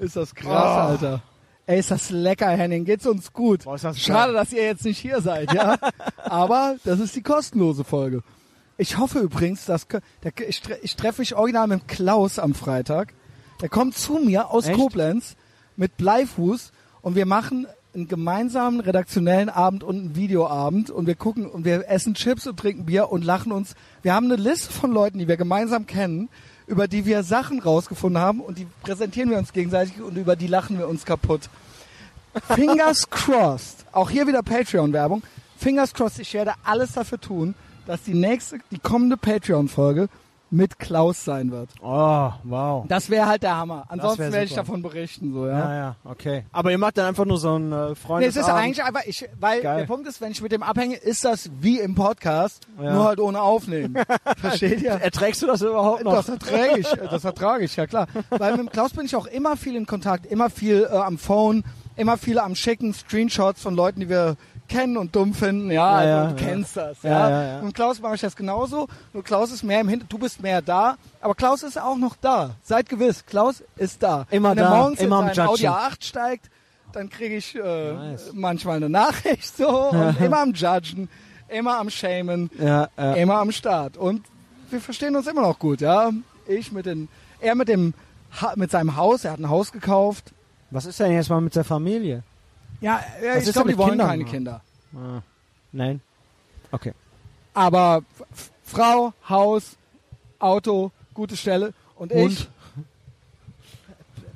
Speaker 2: Ist das krass,
Speaker 1: Oh.
Speaker 2: Alter. Ey, ist das lecker, Henning. Geht's uns gut.
Speaker 1: Boah, das
Speaker 2: Schade, dass ihr jetzt nicht hier seid, ja. Aber das ist die kostenlose Folge. Ich hoffe übrigens, dass ich treffe mich original mit Klaus am Freitag. Der kommt zu mir aus
Speaker 1: Echt?
Speaker 2: Koblenz mit Bleifuß und wir machen einen gemeinsamen redaktionellen Abend und einen Videoabend und wir gucken und wir essen Chips und trinken Bier und lachen uns. Wir haben eine Liste von Leuten, die wir gemeinsam kennen, über die wir Sachen rausgefunden haben und die präsentieren wir uns gegenseitig und über die lachen wir uns kaputt. Fingers crossed. Auch hier wieder Patreon-Werbung. Fingers crossed, ich werde alles dafür tun, dass die nächste, die kommende Patreon-Folge mit Klaus sein wird.
Speaker 1: Oh, wow.
Speaker 2: Das wäre halt der Hammer. Ansonsten werde ich davon berichten, so, ja.
Speaker 1: Ja, ja, okay. Aber ihr macht dann einfach nur so ein äh,
Speaker 2: Nee,
Speaker 1: Freundes
Speaker 2: es ist eigentlich einfach, ich, weil
Speaker 1: Geil.
Speaker 2: der Punkt ist, wenn ich mit dem abhänge, ist das wie im Podcast,
Speaker 1: Ja.
Speaker 2: nur halt ohne Aufnehmen. Versteht ihr?
Speaker 1: Erträgst du das überhaupt noch?
Speaker 2: Das erträge ich, das ertrage ich, ja klar. Weil mit dem Klaus bin ich auch immer viel in Kontakt, immer viel äh, am Phone, immer viel am Schicken, Screenshots von Leuten, die wir kennen und dumm finden. Ja,
Speaker 1: Ja,
Speaker 2: also,
Speaker 1: ja,
Speaker 2: du kennst das.
Speaker 1: Ja.
Speaker 2: Und Klaus mache ich das genauso. Nur Klaus ist mehr im Hintergrund, du bist mehr da, aber Klaus ist auch noch da. Seid gewiss, Klaus ist da.
Speaker 1: Immer
Speaker 2: Wenn
Speaker 1: da,
Speaker 2: morgens
Speaker 1: immer am
Speaker 2: sein Audi
Speaker 1: Judgen.
Speaker 2: A8 steigt, dann kriege ich äh,
Speaker 1: Nice.
Speaker 2: manchmal eine Nachricht so und immer am Judgen, immer am Shamen immer am Start. Und wir verstehen uns immer noch gut, ja. Ich mit den, er mit dem, mit seinem Haus, er hat ein Haus gekauft.
Speaker 1: Was ist denn jetzt mal mit der Familie?
Speaker 2: Ja,
Speaker 1: Was
Speaker 2: ich glaube, die wollen
Speaker 1: Kindern?
Speaker 2: keine Kinder.
Speaker 1: Ah, nein. Okay.
Speaker 2: Aber Frau, Haus, Auto, gute Stelle und ich.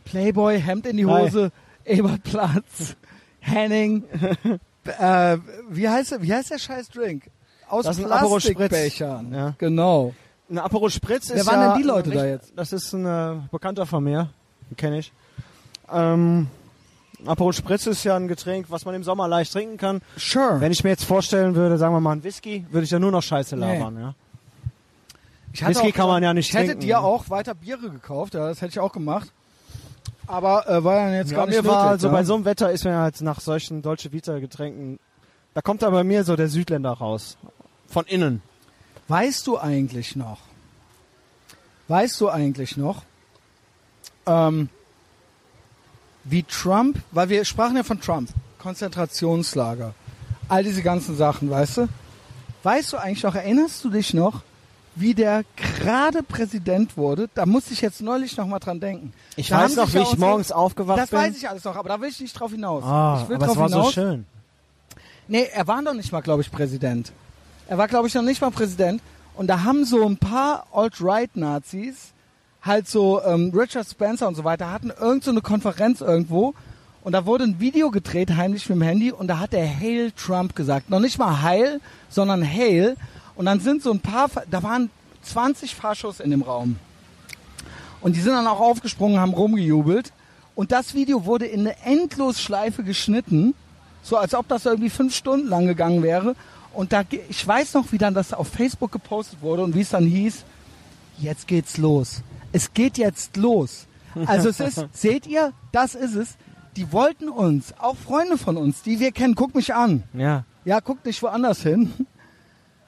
Speaker 2: Playboy, Hemd in die
Speaker 1: Hi.
Speaker 2: Hose, Ebertplatz, Henning. äh, wie, heißt, wie heißt der scheiß Drink? Aus
Speaker 1: Das.
Speaker 2: Plastikbechern.
Speaker 1: Ja.
Speaker 2: Genau.
Speaker 1: Ein Aperol Spritz
Speaker 2: Wer
Speaker 1: ist
Speaker 2: waren
Speaker 1: ja
Speaker 2: denn die Leute da jetzt?
Speaker 1: Das ist ein äh, Bekannter von mir, den kenne ich. Ähm, Aperol Spritz ist ja ein Getränk, was man im Sommer leicht trinken kann.
Speaker 2: Sure.
Speaker 1: Wenn ich mir jetzt vorstellen würde, sagen wir mal ein Whisky, würde ich ja nur noch Scheiße
Speaker 2: Nee.
Speaker 1: labern. Ja?
Speaker 2: Ich hatte
Speaker 1: Whisky
Speaker 2: auch
Speaker 1: kann man ja nicht
Speaker 2: Ich hätte
Speaker 1: trinken,
Speaker 2: dir
Speaker 1: ne?
Speaker 2: auch weiter Biere gekauft, ja, das hätte ich auch gemacht. Aber äh, war dann jetzt
Speaker 1: Ja,
Speaker 2: gar nicht
Speaker 1: mir war
Speaker 2: nötig,
Speaker 1: also
Speaker 2: ja.
Speaker 1: bei so einem Wetter ist mir halt nach solchen Dolce Vita Getränken, da kommt da bei mir so der Südländer raus. Von innen.
Speaker 2: Weißt du eigentlich noch? Weißt du eigentlich noch, ähm, wie Trump, weil wir sprachen ja von Trump, Konzentrationslager, all diese ganzen Sachen, weißt du? Weißt du eigentlich noch, erinnerst du dich noch, wie der gerade Präsident wurde? Da musste ich jetzt neulich noch mal dran denken.
Speaker 1: Ich
Speaker 2: Da
Speaker 1: weiß noch, wie ich morgens aufgewacht
Speaker 2: Das
Speaker 1: bin.
Speaker 2: weiß ich alles noch, aber da will ich nicht drauf hinaus.
Speaker 1: Ah,
Speaker 2: ich will
Speaker 1: aber
Speaker 2: drauf
Speaker 1: es war
Speaker 2: hinaus.
Speaker 1: so schön.
Speaker 2: Nee, er war noch nicht mal, glaube ich, Präsident. Er war, glaube ich, noch nicht mal Präsident. Und da haben so ein paar Alt-Right-Nazis, halt so ähm, Richard Spencer und so weiter, hatten irgend so eine Konferenz irgendwo. Und da wurde ein Video gedreht, heimlich mit dem Handy. Und da hat der Hail Trump gesagt. Noch nicht mal Heil, sondern Hail. Und dann sind so ein paar, da waren 20 Faschos in dem Raum. Und die sind dann auch aufgesprungen, haben rumgejubelt. Und das Video wurde in eine Endlosschleife geschnitten, so als ob das irgendwie fünf Stunden lang gegangen wäre. Und da, ich weiß noch, wie dann das auf Facebook gepostet wurde und wie es dann hieß, jetzt geht's los. Es geht jetzt los. Also es ist, seht ihr, das ist es. Die wollten uns, auch Freunde von uns, die wir kennen, guck mich an.
Speaker 1: Ja.
Speaker 2: Ja, guckt nicht woanders hin.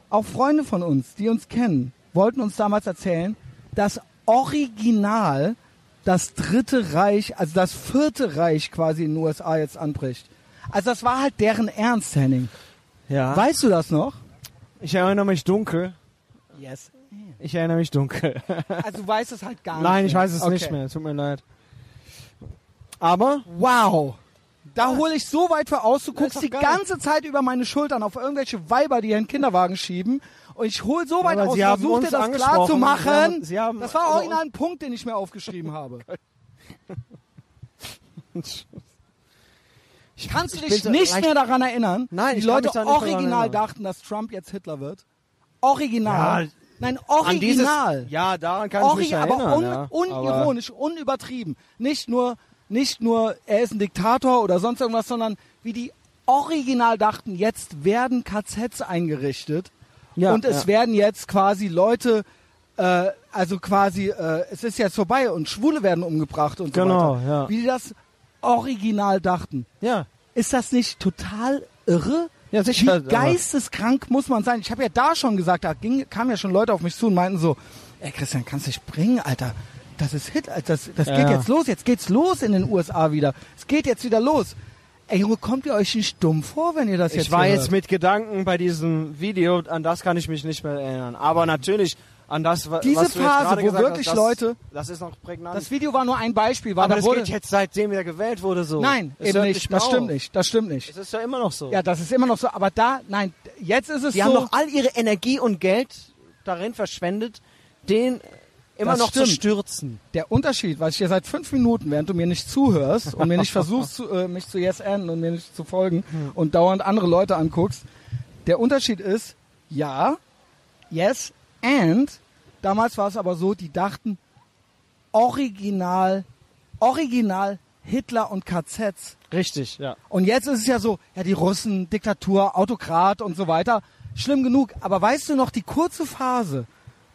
Speaker 2: Auch Freunde von uns, die uns kennen, wollten uns damals erzählen, dass original das dritte Reich, also das vierte Reich quasi in den USA jetzt anbricht. Also das war halt deren Ernst, Henning.
Speaker 1: ja.
Speaker 2: Weißt du das noch?
Speaker 1: Ich erinnere mich dunkel.
Speaker 2: Yes.
Speaker 1: Ich erinnere mich dunkel.
Speaker 2: Also du weißt es halt gar nicht.
Speaker 1: Nein, ich weiß es
Speaker 2: Okay.
Speaker 1: nicht mehr. Tut mir leid. Aber
Speaker 2: Wow. Da hole ich so weit für aus, du guckst die ganze Zeit über meine Schultern auf irgendwelche Weiber, die ihren Kinderwagen schieben. Und ich hole so weit
Speaker 1: Aber
Speaker 2: aus, versuche dir das klar zu machen.
Speaker 1: Sie haben-
Speaker 2: das war original ein Punkt, den ich mir aufgeschrieben habe. Kannst du
Speaker 1: ich
Speaker 2: dich nicht mehr daran erinnern,
Speaker 1: Nein,
Speaker 2: wie
Speaker 1: ich
Speaker 2: die Leute
Speaker 1: nicht
Speaker 2: original dachten, dass Trump jetzt Hitler wird? Original.
Speaker 1: Ja,
Speaker 2: Nein,
Speaker 1: an dieses,
Speaker 2: original.
Speaker 1: ja, daran kann ich mich erinnern.
Speaker 2: aber un
Speaker 1: ja.
Speaker 2: unironisch, unübertrieben. Nicht nur, nicht nur, er ist ein Diktator oder sonst irgendwas, sondern wie die original dachten, jetzt werden KZs eingerichtet
Speaker 1: Ja,
Speaker 2: und es
Speaker 1: ja.
Speaker 2: werden jetzt quasi Leute, äh, also quasi, äh, es ist jetzt vorbei und Schwule werden umgebracht und so
Speaker 1: Genau,
Speaker 2: weiter.
Speaker 1: ja.
Speaker 2: Wie die das original dachten.
Speaker 1: Ja,
Speaker 2: Ist das nicht total irre?
Speaker 1: Ja, sicher.
Speaker 2: Wie geisteskrank muss man sein? Ich habe ja da schon gesagt, da ging, kamen ja schon Leute auf mich zu und meinten so, ey Christian, kannst du nicht bringen, Alter? Das ist Hit, das, das
Speaker 1: Ja,
Speaker 2: geht jetzt los, jetzt geht's los in den USA wieder. Es geht jetzt wieder los. Ey Junge, kommt ihr euch nicht dumm vor, wenn ihr das jetzt
Speaker 1: Ich war jetzt mit Gedanken bei diesem Video, an das kann ich mich nicht mehr erinnern. Aber natürlich an das, wa-
Speaker 2: Diese
Speaker 1: was jetzt
Speaker 2: Phase, wo wirklich
Speaker 1: hast, das,
Speaker 2: Leute-
Speaker 1: Das ist noch prägnant.
Speaker 2: Das Video war nur ein Beispiel, weil
Speaker 1: aber
Speaker 2: da
Speaker 1: das
Speaker 2: wurde...
Speaker 1: geht jetzt seitdem er gewählt wurde so.
Speaker 2: Nein,
Speaker 1: Es
Speaker 2: eben nicht. Das stimmt nicht. Das stimmt nicht.
Speaker 1: Es ist ja immer noch so.
Speaker 2: Ja, das ist immer noch so. Aber da, nein, jetzt ist es
Speaker 1: Die
Speaker 2: so.
Speaker 1: haben noch all ihre Energie und Geld darin verschwendet, den immer
Speaker 2: Das
Speaker 1: noch zu
Speaker 2: stimmt.
Speaker 1: stürzen.
Speaker 2: Der Unterschied, was ich dir seit fünf Minuten, während du mir nicht zuhörst und mir nicht versuchst, zu, äh, mich zu Yes Enden und mir nicht zu folgen und dauernd andere Leute anguckst, der Unterschied ist, ja, Yes and, damals war es aber so, die dachten, original, original Hitler und KZs.
Speaker 1: Richtig, ja.
Speaker 2: Und jetzt ist es ja so, ja, die Russen, Diktatur, Autokrat und so weiter. Schlimm genug. Aber weißt du noch, die kurze Phase,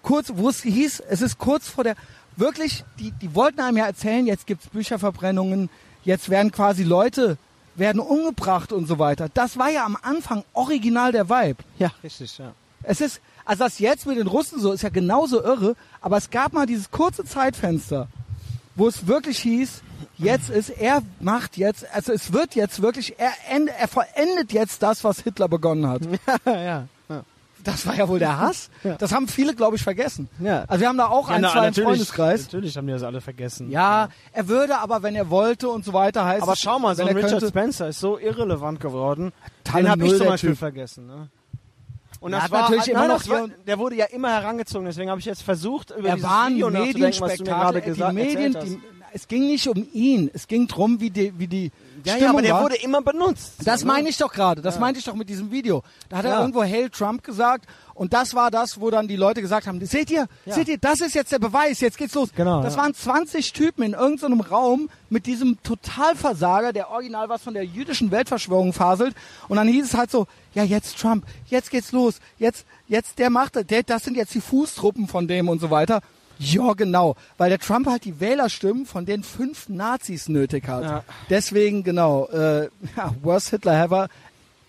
Speaker 2: kurz, wo es hieß, es ist kurz vor der, wirklich, die, die wollten einem ja erzählen, jetzt gibt's Bücherverbrennungen, jetzt werden quasi Leute, werden umgebracht und so weiter. Das war ja am Anfang original der Vibe.
Speaker 1: Ja, richtig, ja.
Speaker 2: Es ist, also das jetzt mit den Russen so, ist ja genauso irre, aber es gab mal dieses kurze Zeitfenster, wo es wirklich hieß, jetzt ist, er macht jetzt, also es wird jetzt wirklich, er, end, er vollendet jetzt das, was Hitler begonnen hat.
Speaker 1: ja, ja.
Speaker 2: Das war ja wohl der Hass.
Speaker 1: Ja.
Speaker 2: Das haben viele, glaube ich, vergessen.
Speaker 1: Ja.
Speaker 2: Also wir haben da auch ein,
Speaker 1: na,
Speaker 2: zwei im
Speaker 1: natürlich,
Speaker 2: Freundeskreis.
Speaker 1: Natürlich haben die das alle vergessen.
Speaker 2: Ja, er würde aber, wenn er wollte und so weiter, heißt
Speaker 1: Aber schau mal, so ein Richard
Speaker 2: könnte,
Speaker 1: Spencer ist so irrelevant geworden. Den habe ich zum Beispiel
Speaker 2: Typ.
Speaker 1: vergessen. Ne? Und
Speaker 2: Er
Speaker 1: das war
Speaker 2: natürlich
Speaker 1: halt-
Speaker 2: immer noch
Speaker 1: war, der wurde ja immer herangezogen, deswegen habe ich jetzt versucht, über
Speaker 2: er
Speaker 1: dieses Video nachzudenken, was du mir
Speaker 2: Medienspektakel.
Speaker 1: gerade gesagt
Speaker 2: Medien, die, es ging nicht um ihn. Es ging drum, wie die, wie die
Speaker 1: Ja,
Speaker 2: Stimmung
Speaker 1: ja, aber der
Speaker 2: war.
Speaker 1: wurde immer benutzt.
Speaker 2: Das meine ich doch gerade. Das meinte ich doch mit diesem Video. Da hat er
Speaker 1: Ja.
Speaker 2: irgendwo Hail Trump gesagt und das war das, wo dann die Leute gesagt haben, seht ihr,
Speaker 1: Ja.
Speaker 2: seht ihr, das ist jetzt der Beweis, jetzt geht's los.
Speaker 1: Genau,
Speaker 2: das
Speaker 1: ja.
Speaker 2: waren 20 Typen in irgendeinem Raum mit diesem Totalversager, der original was von der jüdischen Weltverschwörung faselt und dann hieß es halt so, ja, jetzt Trump, jetzt geht's los, jetzt, jetzt der macht, das, der, das sind jetzt die Fußtruppen von dem und so weiter. Ja, genau, weil der Trump halt die Wählerstimmen von den fünf Nazis nötig hat.
Speaker 1: Ja.
Speaker 2: Deswegen, genau, äh, ja, worst Hitler ever,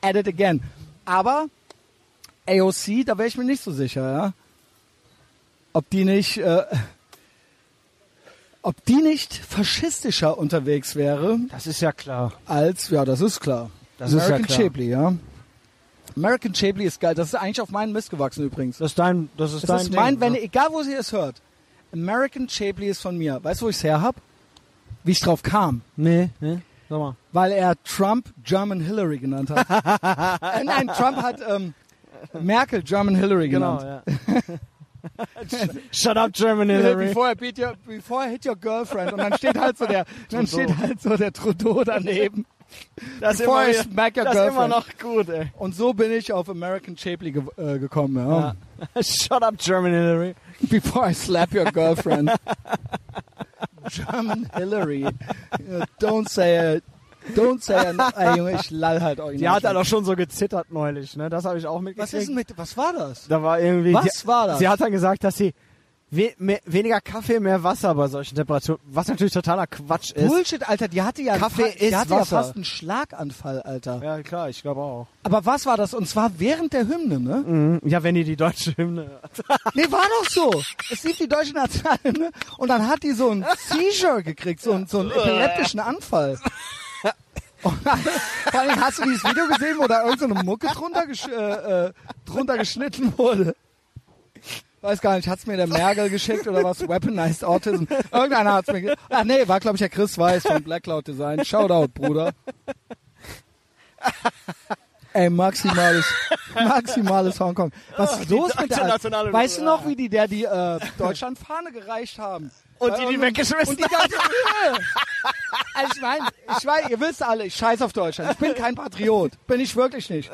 Speaker 2: at it again. Aber AOC, da wäre ich mir nicht so sicher, ja. Ob die nicht, äh, ob die nicht faschistischer unterwegs wäre
Speaker 1: Das ist ja klar.
Speaker 2: als, ja, das ist klar.
Speaker 1: Das ist ja
Speaker 2: American
Speaker 1: klar.
Speaker 2: Shapley, ja. American Shapley ist geil. Das ist eigentlich auf meinen Mist gewachsen übrigens.
Speaker 1: Das ist dein, das ist
Speaker 2: Das
Speaker 1: dein
Speaker 2: ist
Speaker 1: Ding,
Speaker 2: mein, wenn,
Speaker 1: ne?
Speaker 2: egal wo sie es hört. American Shapley ist von mir. Weißt du, wo ich es her hab? Wie ich drauf kam.
Speaker 1: Nee, nee. Sag mal.
Speaker 2: Weil er Trump German Hillary genannt hat. äh, nein, Trump hat ähm, Merkel German Hillary
Speaker 1: Genau,
Speaker 2: genannt.
Speaker 1: ja. Shut up, German Hillary.
Speaker 2: Before I, beat your, before I hit your girlfriend. Und dann steht halt so der, dann
Speaker 1: Trudeau.
Speaker 2: steht halt so der Trudeau daneben.
Speaker 1: Das
Speaker 2: Before
Speaker 1: immer,
Speaker 2: smack your
Speaker 1: das ist immer
Speaker 2: girlfriend.
Speaker 1: noch gut, ey.
Speaker 2: Und so bin ich auf American Shapley ge äh, gekommen. Ja.
Speaker 1: Ja. Shut up, German Hillary.
Speaker 2: Before I slap your girlfriend. German Hillary. Don't say it. Don't say. Ey, Junge, ich lall halt original.
Speaker 1: Die hat halt auch schon so gezittert neulich, ne? Das habe ich auch mitgekriegt.
Speaker 2: was ist denn mit, was war das?
Speaker 1: Da war irgendwie.
Speaker 2: Was
Speaker 1: die,
Speaker 2: war das?
Speaker 1: Sie hat dann gesagt, dass sie we mehr, weniger Kaffee, mehr Wasser bei solchen Temperaturen, was natürlich totaler Quatsch ist.
Speaker 2: Bullshit, Alter, die hatte ja,
Speaker 1: Kaffee
Speaker 2: die
Speaker 1: ist
Speaker 2: hatte ja
Speaker 1: Wasser.
Speaker 2: fast einen Schlaganfall, Alter.
Speaker 1: Ja, klar, ich glaube auch.
Speaker 2: Aber was war das? Und zwar während der Hymne, ne?
Speaker 1: Mhm. Ja, wenn die die deutsche Hymne hört.
Speaker 2: Nee, war doch so. Es lief die deutsche Nationalhymne und dann hat die so ein Seizure gekriegt, so, einen- so einen epileptischen Anfall. Dann, vor allem hast du dieses Video gesehen, wo da irgendeine so Mucke drunter, gesch äh, äh, drunter geschnitten wurde? Weiß gar nicht, hat's mir der Mergel geschickt oder was? Weaponized Autism. Irgendeiner hat's mir Ach nee, war glaube ich der Chris Weiß von Black Cloud Design. Shoutout, Bruder. Ey, maximales, maximales Hongkong. Was ist
Speaker 1: die
Speaker 2: los mit der. Weißt du noch, wie die der die äh, Deutschlandfahne gereicht haben?
Speaker 1: Und die die
Speaker 2: irgendeinem-
Speaker 1: weggeschmissen
Speaker 2: Und die ganze Höhe. Also ich meine, ich weiß, ihr wisst alle, ich scheiß auf Deutschland. Ich bin kein Patriot. Bin ich wirklich nicht.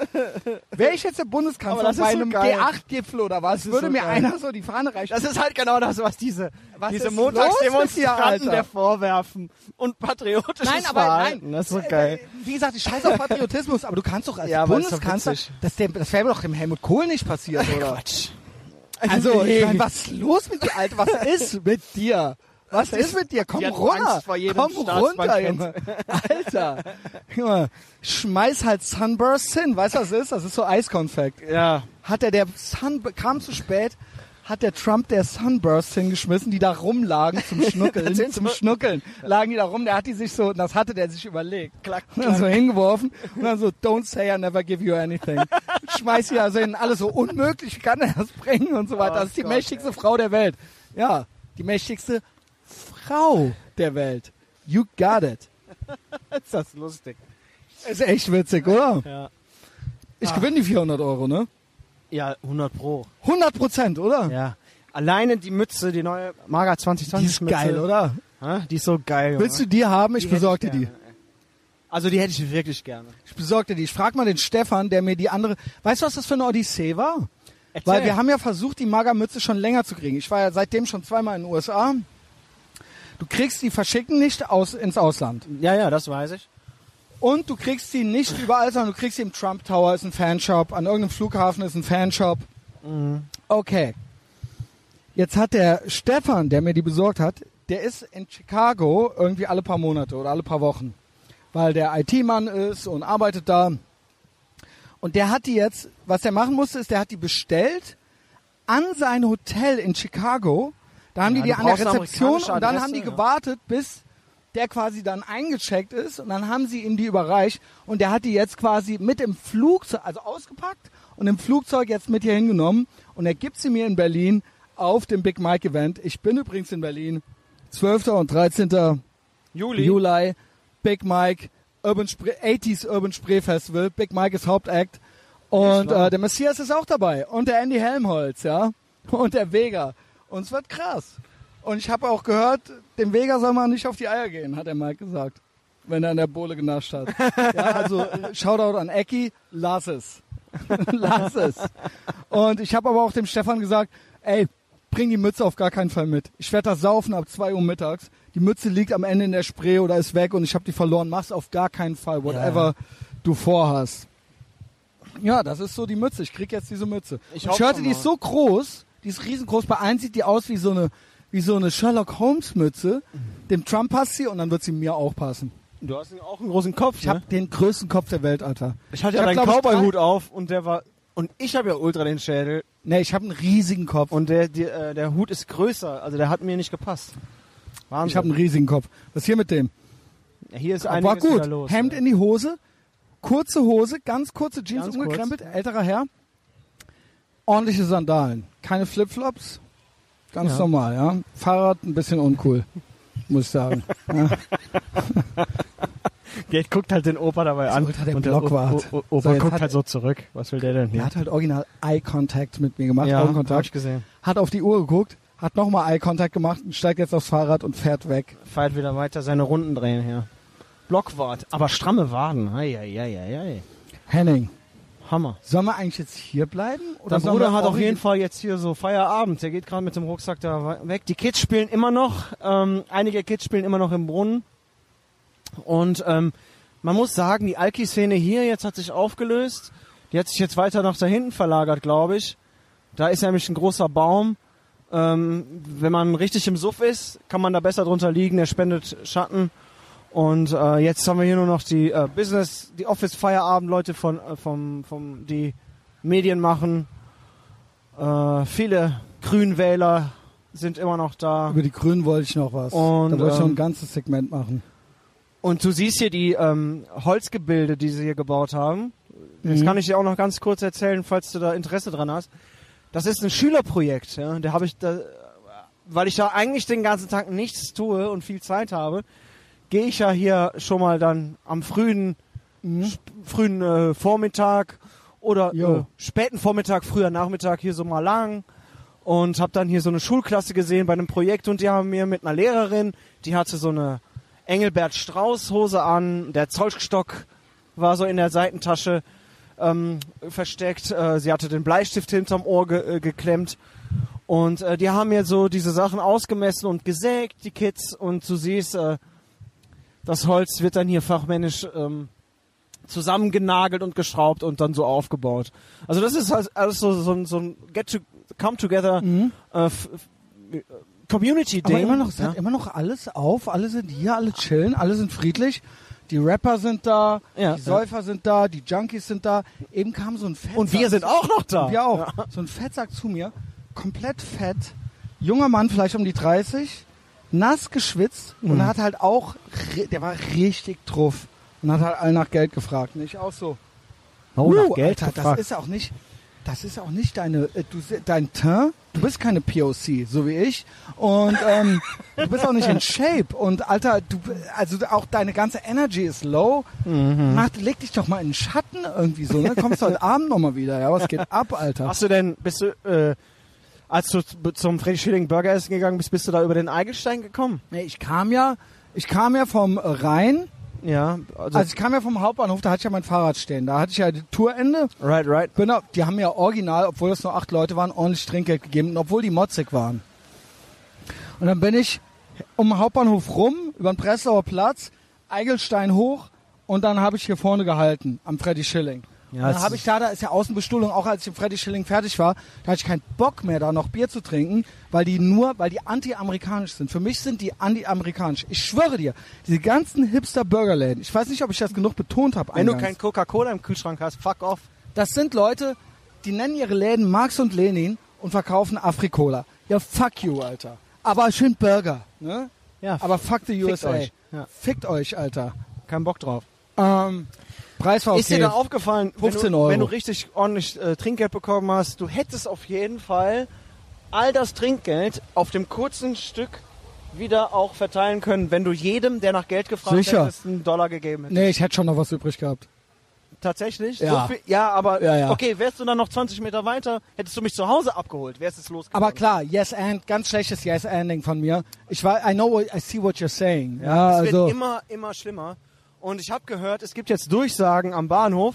Speaker 2: Wäre ich jetzt der Bundeskanzler bei
Speaker 1: so
Speaker 2: einem
Speaker 1: geil.
Speaker 2: G8-Gipfel oder was, würde
Speaker 1: so
Speaker 2: mir
Speaker 1: geil.
Speaker 2: einer so die Fahne reichen.
Speaker 1: Das ist halt genau das, was diese,
Speaker 2: Was
Speaker 1: diese Montagsdemonstranten der vorwerfen. Und patriotisches
Speaker 2: Nein, aber
Speaker 1: Verhalten.
Speaker 2: nein.
Speaker 1: Das ist so
Speaker 2: Äh,
Speaker 1: geil.
Speaker 2: Wie gesagt, ich scheiße auf Patriotismus, aber du kannst doch als
Speaker 1: Ja,
Speaker 2: Bundeskanzler, das, das wäre doch dem Helmut Kohl nicht passiert, oder?
Speaker 1: Quatsch.
Speaker 2: Also, ich mein, was ist los mit dir, Alter? Was ist mit dir? Was ist mit dir? Komm runter. Komm runter. Junge. Alter. Junge, schmeiß halt Sunburst hin. Weißt du, was das ist? Das ist so Eiskonfekt.
Speaker 1: Ja.
Speaker 2: Hat er der Sun, kam zu spät, hat der Trump der Sunburst hingeschmissen, die da rumlagen zum Schnuckeln. Zum. Schnuckeln. Lagen die da rum, der hat die sich so, das hatte der sich überlegt.
Speaker 1: Klack,
Speaker 2: Und dann so hingeworfen und dann so, don't say I never give you anything. Schmeiß sie also hin, alles so unmöglich, wie kann er das bringen und so weiter.
Speaker 1: Oh
Speaker 2: das ist die
Speaker 1: Gott,
Speaker 2: mächtigste Frau der Welt. Ja, die mächtigste Frau der Welt. You got it.
Speaker 1: Ist das lustig.
Speaker 2: Ist echt witzig, oder?
Speaker 1: Ja.
Speaker 2: Ich gewinne die 400 Euro, ne?
Speaker 1: Ja, 100 pro.
Speaker 2: 100 Prozent, oder?
Speaker 1: Ja. Alleine die Mütze, die neue Maga 2020
Speaker 2: Die ist
Speaker 1: Mütze.
Speaker 2: geil, oder?
Speaker 1: Ha? Die ist so geil.
Speaker 2: Willst du die haben? Ich
Speaker 1: Die hätte
Speaker 2: besorg dir die.
Speaker 1: Also die hätte ich wirklich gerne.
Speaker 2: Ich besorg dir die. Ich frag mal den Stefan, der mir die andere... Weißt du, was das für eine Odyssee war?
Speaker 1: Erzähl.
Speaker 2: Weil wir haben ja versucht, die Magermütze schon länger zu kriegen. Ich war ja seitdem schon zweimal in den USA. Du kriegst die verschicken nicht aus, ins Ausland.
Speaker 1: Ja, ja, das weiß ich.
Speaker 2: Und du kriegst sie nicht überall, sondern du kriegst sie im Trump Tower, ist ein Fanshop. An irgendeinem Flughafen ist ein Fanshop. Okay. Jetzt hat der Stefan, der mir die besorgt hat, der ist in Chicago irgendwie alle paar Monate oder alle paar Wochen. Weil der IT-Mann ist und arbeitet da. Und der hat die jetzt, was der machen musste, ist, der hat die bestellt an sein Hotel in Chicago. Da haben
Speaker 1: Ja,
Speaker 2: die die an der Rezeption und dann haben die
Speaker 1: ja.
Speaker 2: gewartet, bis der quasi dann eingecheckt ist und dann haben sie ihm die überreicht und der hat die jetzt quasi mit im Flugzeug, also ausgepackt und im Flugzeug jetzt mit hier hingenommen und er gibt sie mir in Berlin auf dem Big Mike Event. Ich bin übrigens in Berlin, 12. und 13.
Speaker 1: Juli.
Speaker 2: Juli, Big Mike, Urban Spray, 80s Urban Spray Festival. Big Mike ist Hauptact. Und äh, der Messias ist auch dabei. Und der Andy Helmholtz, ja. Und der Vega. Und es wird krass. Und ich habe auch gehört, dem Vega soll man nicht auf die Eier gehen, hat der Mike gesagt. Wenn er in der Bohle genascht hat. ja, also Shoutout an Ecki, lass es. lass es. Und ich habe aber auch dem Stefan gesagt, ey, bring die Mütze auf gar keinen Fall mit. Ich werde das saufen ab 2 Uhr mittags. Die Mütze liegt am Ende in der Spree oder ist weg und ich habe die verloren. Mach's auf gar keinen Fall, whatever du vorhast. Ja, das ist so die Mütze. Ich krieg jetzt diese Mütze.
Speaker 1: Ich
Speaker 2: Ich, hörte, die ist so groß, die ist riesengroß. Bei allen sieht die aus wie so eine, wie so eine Sherlock Holmes Mütze. Dem Trump passt sie und dann wird sie mir auch passen.
Speaker 1: Du hast auch einen großen Kopf,
Speaker 2: Ich habe den größten Kopf der Welt, Alter.
Speaker 1: Ich hatte ja deinen Cowboy-Hut auf und der war und ich habe ja ultra den Schädel
Speaker 2: Nee, ich habe einen riesigen Kopf.
Speaker 1: und der die, äh, der Hut ist größer, also der hat mir nicht gepasst. Wahnsinn.
Speaker 2: ich habe einen riesigen Kopf. Was ist hier mit dem?
Speaker 1: Ja, hier ist
Speaker 2: War
Speaker 1: einiges
Speaker 2: gut.
Speaker 1: wieder los.
Speaker 2: Hemd
Speaker 1: ja.
Speaker 2: in die Hose, kurze Hose, ganz kurze Jeans
Speaker 1: Ganz
Speaker 2: umgekrempelt, älterer Herr. Ordentliche Sandalen, keine Flipflops. Ganz
Speaker 1: Ja.
Speaker 2: normal, ja. Fahrrad ein bisschen uncool, muss ich sagen. ja.
Speaker 1: Der guckt halt den Opa dabei
Speaker 2: Das
Speaker 1: an.
Speaker 2: ultra der
Speaker 1: und der
Speaker 2: Blockwart.
Speaker 1: O- O- Opa
Speaker 2: So,
Speaker 1: guckt
Speaker 2: hat-
Speaker 1: halt so zurück. Was will der denn
Speaker 2: Er
Speaker 1: hier?
Speaker 2: hat halt original Eye Contact mit mir gemacht,
Speaker 1: ja, hab ich gesehen.
Speaker 2: Hat auf die Uhr geguckt, hat nochmal Eye Contact gemacht und steigt jetzt aufs Fahrrad und fährt weg.
Speaker 1: Feiert wieder weiter seine Runden drehen hier. Blockwart, aber stramme Waden. Eieieiei.
Speaker 2: Henning,
Speaker 1: Hammer.
Speaker 2: sollen wir eigentlich jetzt hier bleiben? Oder sollen
Speaker 1: Bruder hat auf jeden Fall jetzt hier so Feierabend. Der geht gerade mit dem Rucksack da weg. Die Kids spielen immer noch. Ähm, einige Kids spielen immer noch im Brunnen. Und ähm, man muss sagen, die Alki-Szene hier jetzt hat sich aufgelöst. Die hat sich jetzt weiter nach da hinten verlagert, glaube ich. Da ist nämlich ein großer Baum. Ähm, wenn man richtig im Suff ist, kann man da besser drunter liegen. Der spendet Schatten. Und äh, jetzt haben wir hier nur noch die äh, Business, die Office-Feierabend-Leute von, äh, vom, vom, die Medien machen. Äh, viele Grünwähler sind immer noch da.
Speaker 2: Über die Grünen wollte ich noch was.
Speaker 1: Und,
Speaker 2: da wollte ich noch
Speaker 1: ähm,
Speaker 2: ein ganzes Segment machen.
Speaker 1: Und du siehst hier die ähm, Holzgebilde, die sie hier gebaut haben. Das
Speaker 2: Mhm.
Speaker 1: kann ich dir auch noch ganz kurz erzählen, falls du da Interesse dran hast. Das ist ein Schülerprojekt. Ja? Da habe ich da, weil ich da eigentlich den ganzen Tag nichts tue und viel Zeit habe, gehe ich ja hier schon mal dann am frühen,
Speaker 2: Mhm.
Speaker 1: frühen äh, Vormittag oder äh, späten Vormittag, früher Nachmittag hier so mal lang und habe dann hier so eine Schulklasse gesehen bei einem Projekt und die haben mir mit einer Lehrerin, die hatte so eine Engelbert Strauß Hose an, der Zollstock war so in der Seitentasche ähm, versteckt, äh, sie hatte den Bleistift hinterm Ohr ge äh, geklemmt und äh, die haben mir so diese Sachen ausgemessen und gesägt, die Kids und du siehst, äh, das Holz wird dann hier fachmännisch ähm, zusammengenagelt und geschraubt und dann so aufgebaut. Also das ist halt alles so, so, ein- so ein Get to Come Together
Speaker 2: Mhm.
Speaker 1: äh, f- f- äh, Community Ding.
Speaker 2: Aber immer noch, es
Speaker 1: ja?
Speaker 2: hat immer noch alles auf, alle sind hier, alle chillen, alle sind friedlich. Die Rapper sind da,
Speaker 1: Ja,
Speaker 2: die Säufer sind da, die Junkies sind da. Eben kam so ein Fettsack.
Speaker 1: Und wir sind auch noch da.
Speaker 2: Und wir auch. So ein Fettsack zu mir, komplett fett, junger Mann, vielleicht um die 30, nass geschwitzt und
Speaker 1: Mhm.
Speaker 2: hat halt auch, der war richtig druff und hat halt allen nach Geld gefragt. Nicht auch so.
Speaker 1: Oh, nach Geld
Speaker 2: Alter,
Speaker 1: gefragt.
Speaker 2: das ist auch nicht, das ist auch nicht deine, äh, du, dein Teint, du bist keine POC, so wie ich. Und ähm, du bist auch nicht in Shape. Und Alter, du, also auch deine ganze Energy ist low.
Speaker 1: Mhm.
Speaker 2: Mach, leg dich doch mal in den Schatten irgendwie so, ne? Kommst heute Abend nochmal wieder, ja? Was geht ab, Alter?
Speaker 1: Hast du denn, bist du, äh, als du zum Freddy Schilling Burger essen gegangen bist, bist du da über den Eigelstein gekommen?
Speaker 2: Nee, ich kam ja, ich kam ja vom äh, Rhein,
Speaker 1: Ja, also,
Speaker 2: also ich kam ja vom Hauptbahnhof, da hatte ich ja mein Fahrrad stehen. Da hatte ich ja die Tourende.
Speaker 1: right, right.
Speaker 2: Bin da, die haben mir original, obwohl das nur acht Leute waren, ordentlich Trinkgeld gegeben, obwohl die motzig waren. Und dann bin ich um den Hauptbahnhof rum, über den Pressauer Platz, Eigelstein hoch und dann habe ich hier vorne gehalten, am Freddy Schilling.
Speaker 1: Ja,
Speaker 2: und dann habe ich da, da ist ja Außenbestuhlung, auch als ich im Freddy Schilling fertig war, da hatte ich keinen Bock mehr, da noch Bier zu trinken, weil die nur, weil die anti-amerikanisch sind. Für mich sind die anti-amerikanisch. Ich schwöre dir, diese ganzen Hipster-Burgerläden, ich weiß nicht, ob ich das genug betont habe.
Speaker 1: Wenn du kein Coca-Cola im Kühlschrank hast, fuck off.
Speaker 2: Das sind Leute, die nennen ihre Läden Marx und Lenin und verkaufen Afrikola. Ja, fuck you, Alter. Aber schön Burger, ne?
Speaker 1: Ja,
Speaker 2: Aber fuck the
Speaker 1: Fickt
Speaker 2: USA.
Speaker 1: euch. Ja.
Speaker 2: Fickt euch, Alter.
Speaker 1: kein Bock drauf.
Speaker 2: Ähm, Preis war okay.
Speaker 1: Ist dir da aufgefallen,
Speaker 2: 15
Speaker 1: wenn, du,
Speaker 2: Euro.
Speaker 1: wenn du richtig ordentlich äh, Trinkgeld bekommen hast, du hättest auf jeden Fall all das Trinkgeld auf dem kurzen Stück wieder auch verteilen können, wenn du jedem, der nach Geld gefragt
Speaker 2: Sicher.
Speaker 1: hättest, einen Dollar gegeben hättest.
Speaker 2: Nee, ich hätte schon noch was übrig gehabt.
Speaker 1: Tatsächlich?
Speaker 2: Ja.
Speaker 1: So viel, ja, aber
Speaker 2: Ja, ja.
Speaker 1: okay, wärst du dann noch 20 Meter weiter, hättest du mich zu Hause abgeholt, wärst es losgegangen.
Speaker 2: Aber klar, yes and, ganz schlechtes yes anding von mir. Ich war, I know, what, I see what you're saying. Ja,
Speaker 1: es
Speaker 2: also,
Speaker 1: wird immer, immer schlimmer. Und ich habe gehört, es gibt jetzt Durchsagen am Bahnhof,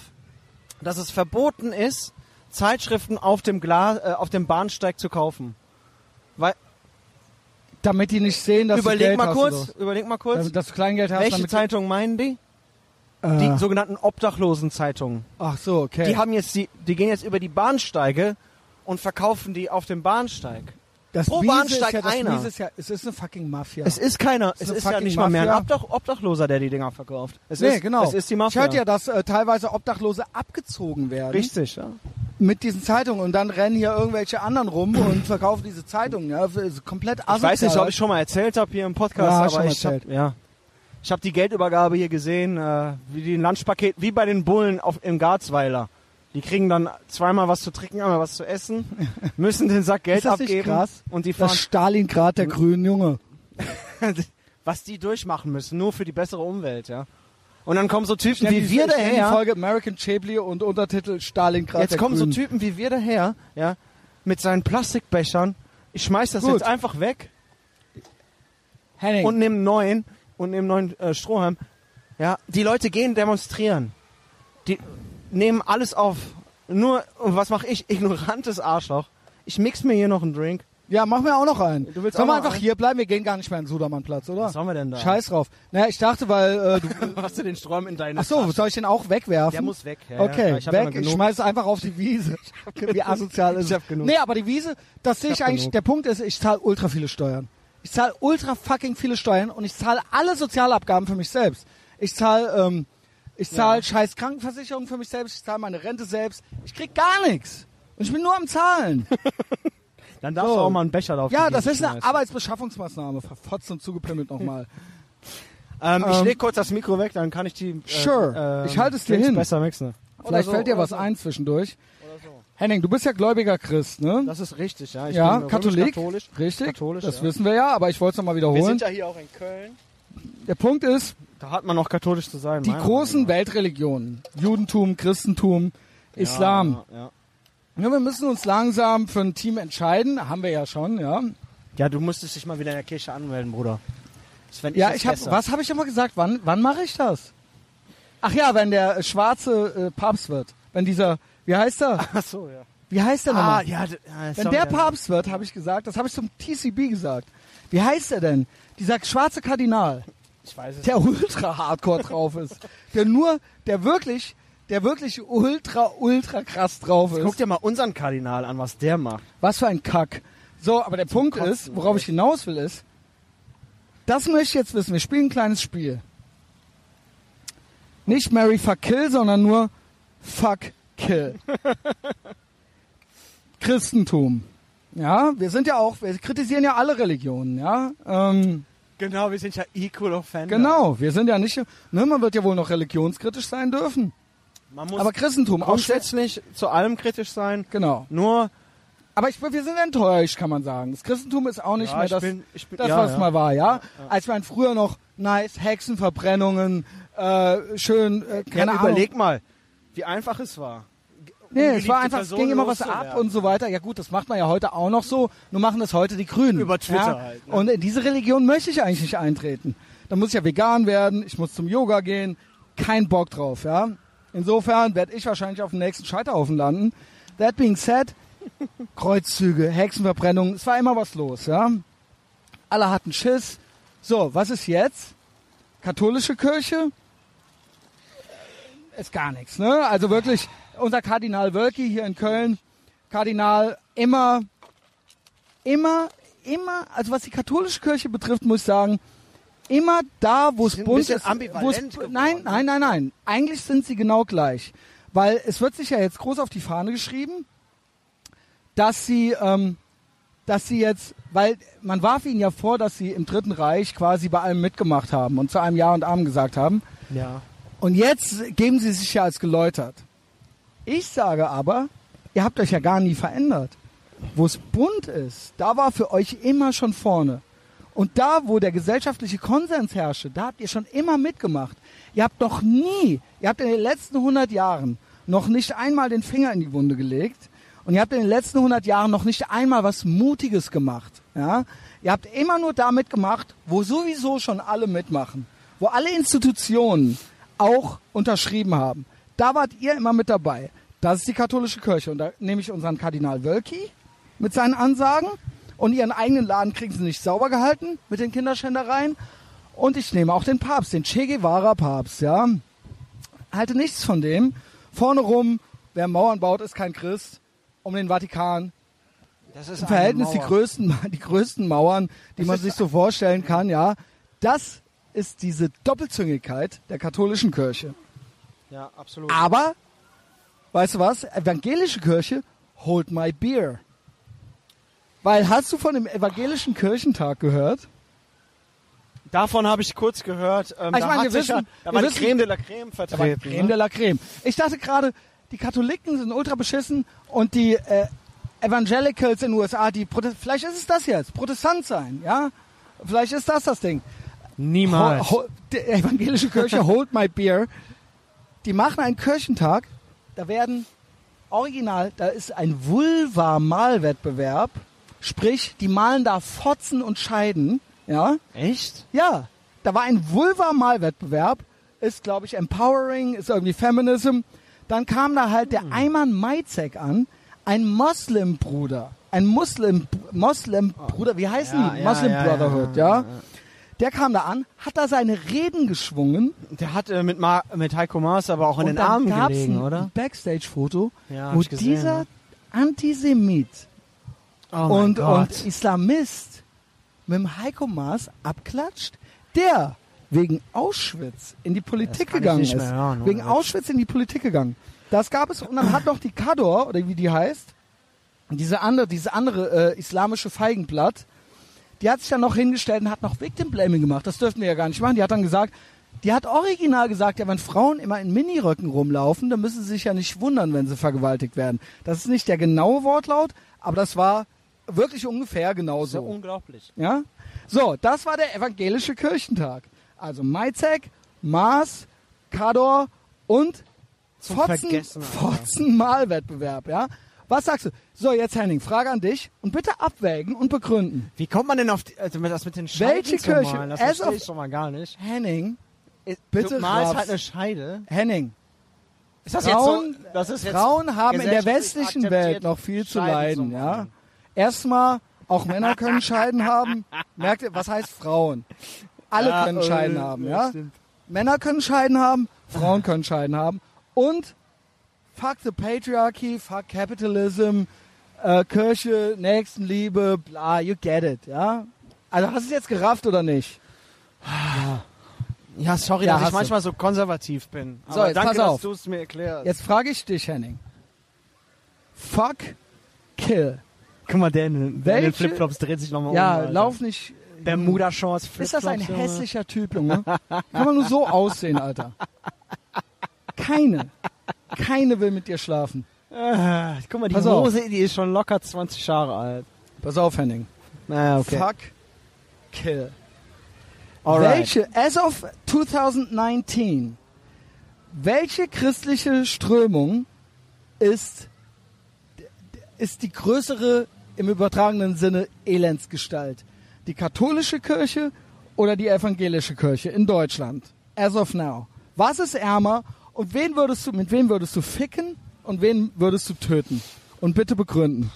Speaker 1: dass es verboten ist, Zeitschriften auf dem, Glas, äh, auf dem Bahnsteig zu kaufen. Weil,
Speaker 2: damit die nicht sehen, dass du
Speaker 1: überleg
Speaker 2: Geld
Speaker 1: mal
Speaker 2: hast
Speaker 1: kurz,
Speaker 2: so.
Speaker 1: überleg mal kurz,
Speaker 2: Damit- dass du Kleingeld hast.
Speaker 1: welche
Speaker 2: damit
Speaker 1: Zeitung meinen die?
Speaker 2: äh,
Speaker 1: Die sogenannten Obdachlosenzeitungen.
Speaker 2: ach so, okay.
Speaker 1: Die haben jetzt die, die gehen jetzt über die Bahnsteige und verkaufen die auf dem Bahnsteig.
Speaker 2: Das
Speaker 1: pro
Speaker 2: Miese
Speaker 1: Bahnsteig
Speaker 2: ist ja,
Speaker 1: einer.
Speaker 2: Ist ja, es ist eine fucking Mafia.
Speaker 1: Es ist keiner, es
Speaker 2: eine
Speaker 1: ist ja nicht mal mehr ein. Obdach, Obdachloser, der die Dinger verkauft. Es
Speaker 2: nee,
Speaker 1: ist,
Speaker 2: genau.
Speaker 1: Es ist die
Speaker 2: Ich
Speaker 1: Mafia.
Speaker 2: hörte ja, dass äh, teilweise Obdachlose abgezogen werden
Speaker 1: Richtig, ja.
Speaker 2: mit diesen Zeitungen und dann rennen hier irgendwelche anderen rum und verkaufen diese Zeitungen. Ja, komplett
Speaker 1: Ich weiß nicht, ob
Speaker 2: asozial.
Speaker 1: ich schon mal erzählt habe hier im Podcast,
Speaker 2: Ja,
Speaker 1: aber ich habe
Speaker 2: erzählt.
Speaker 1: ja, ich habe die Geldübergabe hier gesehen, äh, wie die ein Lunchpaket, wie bei den Bullen auf, im Garzweiler. Die kriegen dann zweimal was zu trinken, einmal was zu essen, müssen den Sack Geld
Speaker 2: Ist das nicht
Speaker 1: abgeben
Speaker 2: krass?
Speaker 1: und die fahren,
Speaker 2: Das Stalingrad der Grünen, Junge.
Speaker 1: was die durchmachen müssen, nur für die bessere Umwelt, ja. Und dann kommen so Typen wie wir
Speaker 2: stell Die
Speaker 1: daher.
Speaker 2: Folge American Chablis und Untertitel Stalingrad
Speaker 1: Jetzt kommen so
Speaker 2: Grünen.
Speaker 1: Typen wie wir daher, ja, mit seinen Plastikbechern. Ich schmeiß das
Speaker 2: Gut.
Speaker 1: jetzt einfach weg
Speaker 2: Henning,
Speaker 1: und nehme neuen und nehme neuen äh, Strohhalm. Ja, die Leute gehen demonstrieren. Die nehmen alles auf. Nur, was mache ich? Ignorantes Arschloch. Ich mix mir hier noch einen Drink.
Speaker 2: ja, mach mir auch noch einen.
Speaker 1: Du willst
Speaker 2: Sollen wir einfach
Speaker 1: einen?
Speaker 2: hier bleiben? Wir gehen gar nicht mehr in den Sudermannplatz, oder?
Speaker 1: Was haben wir denn da?
Speaker 2: Scheiß drauf. Naja, ich dachte, weil äh, du...
Speaker 1: Hast du den Strom in deine
Speaker 2: Ach so, soll ich den auch wegwerfen?
Speaker 1: Der muss weg. Ja,
Speaker 2: Okay,
Speaker 1: ja. Ich
Speaker 2: weg. Ich
Speaker 1: genug.
Speaker 2: schmeiß einfach auf die Wiese. Wie asozial ist
Speaker 1: Ich hab genug.
Speaker 2: Nee, aber die Wiese, das sehe
Speaker 1: Ich
Speaker 2: ich eigentlich.
Speaker 1: genug.
Speaker 2: Der Punkt ist, ich zahle ultra viele Steuern. Ich zahle ultra fucking viele Steuern und ich zahle alle Sozialabgaben für mich selbst. Ich zahle ähm, ich zahle
Speaker 1: Ja.
Speaker 2: scheiß Krankenversicherung für mich selbst, ich zahle meine Rente selbst. Ich krieg gar nichts. Und ich bin nur am Zahlen.
Speaker 1: Dann darfst
Speaker 2: So.
Speaker 1: du auch mal einen Becher drauf
Speaker 2: ja, das ist eine Arbeitsbeschaffungsmaßnahme. Verfotzt und zugepimmelt nochmal.
Speaker 1: Ähm, ich
Speaker 2: Ähm,
Speaker 1: leg kurz das Mikro weg, dann kann ich die. Äh,
Speaker 2: Sure.
Speaker 1: ähm,
Speaker 2: Ich halte es dir hin.
Speaker 1: besser mixen.
Speaker 2: Vielleicht
Speaker 1: so,
Speaker 2: fällt dir was
Speaker 1: so.
Speaker 2: ein zwischendurch.
Speaker 1: So.
Speaker 2: Henning, du bist ja gläubiger Christ, ne?
Speaker 1: Das ist richtig, ja. Ich
Speaker 2: ja,
Speaker 1: bin
Speaker 2: Katholik.
Speaker 1: Katholisch.
Speaker 2: Richtig.
Speaker 1: Katholisch,
Speaker 2: das
Speaker 1: ja.
Speaker 2: wissen wir ja, aber ich wollte es nochmal
Speaker 1: Wir
Speaker 2: wiederholen.
Speaker 1: sind ja hier auch in Köln.
Speaker 2: Der Punkt ist,
Speaker 1: Da hat man noch katholisch zu sein.
Speaker 2: die großen
Speaker 1: Meinung
Speaker 2: Weltreligionen, Judentum, Christentum. Islam.
Speaker 1: Ja, ja.
Speaker 2: Ja, wir müssen uns langsam für ein Team entscheiden. Haben wir ja schon, ja.
Speaker 1: ja, du musstest dich mal wieder in der Kirche anmelden, Bruder. Fänd
Speaker 2: Ja, ich habe,
Speaker 1: besser.
Speaker 2: was habe ich immer gesagt? Wann, wann mache ich das? Ach ja, wenn der schwarze äh, Papst wird. Wenn dieser, wie heißt er?
Speaker 1: Ach so, ja.
Speaker 2: Wie heißt der
Speaker 1: Ah,
Speaker 2: nochmal?
Speaker 1: ja, d- ja
Speaker 2: Wenn der
Speaker 1: ja.
Speaker 2: Papst wird, habe ich gesagt, das habe ich zum TCB gesagt. Wie heißt er denn? Dieser schwarze Kardinal.
Speaker 1: Ich weiß es
Speaker 2: der ultra hardcore drauf ist. Der nur, der wirklich, der wirklich ultra, ultra krass drauf ist.
Speaker 1: Guck dir mal unseren Kardinal an, was der macht.
Speaker 2: Was für ein Kack. So, aber der Punkt
Speaker 1: Kotzen,
Speaker 2: ist, worauf ich hinaus will, ist, das möchte ich jetzt wissen. Wir spielen ein kleines Spiel. Nicht Mary Fuck Kill, sondern nur Fuck Kill. Christentum. Ja, wir sind ja auch, wir kritisieren ja alle Religionen, ja. Ähm,
Speaker 1: Genau, wir sind ja equal offender.
Speaker 2: genau, wir sind ja nicht, ne, man wird ja wohl noch religionskritisch sein dürfen.
Speaker 1: Man muss
Speaker 2: Aber Christentum auch
Speaker 1: grundsätzlich zu allem kritisch sein.
Speaker 2: Genau.
Speaker 1: Nur,
Speaker 2: Aber ich, wir sind enttäuscht, kann man sagen. Das Christentum ist auch nicht
Speaker 1: ja,
Speaker 2: mehr das,
Speaker 1: bin, bin,
Speaker 2: das
Speaker 1: ja,
Speaker 2: was
Speaker 1: ja.
Speaker 2: mal war, ja? Als man früher noch nice Hexenverbrennungen, äh, schön, äh, keine
Speaker 1: ja,
Speaker 2: Ahnung.
Speaker 1: überleg mal, wie einfach es war.
Speaker 2: Nee, es war einfach, es
Speaker 1: Person
Speaker 2: ging immer was ab und so weiter. Ja gut, das macht man ja heute auch noch so. Nur machen das heute die Grünen.
Speaker 1: Über Twitter
Speaker 2: ja?
Speaker 1: halt, ne?
Speaker 2: Und in diese Religion möchte ich eigentlich nicht eintreten. Da muss ich ja vegan werden, ich muss zum Yoga gehen. Kein Bock drauf, ja. Insofern werde ich wahrscheinlich auf dem nächsten Scheiterhaufen landen. That being said, Kreuzzüge, Hexenverbrennungen, es war immer was los, ja. Alle hatten Schiss. So, was ist jetzt? Katholische Kirche? Ist gar nichts, ne? Also wirklich, unser Kardinal Wölki hier in Köln, Kardinal immer, immer, immer, also was die katholische Kirche betrifft, muss ich sagen, immer da, wo es bunt ist.
Speaker 1: ambivalent geworden,
Speaker 2: nein,
Speaker 1: ne?
Speaker 2: nein, nein, nein. Eigentlich sind sie genau gleich. Weil es wird sich ja jetzt groß auf die Fahne geschrieben, dass sie, ähm, dass sie jetzt, weil man warf ihnen ja vor, dass sie im Dritten Reich quasi bei allem mitgemacht haben und zu einem Ja und Amen gesagt haben.
Speaker 1: Ja.
Speaker 2: Und jetzt geben sie sich ja als geläutert. Ich sage aber, ihr habt euch ja gar nie verändert. Wo es bunt ist, da war für euch immer schon vorne. Und da, wo der gesellschaftliche Konsens herrschte, da habt ihr schon immer mitgemacht. Ihr habt noch nie, ihr habt in den letzten 100 Jahren noch nicht einmal den Finger in die Wunde gelegt und ihr habt in den letzten 100 Jahren noch nicht einmal was Mutiges gemacht. Ja? Ihr habt immer nur damit gemacht, wo sowieso schon alle mitmachen, wo alle Institutionen auch unterschrieben haben. Da wart ihr immer mit dabei. Das ist die katholische Kirche. Und da nehme ich unseren Kardinal Wölki mit seinen Ansagen. Und ihren eigenen Laden kriegen sie nicht sauber gehalten mit den Kinderschändereien. Und ich nehme auch den Papst, den Che Guevara Papst, ja. Halte nichts von dem. Vorne rum, wer Mauern baut, ist kein Christ. Um den Vatikan.
Speaker 1: Das ist
Speaker 2: Im Verhältnis die größten, die größten Mauern, die man sich so vorstellen kann, ja. Das ist diese Doppelzüngigkeit der katholischen Kirche.
Speaker 1: Ja, absolut.
Speaker 2: Aber, weißt du was? Evangelische Kirche, hold my beer. Weil, hast du von dem evangelischen Kirchentag gehört?
Speaker 1: Davon habe ich kurz gehört. Ähm,
Speaker 2: Ah, ich
Speaker 1: da
Speaker 2: meine,
Speaker 1: hat
Speaker 2: wir
Speaker 1: sich ja,
Speaker 2: wissen-
Speaker 1: da
Speaker 2: wir
Speaker 1: war die
Speaker 2: wissen-
Speaker 1: Creme de la Creme vertreten.
Speaker 2: Creme
Speaker 1: ne?
Speaker 2: de la Creme. Ich dachte gerade, die Katholiken sind ultra beschissen und die äh, Evangelicals in den USA, die Prote vielleicht ist es das jetzt, Protestant sein, ja? Vielleicht ist das das Ding.
Speaker 1: Niemals.
Speaker 2: Ho, ho, die evangelische Kirche Hold My Beer. Die machen einen Kirchentag. Da werden original, da ist ein Vulva-Malwettbewerb. Sprich, die malen da Fotzen und Scheiden. Ja,
Speaker 1: Echt?
Speaker 2: ja. Da war ein Vulva-Malwettbewerb. Ist, glaube ich, Empowering, ist irgendwie Feminism. Dann kam da halt der Ayman Maizek an, ein Moslem-Bruder. Ein Muslim, Moslem-Bruder, wie heißen
Speaker 1: Ja,
Speaker 2: die?
Speaker 1: ja,
Speaker 2: Muslim
Speaker 1: ja,
Speaker 2: Brotherhood,
Speaker 1: ja.
Speaker 2: Der kam da an, hat da seine Reden geschwungen.
Speaker 1: Der hat äh, mit, Ma mit Heiko Maas aber auch in den Armen gelegen,
Speaker 2: ein
Speaker 1: oder?
Speaker 2: Backstage-Foto,
Speaker 1: Ja,
Speaker 2: wo
Speaker 1: gesehen,
Speaker 2: dieser
Speaker 1: ja.
Speaker 2: Antisemit
Speaker 1: Oh
Speaker 2: und, und Islamist mit dem Heiko Maas abklatscht, der wegen Auschwitz in die Politik gegangen ist.
Speaker 1: hören,
Speaker 2: wegen
Speaker 1: Witz.
Speaker 2: Auschwitz in die Politik gegangen. Das gab es und dann hat noch die Kador, oder wie die heißt, diese andere, diese andere äh, islamische Feigenblatt, die hat sich dann noch hingestellt und hat noch Victim Blaming gemacht. Das dürften wir ja gar nicht machen. Die hat dann gesagt, die hat original gesagt, ja, wenn Frauen immer in Miniröcken rumlaufen, dann müssen sie sich ja nicht wundern, wenn sie vergewaltigt werden. Das ist nicht der genaue Wortlaut, aber das war wirklich ungefähr
Speaker 1: Das ist ja
Speaker 2: genauso.
Speaker 1: unglaublich.
Speaker 2: Ja? So, das war der evangelische Kirchentag. Also Maizek, Maas, Kador und Fotzen,
Speaker 1: Vergessen, Alter.
Speaker 2: Fotzenmalwettbewerb, ja? Was sagst du? So, jetzt Henning, Frage an dich und bitte abwägen und begründen.
Speaker 1: Wie kommt man denn auf die, also das mit den Scheiden
Speaker 2: Welche Kirche?
Speaker 1: malen? Das
Speaker 2: As
Speaker 1: verstehe ich schon mal gar nicht.
Speaker 2: Henning,
Speaker 1: Bitte
Speaker 2: Bitte
Speaker 1: malst
Speaker 2: raff's.
Speaker 1: halt eine Scheide.
Speaker 2: Henning,
Speaker 1: Ist das
Speaker 2: Frauen,
Speaker 1: jetzt so? Das ist
Speaker 2: Frauen haben in der westlichen Welt noch viel zu leiden, ja? Erstmal, auch Männer können Scheiden haben. Merkt ihr, was heißt Frauen? Alle
Speaker 1: Ja,
Speaker 2: können
Speaker 1: äh,
Speaker 2: Scheiden haben, ja?
Speaker 1: stimmt.
Speaker 2: Männer können Scheiden haben, Frauen können Scheiden haben. Und fuck the patriarchy, fuck capitalism, äh, Kirche, Nächstenliebe, bla, you get it, ja? Also hast du es jetzt gerafft oder nicht?
Speaker 1: Ja, sorry,
Speaker 2: Ja,
Speaker 1: dass ich
Speaker 2: du.
Speaker 1: manchmal so konservativ bin.
Speaker 2: So,
Speaker 1: Aber
Speaker 2: jetzt
Speaker 1: danke,
Speaker 2: pass
Speaker 1: dass
Speaker 2: auf.
Speaker 1: du es mir erklärst.
Speaker 2: Jetzt frage ich dich, Henning. Fuck, kill.
Speaker 1: Guck mal, der in, der in den Flipflops dreht sich nochmal
Speaker 2: Ja,
Speaker 1: um. Alter.
Speaker 2: lauf nicht.
Speaker 1: Bermuda Shorts, Flipflops.
Speaker 2: Ist das ein hässlicher Typ, Junge? Kann man nur so aussehen, Alter. Keine. Keine will mit dir schlafen.
Speaker 1: Ah, guck mal, die
Speaker 2: Pass auf.
Speaker 1: Hose, die ist schon locker 20 Jahre alt.
Speaker 2: Pass auf, Henning.
Speaker 1: Naja, okay.
Speaker 2: Fuck, kill.
Speaker 1: Alright.
Speaker 2: Welche, as of 2019, welche christliche Strömung ist, ist die größere, im übertragenen Sinne, Elendsgestalt? Die katholische Kirche oder die evangelische Kirche in Deutschland? As of now. Was ist ärmer und wen würdest du, mit wem würdest du ficken und wen würdest du töten? Und bitte begründen.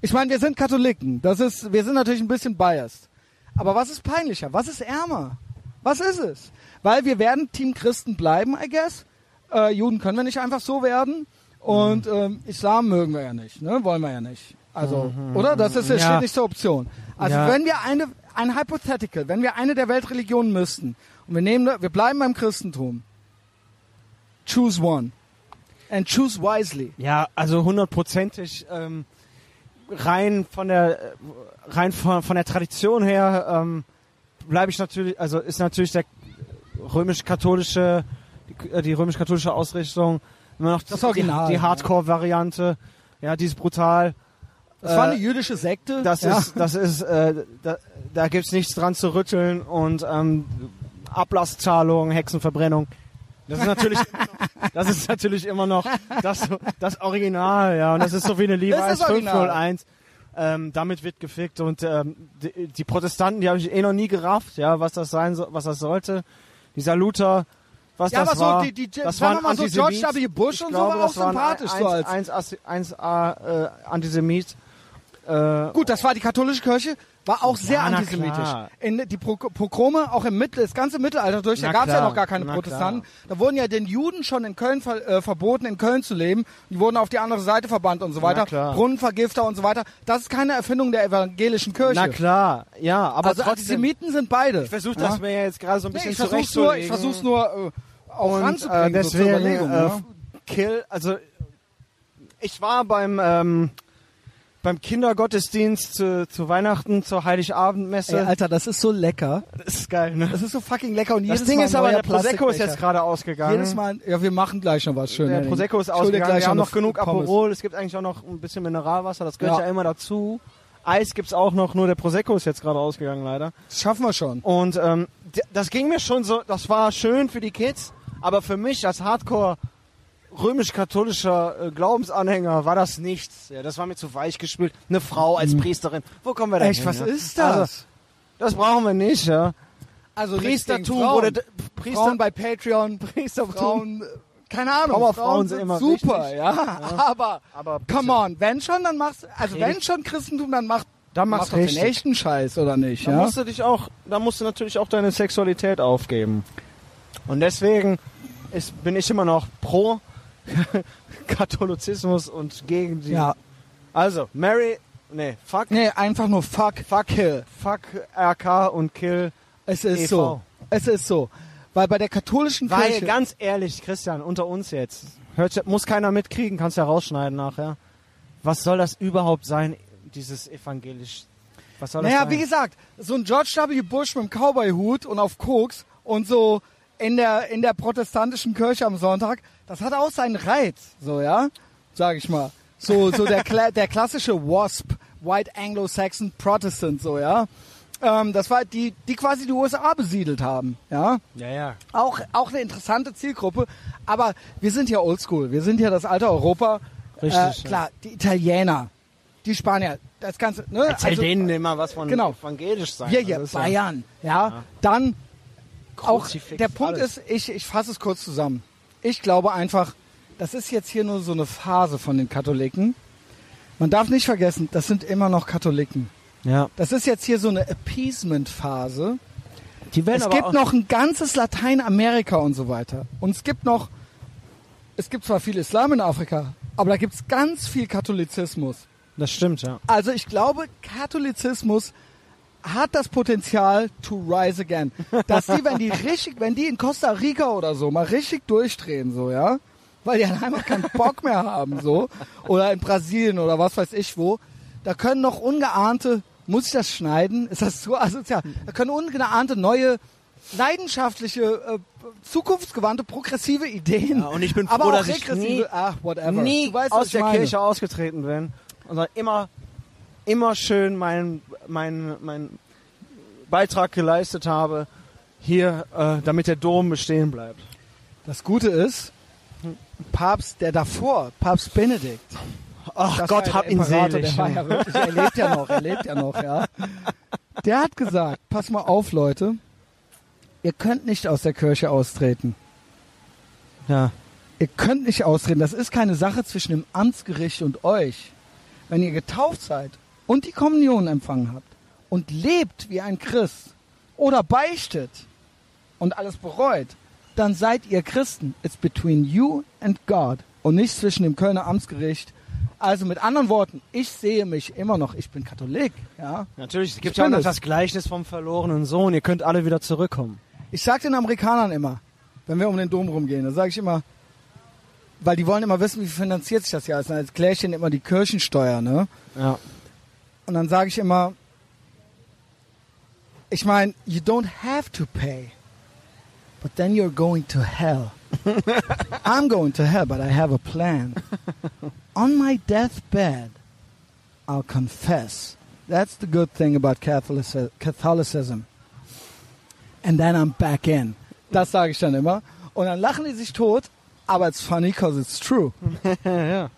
Speaker 2: Ich meine, wir sind Katholiken. Das ist, wir sind natürlich ein bisschen biased. Aber was ist peinlicher? Was ist ärmer? Was ist es? Weil wir werden Team Christen bleiben, I guess. Äh, Juden können wir nicht einfach so werden. Und ähm, Islam mögen wir ja nicht, ne? Wollen wir ja nicht. Also, oder? Das ist,
Speaker 1: Ja.
Speaker 2: steht nicht zur Option. Also
Speaker 1: Ja.
Speaker 2: wenn wir eine, ein Hypothetical, wenn wir eine der Weltreligionen müssten und wir nehmen, wir bleiben beim Christentum. Choose one. And choose wisely.
Speaker 1: Ja, also hundertprozentig ähm, rein von der äh, rein von, von der Tradition her ähm, bleibe ich natürlich, also ist natürlich der römisch-katholische die, äh, die römisch-katholische Ausrichtung immer noch
Speaker 2: Das
Speaker 1: die,
Speaker 2: Original,
Speaker 1: die. Hardcore-Variante, ja, die ist brutal.
Speaker 2: Das war eine jüdische Sekte.
Speaker 1: Das
Speaker 2: ja.
Speaker 1: ist, das ist, äh, da, da gibt's nichts dran zu rütteln und ähm, Ablasszahlung, Hexenverbrennung. Das ist natürlich, das ist natürlich immer noch das, das Original, ja. Und das ist so wie eine Levi's
Speaker 2: Das ist das Original.
Speaker 1: 501. Ähm, damit wird gefickt und ähm, die, die Protestanten, die habe ich eh noch nie gerafft, ja, was das sein soll, was das sollte. Dieser Luther, was
Speaker 2: Ja,
Speaker 1: das
Speaker 2: aber so
Speaker 1: war.
Speaker 2: die- die-
Speaker 1: das war
Speaker 2: mal so George. W. Bush
Speaker 1: Ich
Speaker 2: und so
Speaker 1: glaube,
Speaker 2: war auch
Speaker 1: war ein
Speaker 2: sympathisch, so als-
Speaker 1: 1, 1, 1a äh, Antisemit. Äh,
Speaker 2: Gut, das war die katholische Kirche, war auch sehr
Speaker 1: Ja,
Speaker 2: antisemitisch.
Speaker 1: klar.
Speaker 2: In, die Pro Pogrome, auch im Mittel, das ganze Mittelalter durch, da
Speaker 1: Na
Speaker 2: gab es ja
Speaker 1: klar,
Speaker 2: noch gar keine Protestanten. Da wurden ja den Juden schon in Köln ver äh, verboten, in Köln zu leben. Die wurden auf die andere Seite verbannt und so weiter.
Speaker 1: klar.
Speaker 2: Brunnenvergifter und so weiter. Das ist keine Erfindung der evangelischen Kirche.
Speaker 1: na klar, ja, aber
Speaker 2: also
Speaker 1: trotzdem.
Speaker 2: Antisemiten sind beide.
Speaker 1: Ich versuche
Speaker 2: ja?
Speaker 1: das mir jetzt gerade so ein
Speaker 2: Nee,
Speaker 1: bisschen
Speaker 2: ich versuch's nur, ich versuch's nur äh, auch
Speaker 1: und
Speaker 2: ranzubringen,
Speaker 1: äh,
Speaker 2: so zur
Speaker 1: deswegen
Speaker 2: Überlegung.
Speaker 1: äh,
Speaker 2: ja.
Speaker 1: Kill, also ich war beim ähm, beim Kindergottesdienst zu, zu Weihnachten zur Heiligabendmesse.
Speaker 2: Ey, Alter, das ist so lecker.
Speaker 1: das ist geil, ne?
Speaker 2: Das ist so fucking lecker und
Speaker 1: Das
Speaker 2: jedes
Speaker 1: Ding
Speaker 2: Mal
Speaker 1: ist aber, der Prosecco ist jetzt gerade ausgegangen.
Speaker 2: Jedes Mal, ja, wir machen gleich noch was schön.
Speaker 1: der. Prosecco ist ausgegangen. Wir haben
Speaker 2: noch
Speaker 1: genug
Speaker 2: Pommes.
Speaker 1: Aperol. Es gibt eigentlich auch noch ein bisschen Mineralwasser. Das gehört
Speaker 2: Ja.
Speaker 1: ja, immer dazu. Eis gibt's auch noch. Nur der Prosecco ist jetzt gerade ausgegangen, leider.
Speaker 2: Das schaffen wir schon.
Speaker 1: Und ähm, das ging mir schon so, das war schön für die Kids, aber für mich als Hardcore römisch-katholischer äh, Glaubensanhänger war das nichts. Ja, das war mir zu weich gespült. Eine Frau als Priesterin. Wo kommen wir denn
Speaker 2: Mhm. Echt,
Speaker 1: hin?
Speaker 2: was
Speaker 1: ja?
Speaker 2: ist das?
Speaker 1: Also, das brauchen wir nicht, ja.
Speaker 2: Also
Speaker 1: Priestertum
Speaker 2: Frauen.
Speaker 1: wurde d- Priester
Speaker 2: Frauen bei Patreon,
Speaker 1: Priestertum.
Speaker 2: Frauen, keine Ahnung,
Speaker 1: Powerfrauen
Speaker 2: Frauen
Speaker 1: sind
Speaker 2: sind
Speaker 1: immer
Speaker 2: super,
Speaker 1: wichtig.
Speaker 2: ja. Aber,
Speaker 1: Aber
Speaker 2: come on, wenn schon, dann machst, also
Speaker 1: Richtig.
Speaker 2: wenn schon Christentum, dann mach,
Speaker 1: Dann
Speaker 2: mach
Speaker 1: mach's
Speaker 2: doch den echten Scheiß, oder nicht,
Speaker 1: Da
Speaker 2: ja?
Speaker 1: musst du dich auch, da musst du natürlich auch deine Sexualität aufgeben. Und deswegen ist, bin ich immer noch pro Katholizismus und gegen die.
Speaker 2: Ja.
Speaker 1: Also, Mary, nee, fuck,
Speaker 2: Nee, einfach nur fuck, fuck, kill.
Speaker 1: fuck RK und kill.
Speaker 2: Es ist
Speaker 1: EV.
Speaker 2: so. Es ist so. Weil bei der katholischen
Speaker 1: Weil,
Speaker 2: Kirche,
Speaker 1: ganz ehrlich, Christian, unter uns jetzt, hört, muss keiner mitkriegen, kannst ja rausschneiden nachher. Was soll das überhaupt sein, dieses evangelisch? Was soll das
Speaker 2: naja,
Speaker 1: sein?
Speaker 2: wie gesagt, so ein George W. Bush mit dem Cowboy-Hut und auf Koks und so in der, in der protestantischen Kirche am Sonntag, das hat auch seinen Reiz, so, ja, sag ich mal. So, so der, Kla der klassische WASP, White Anglo-Saxon Protestant, so, ja. Ähm, das war die, die quasi die USA besiedelt haben, ja.
Speaker 1: ja, ja.
Speaker 2: Auch, auch eine interessante Zielgruppe, aber wir sind ja oldschool, wir sind ja das alte Europa.
Speaker 1: Richtig,
Speaker 2: Äh,
Speaker 1: ja.
Speaker 2: klar, die Italiener, die Spanier, das Ganze, ne?
Speaker 1: Erzähl
Speaker 2: also-
Speaker 1: denen immer was von
Speaker 2: Genau.
Speaker 1: evangelisch sein.
Speaker 2: hier, hier,
Speaker 1: Das ist ja-
Speaker 2: Bayern, ja. Dann auch, der Punkt
Speaker 1: alles.
Speaker 2: ist, ich, ich fasse es kurz zusammen. Ich glaube einfach, das ist jetzt hier nur so eine Phase von den Katholiken. Man darf nicht vergessen, das sind immer noch Katholiken.
Speaker 1: Ja.
Speaker 2: Das ist jetzt hier so eine Appeasement-Phase.
Speaker 1: Die werden
Speaker 2: Es
Speaker 1: aber
Speaker 2: gibt noch ein ganzes Lateinamerika und so weiter. Und es gibt noch, es gibt zwar viel Islam in Afrika, aber da gibt es ganz viel Katholizismus.
Speaker 1: Das stimmt, ja.
Speaker 2: Also ich glaube, Katholizismus hat das Potenzial to rise again. Dass die, wenn die richtig, wenn die in Costa Rica oder so mal richtig durchdrehen, so, ja, weil die dann einfach keinen Bock mehr haben, so, oder in Brasilien oder was weiß ich wo, da können noch ungeahnte, muss ich das schneiden? Ist das so asozial? Da können ungeahnte neue, leidenschaftliche, äh, zukunftsgewandte, progressive Ideen.
Speaker 1: Ja, und ich bin
Speaker 2: aber
Speaker 1: froh,
Speaker 2: auch
Speaker 1: dass ich
Speaker 2: regressive,
Speaker 1: nie-
Speaker 2: ach, whatever.
Speaker 1: nie
Speaker 2: weißt,
Speaker 1: aus
Speaker 2: ich
Speaker 1: der
Speaker 2: meine.
Speaker 1: Kirche ausgetreten bin, sondern immer, immer schön meinen mein, mein Beitrag geleistet habe, hier, äh, damit der Dom bestehen bleibt.
Speaker 2: Das Gute ist, Papst, der davor, Papst Benedikt.
Speaker 1: Ach
Speaker 2: das
Speaker 1: Gott, hab
Speaker 2: der
Speaker 1: ihn selig.
Speaker 2: Der war ja wirklich, er lebt ja noch, er lebt ja noch, ja. Der hat gesagt, pass mal auf, Leute, ihr könnt nicht aus der Kirche austreten.
Speaker 1: ja.
Speaker 2: Ihr könnt nicht austreten. Das ist keine Sache zwischen dem Amtsgericht und euch. Wenn ihr getauft seid und die Kommunion empfangen habt und lebt wie ein Christ oder beichtet und alles bereut, dann seid ihr Christen. It's between you and God und nicht zwischen dem Kölner Amtsgericht. Also mit anderen Worten, ich sehe mich immer noch, ich bin Katholik, ja.
Speaker 1: Natürlich, es gibt ja auch noch das Gleichnis vom verlorenen Sohn. Ihr könnt alle wieder zurückkommen.
Speaker 2: Ich sag den Amerikanern immer, wenn wir um den Dom rumgehen, da sage ich immer, weil die wollen immer wissen, wie finanziert sich das ja. Also als erkläre ich denen immer die Kirchensteuer, ne?
Speaker 1: Ja.
Speaker 2: Und dann sage ich immer, ich meine, you don't have to pay, but then you're going to hell. I'm going to hell, but I have a plan. On my deathbed, I'll confess. That's the good thing about Catholicism. And then I'm back in. Das sage ich dann immer. Und dann lachen die sich tot, aber it's funny because it's true.
Speaker 1: ja.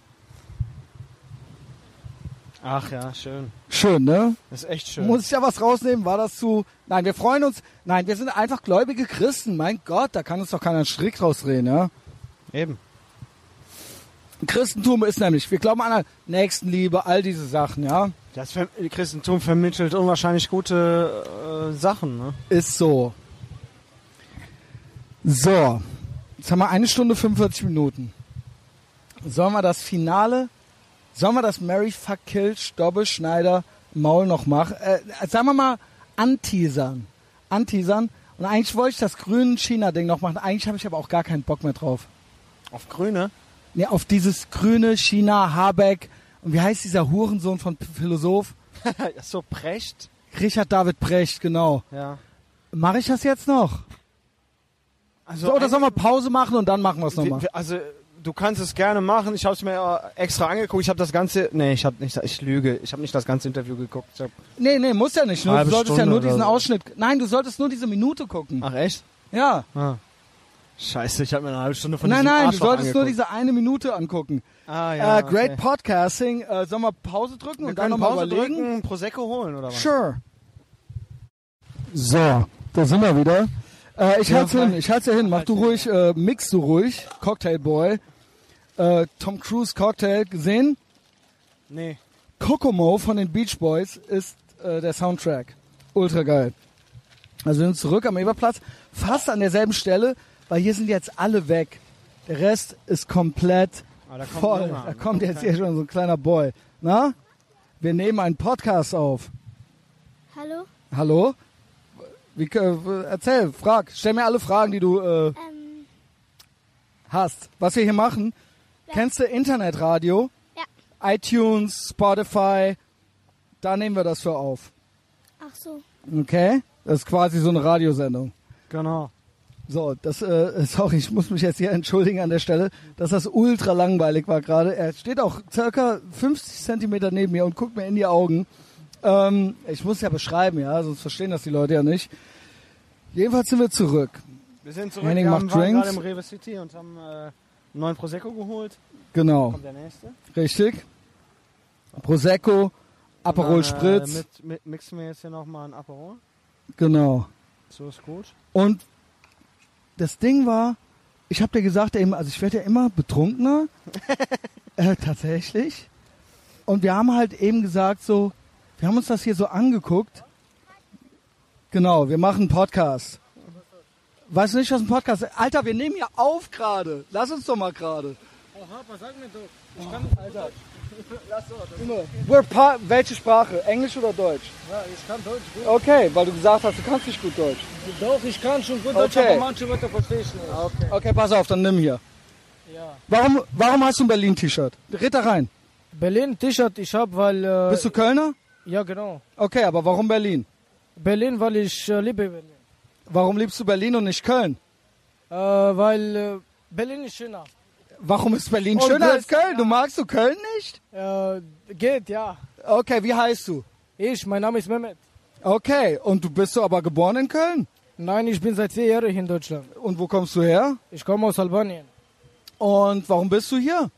Speaker 1: Ach ja, schön.
Speaker 2: Schön, ne?
Speaker 1: Das ist echt schön.
Speaker 2: Muss ich da was rausnehmen? War das zu... Nein, wir freuen uns. Nein, wir sind einfach gläubige Christen. Mein Gott, da kann uns doch keiner einen Strick rausdrehen, ja?
Speaker 1: Eben.
Speaker 2: Christentum ist nämlich, wir glauben an Nächstenliebe, all diese Sachen, ja?
Speaker 1: Das Ver Christentum vermittelt unwahrscheinlich gute äh, Sachen, ne?
Speaker 2: Ist so. So, jetzt haben wir eine Stunde 45 Minuten. Sollen wir das Finale, sollen wir das Mary Fuck Kill Stobbe Schneider Maul noch machen? Äh, sagen wir mal anteasern. Anteasern. Und eigentlich wollte ich das grüne China-Ding noch machen. Eigentlich habe ich aber auch gar keinen Bock mehr drauf.
Speaker 1: Auf Grüne?
Speaker 2: Nee, auf dieses grüne China, Habeck. Und wie heißt dieser Hurensohn von P- Philosoph?
Speaker 1: so Precht?
Speaker 2: Richard David Brecht, genau.
Speaker 1: Ja.
Speaker 2: Mache ich das jetzt noch?
Speaker 1: Also
Speaker 2: So, oder sollen wir Pause machen und dann machen wir es nochmal?
Speaker 1: also du kannst es gerne machen. Ich habe es mir ja extra angeguckt. Ich habe das ganze, nee, ich habe nicht, ich lüge. Ich habe nicht das ganze Interview geguckt. Ich hab,
Speaker 2: Nee, nee, muss ja nicht. Nur, du solltest ja
Speaker 1: Stunde
Speaker 2: nur
Speaker 1: oder
Speaker 2: diesen
Speaker 1: so.
Speaker 2: Ausschnitt. Nein, du solltest nur diese Minute gucken.
Speaker 1: Ach echt?
Speaker 2: Ja.
Speaker 1: Ah. Scheiße, ich habe mir eine halbe Stunde von
Speaker 2: Nein,
Speaker 1: diesem
Speaker 2: nein, du
Speaker 1: Arschloch
Speaker 2: solltest nur
Speaker 1: angeguckt.
Speaker 2: diese eine Minute angucken.
Speaker 1: Ah ja.
Speaker 2: äh, great
Speaker 1: okay.
Speaker 2: Podcasting. Äh, sollen wir Pause drücken
Speaker 1: Wir
Speaker 2: und dann nochmal
Speaker 1: Pause
Speaker 2: überlegen?
Speaker 1: drücken, Prosecco holen oder was?
Speaker 2: Sure. So, da sind wir wieder. Äh, ich
Speaker 1: Ja,
Speaker 2: halt's hin, ich halt's ja hin. Mach du ruhig, äh, mix du ruhig. Cocktail Boy. Äh, Tom Cruise Cocktail gesehen.
Speaker 1: Nee.
Speaker 2: Kokomo von den Beach Boys ist äh, der Soundtrack. Ultra geil. Also wir sind zurück am Eberplatz, fast an derselben Stelle, weil hier sind jetzt alle weg. Der Rest ist komplett
Speaker 1: Ah, da kommt ein
Speaker 2: voll.
Speaker 1: Junge an,
Speaker 2: Da
Speaker 1: ne?
Speaker 2: kommt jetzt
Speaker 1: Okay.
Speaker 2: hier schon so ein kleiner Boy. Na? Wir nehmen einen Podcast auf.
Speaker 4: Hallo?
Speaker 2: Hallo? Wie, äh, erzähl, frag. Stell mir alle Fragen, die du äh,
Speaker 4: Ähm,
Speaker 2: hast. Was wir hier machen,
Speaker 4: Ja.
Speaker 2: kennst du Internetradio?
Speaker 4: Ja.
Speaker 2: iTunes, Spotify, da nehmen wir das für auf.
Speaker 4: ach so.
Speaker 2: Okay? Das ist quasi so eine Radiosendung.
Speaker 1: Genau.
Speaker 2: So, das, äh, sorry, ich muss mich jetzt hier entschuldigen an der Stelle, dass das ultra langweilig war gerade. Er steht auch circa 50 Zentimeter neben mir und guckt mir in die Augen. Ähm, ich muss ja beschreiben, ja, sonst verstehen das die Leute ja nicht. Jedenfalls sind wir zurück.
Speaker 1: Wir sind zurück.
Speaker 2: Henning
Speaker 1: wir
Speaker 2: macht
Speaker 1: haben, waren
Speaker 2: Drinks.
Speaker 1: gerade im Rewe City und haben äh, einen neuen Prosecco geholt.
Speaker 2: Genau,
Speaker 1: Kommt der nächste.
Speaker 2: richtig. Prosecco, Aperol
Speaker 1: dann,
Speaker 2: Spritz,
Speaker 1: Äh, mit, mit, mixen wir jetzt hier nochmal ein Aperol.
Speaker 2: genau.
Speaker 1: So ist gut.
Speaker 2: Und das Ding war, ich habe dir gesagt, also ich werde ja immer betrunkener. äh, tatsächlich. Und wir haben halt eben gesagt, so, wir haben uns das hier so angeguckt. Genau, wir machen einen Podcast. Weißt du nicht, was ein Podcast ist? Alter, wir nehmen hier auf gerade. Lass uns doch mal gerade. Alter. Junge, We're pa welche Sprache? Englisch oder Deutsch?
Speaker 5: Ja, ich kann Deutsch gut.
Speaker 2: Okay, weil du gesagt hast, du kannst nicht gut Deutsch.
Speaker 5: Doch, ich kann schon gut Deutsch,
Speaker 2: Okay.
Speaker 5: aber manche Wörter verstehe ich nicht.
Speaker 2: Okay. okay, pass auf, dann nimm hier.
Speaker 5: Ja.
Speaker 2: Warum, warum hast du ein Berlin-T-Shirt? Red da rein.
Speaker 5: Berlin T-Shirt, ich habe, weil... Äh,
Speaker 2: Bist du Kölner?
Speaker 5: Ja, genau.
Speaker 2: Okay, aber warum Berlin?
Speaker 5: Berlin, weil ich äh, liebe Berlin.
Speaker 2: Warum liebst du Berlin und nicht Köln?
Speaker 5: Äh, weil äh, Berlin ist schöner.
Speaker 2: Warum ist Berlin schöner als Köln? Du magst du Köln nicht?
Speaker 5: Äh, geht, ja.
Speaker 2: Okay, wie heißt du?
Speaker 5: Ich, mein Name ist Mehmet.
Speaker 2: Okay, und du bist du aber geboren in Köln?
Speaker 5: Nein, ich bin seit vier Jahren hier in Deutschland.
Speaker 2: Und wo kommst du her?
Speaker 5: Ich komme aus Albanien.
Speaker 2: Und warum bist du hier?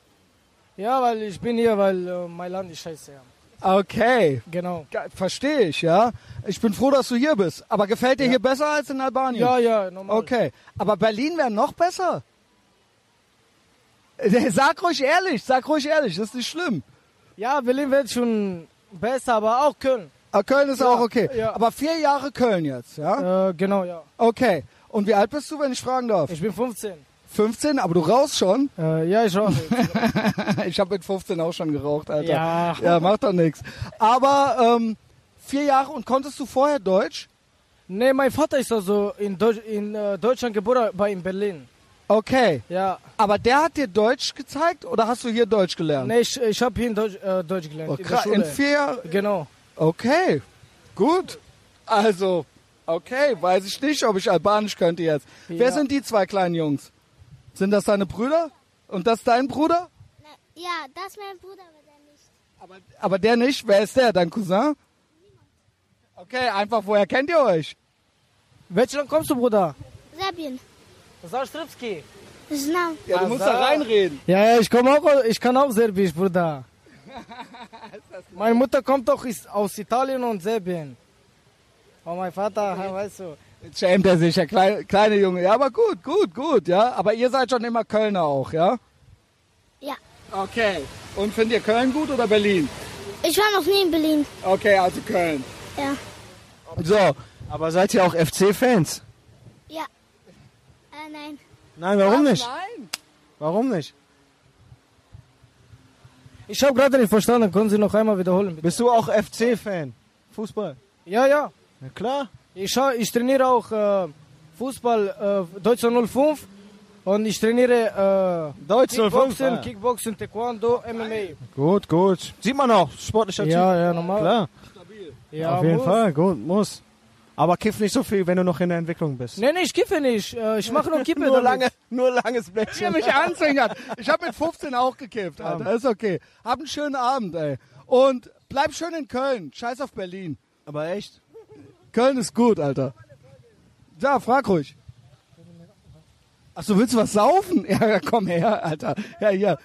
Speaker 5: Ja, weil ich bin hier, weil äh, mein Land ist scheiße. Ja.
Speaker 2: Okay,
Speaker 5: Genau.
Speaker 2: verstehe ich, ja. Ich bin froh, dass du hier bist. Aber gefällt dir hier besser als in Albanien?
Speaker 5: Ja, ja, normal.
Speaker 2: Okay, aber Berlin wäre noch besser? Sag ruhig ehrlich, sag ruhig ehrlich, das ist nicht schlimm.
Speaker 5: Ja, Berlin wird schon besser, aber auch Köln.
Speaker 2: Ah, Köln ist
Speaker 5: Ja,
Speaker 2: auch okay.
Speaker 5: ja.
Speaker 2: Aber vier Jahre Köln jetzt, ja?
Speaker 5: Äh, genau, ja.
Speaker 2: Okay. Und wie alt bist du, wenn ich fragen darf?
Speaker 5: Ich bin 15.
Speaker 2: 15, aber du rauchst schon?
Speaker 5: Äh, ja, ich rauche.
Speaker 2: ich habe mit 15 auch schon geraucht, Alter.
Speaker 5: Ja.
Speaker 2: Ja, macht doch nichts. Aber ähm, vier Jahre und konntest du vorher Deutsch?
Speaker 5: Nee, mein Vater ist also in, Deutsch, in äh, Deutschland geboren, aber in Berlin.
Speaker 2: Okay.
Speaker 5: Ja.
Speaker 2: Aber der hat dir Deutsch gezeigt oder hast du hier Deutsch gelernt?
Speaker 5: Nee, ich, ich habe hier in Deutsch, äh, Deutsch gelernt.
Speaker 2: Oh,
Speaker 5: in
Speaker 2: krass,
Speaker 5: Schule.
Speaker 2: in vier Jahren.
Speaker 5: Genau.
Speaker 2: Okay. Gut. Also, okay, weiß ich nicht, ob ich Albanisch könnte jetzt. Wer
Speaker 5: Ja.
Speaker 2: sind die zwei kleinen Jungs? Sind das deine Brüder? Und das dein Bruder?
Speaker 4: Na, ja, das ist mein Bruder, aber der nicht.
Speaker 2: Aber, aber der nicht? Wer ist der? Dein Cousin? Okay, einfach, woher kennt ihr euch?
Speaker 5: Welches Land kommst du, Bruder?
Speaker 4: Serbien.
Speaker 5: Zastripski.
Speaker 4: Znam.
Speaker 2: Ja, du musst
Speaker 5: da.
Speaker 2: reinreden.
Speaker 5: Ja, ja, ich komme auch, ich kann auch Serbisch, Bruder. Meine Mutter kommt doch ist aus Italien und Serbien. Und mein Vater, weißt du.
Speaker 2: Jetzt schämt er sich, der kleine, kleine Junge. Ja, aber gut, gut, gut, ja. Aber ihr seid schon immer Kölner auch, ja?
Speaker 4: Ja.
Speaker 2: Okay. Und findet ihr Köln gut oder Berlin?
Speaker 4: Ich war noch nie in Berlin.
Speaker 2: Okay, also Köln.
Speaker 4: Ja.
Speaker 2: So,
Speaker 1: Aber seid ihr auch FC-Fans?
Speaker 4: Ja. Äh, nein.
Speaker 1: Nein, warum nicht?
Speaker 2: Nein.
Speaker 1: Warum nicht?
Speaker 5: Ich habe gerade nicht verstanden, können Sie noch einmal wiederholen, bitte?
Speaker 1: Bist du auch FC-Fan? Fußball?
Speaker 5: Ja, ja.
Speaker 1: Na klar.
Speaker 5: Ich, ich trainiere auch äh, Fußball äh, Deutschland 05 und ich trainiere äh,
Speaker 1: Deutsch 05,
Speaker 5: Kickboxen,
Speaker 1: ah.
Speaker 5: Kickboxen, Taekwondo, MMA.
Speaker 1: Gut, gut. Sieht man auch. Sportlicher
Speaker 5: Ja,
Speaker 1: Typ.
Speaker 5: ja, normal.
Speaker 1: Klar.
Speaker 5: Ja,
Speaker 1: Auf jeden
Speaker 5: muss.
Speaker 1: Fall. Gut, muss. Aber kiff nicht so viel, wenn du noch in der Entwicklung bist.
Speaker 5: Nee, nee, ich kiffe nicht. Äh, ich mache nur Kippe.
Speaker 1: nur lange, nur langes Blättchen.
Speaker 2: mich anzwingert. Ich habe mit 15 auch gekifft, Alter. Ist okay. Hab einen schönen Abend, ey. Und bleib schön in Köln. Scheiß auf Berlin.
Speaker 1: Aber echt?
Speaker 2: Köln ist gut, Alter. Ja, frag ruhig. Ach so, willst du was saufen? Ja, komm her, Alter. Ja, hier.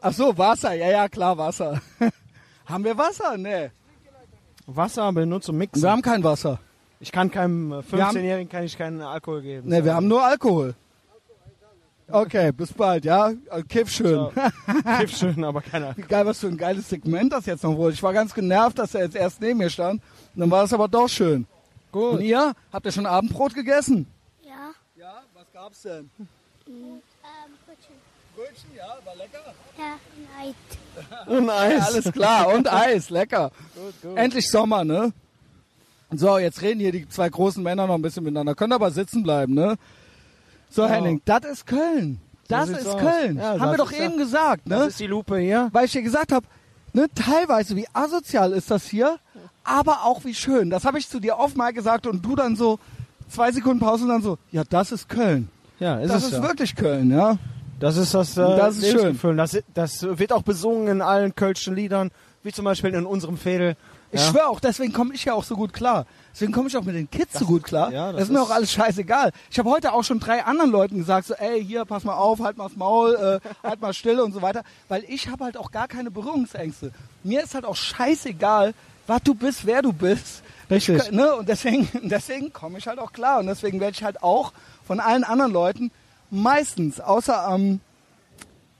Speaker 2: Ach so, Wasser. Ja, ja, klar, Wasser. haben wir Wasser? Nee.
Speaker 1: Wasser aber nur zum Mixen.
Speaker 2: Wir haben kein Wasser.
Speaker 1: ich kann keinem äh,
Speaker 2: Wir haben-
Speaker 1: 15-Jährigen kann ich keinen Alkohol geben.
Speaker 2: Nee, wir haben nur Alkohol. Okay, bis bald, ja? Kiff schön.
Speaker 1: Kiff schön, aber kein Alkohol.
Speaker 2: Geil, was für ein geiles Segment das jetzt noch wurde. Ich war ganz genervt, dass er jetzt erst neben mir stand. Und dann war es aber doch schön.
Speaker 1: Gut.
Speaker 2: Und ihr? Habt ihr schon Abendbrot gegessen?
Speaker 4: Ja.
Speaker 2: Ja, was gab's denn?
Speaker 4: Ähm, Brötchen.
Speaker 2: Brötchen, ja, war lecker.
Speaker 4: Ja, nein.
Speaker 1: Und Eis.
Speaker 2: Ja, alles klar. Und Eis, lecker. Endlich Sommer, ne? So, jetzt reden hier die zwei großen Männer noch ein bisschen miteinander. Können aber sitzen bleiben, ne? So, Henning, das ist Köln. Das
Speaker 1: sieht's
Speaker 2: ist
Speaker 1: aus.
Speaker 2: Köln.
Speaker 1: Ja,
Speaker 2: Haben wir doch eben gesagt, ne?
Speaker 1: Das ist die Lupe hier.
Speaker 2: weil ich dir gesagt habe, ne, teilweise wie asozial ist das hier, aber auch wie schön. Das habe ich zu dir oft mal gesagt und du dann so zwei Sekunden Pause und dann so, ja, das ist Köln.
Speaker 1: Ja, ist
Speaker 2: das
Speaker 1: es
Speaker 2: ist
Speaker 1: ja.
Speaker 2: wirklich Köln, ja.
Speaker 1: Das ist das, äh,
Speaker 2: Das ist
Speaker 1: Lebensgefühl. Das, das wird auch besungen in allen kölschen Liedern, wie zum Beispiel in unserem Fädel.
Speaker 2: Ich
Speaker 1: Ja.
Speaker 2: schwöre auch, deswegen komme ich ja auch so gut klar. Deswegen komme ich auch mit den Kids so gut klar.
Speaker 1: ja,
Speaker 2: das,
Speaker 1: das
Speaker 2: ist mir
Speaker 1: ist-
Speaker 2: auch alles scheißegal. Ich habe heute auch schon drei anderen Leuten gesagt, so, ey, hier, pass mal auf, halt mal's Maul, äh, halt mal Stille und so weiter. Weil ich habe halt auch gar keine Berührungsängste. Mir ist halt auch scheißegal, was du bist, wer du bist.
Speaker 1: Richtig.
Speaker 2: Ich, ne? Und deswegen, deswegen komme ich halt auch klar. Und deswegen werde ich halt auch von allen anderen Leuten meistens, außer am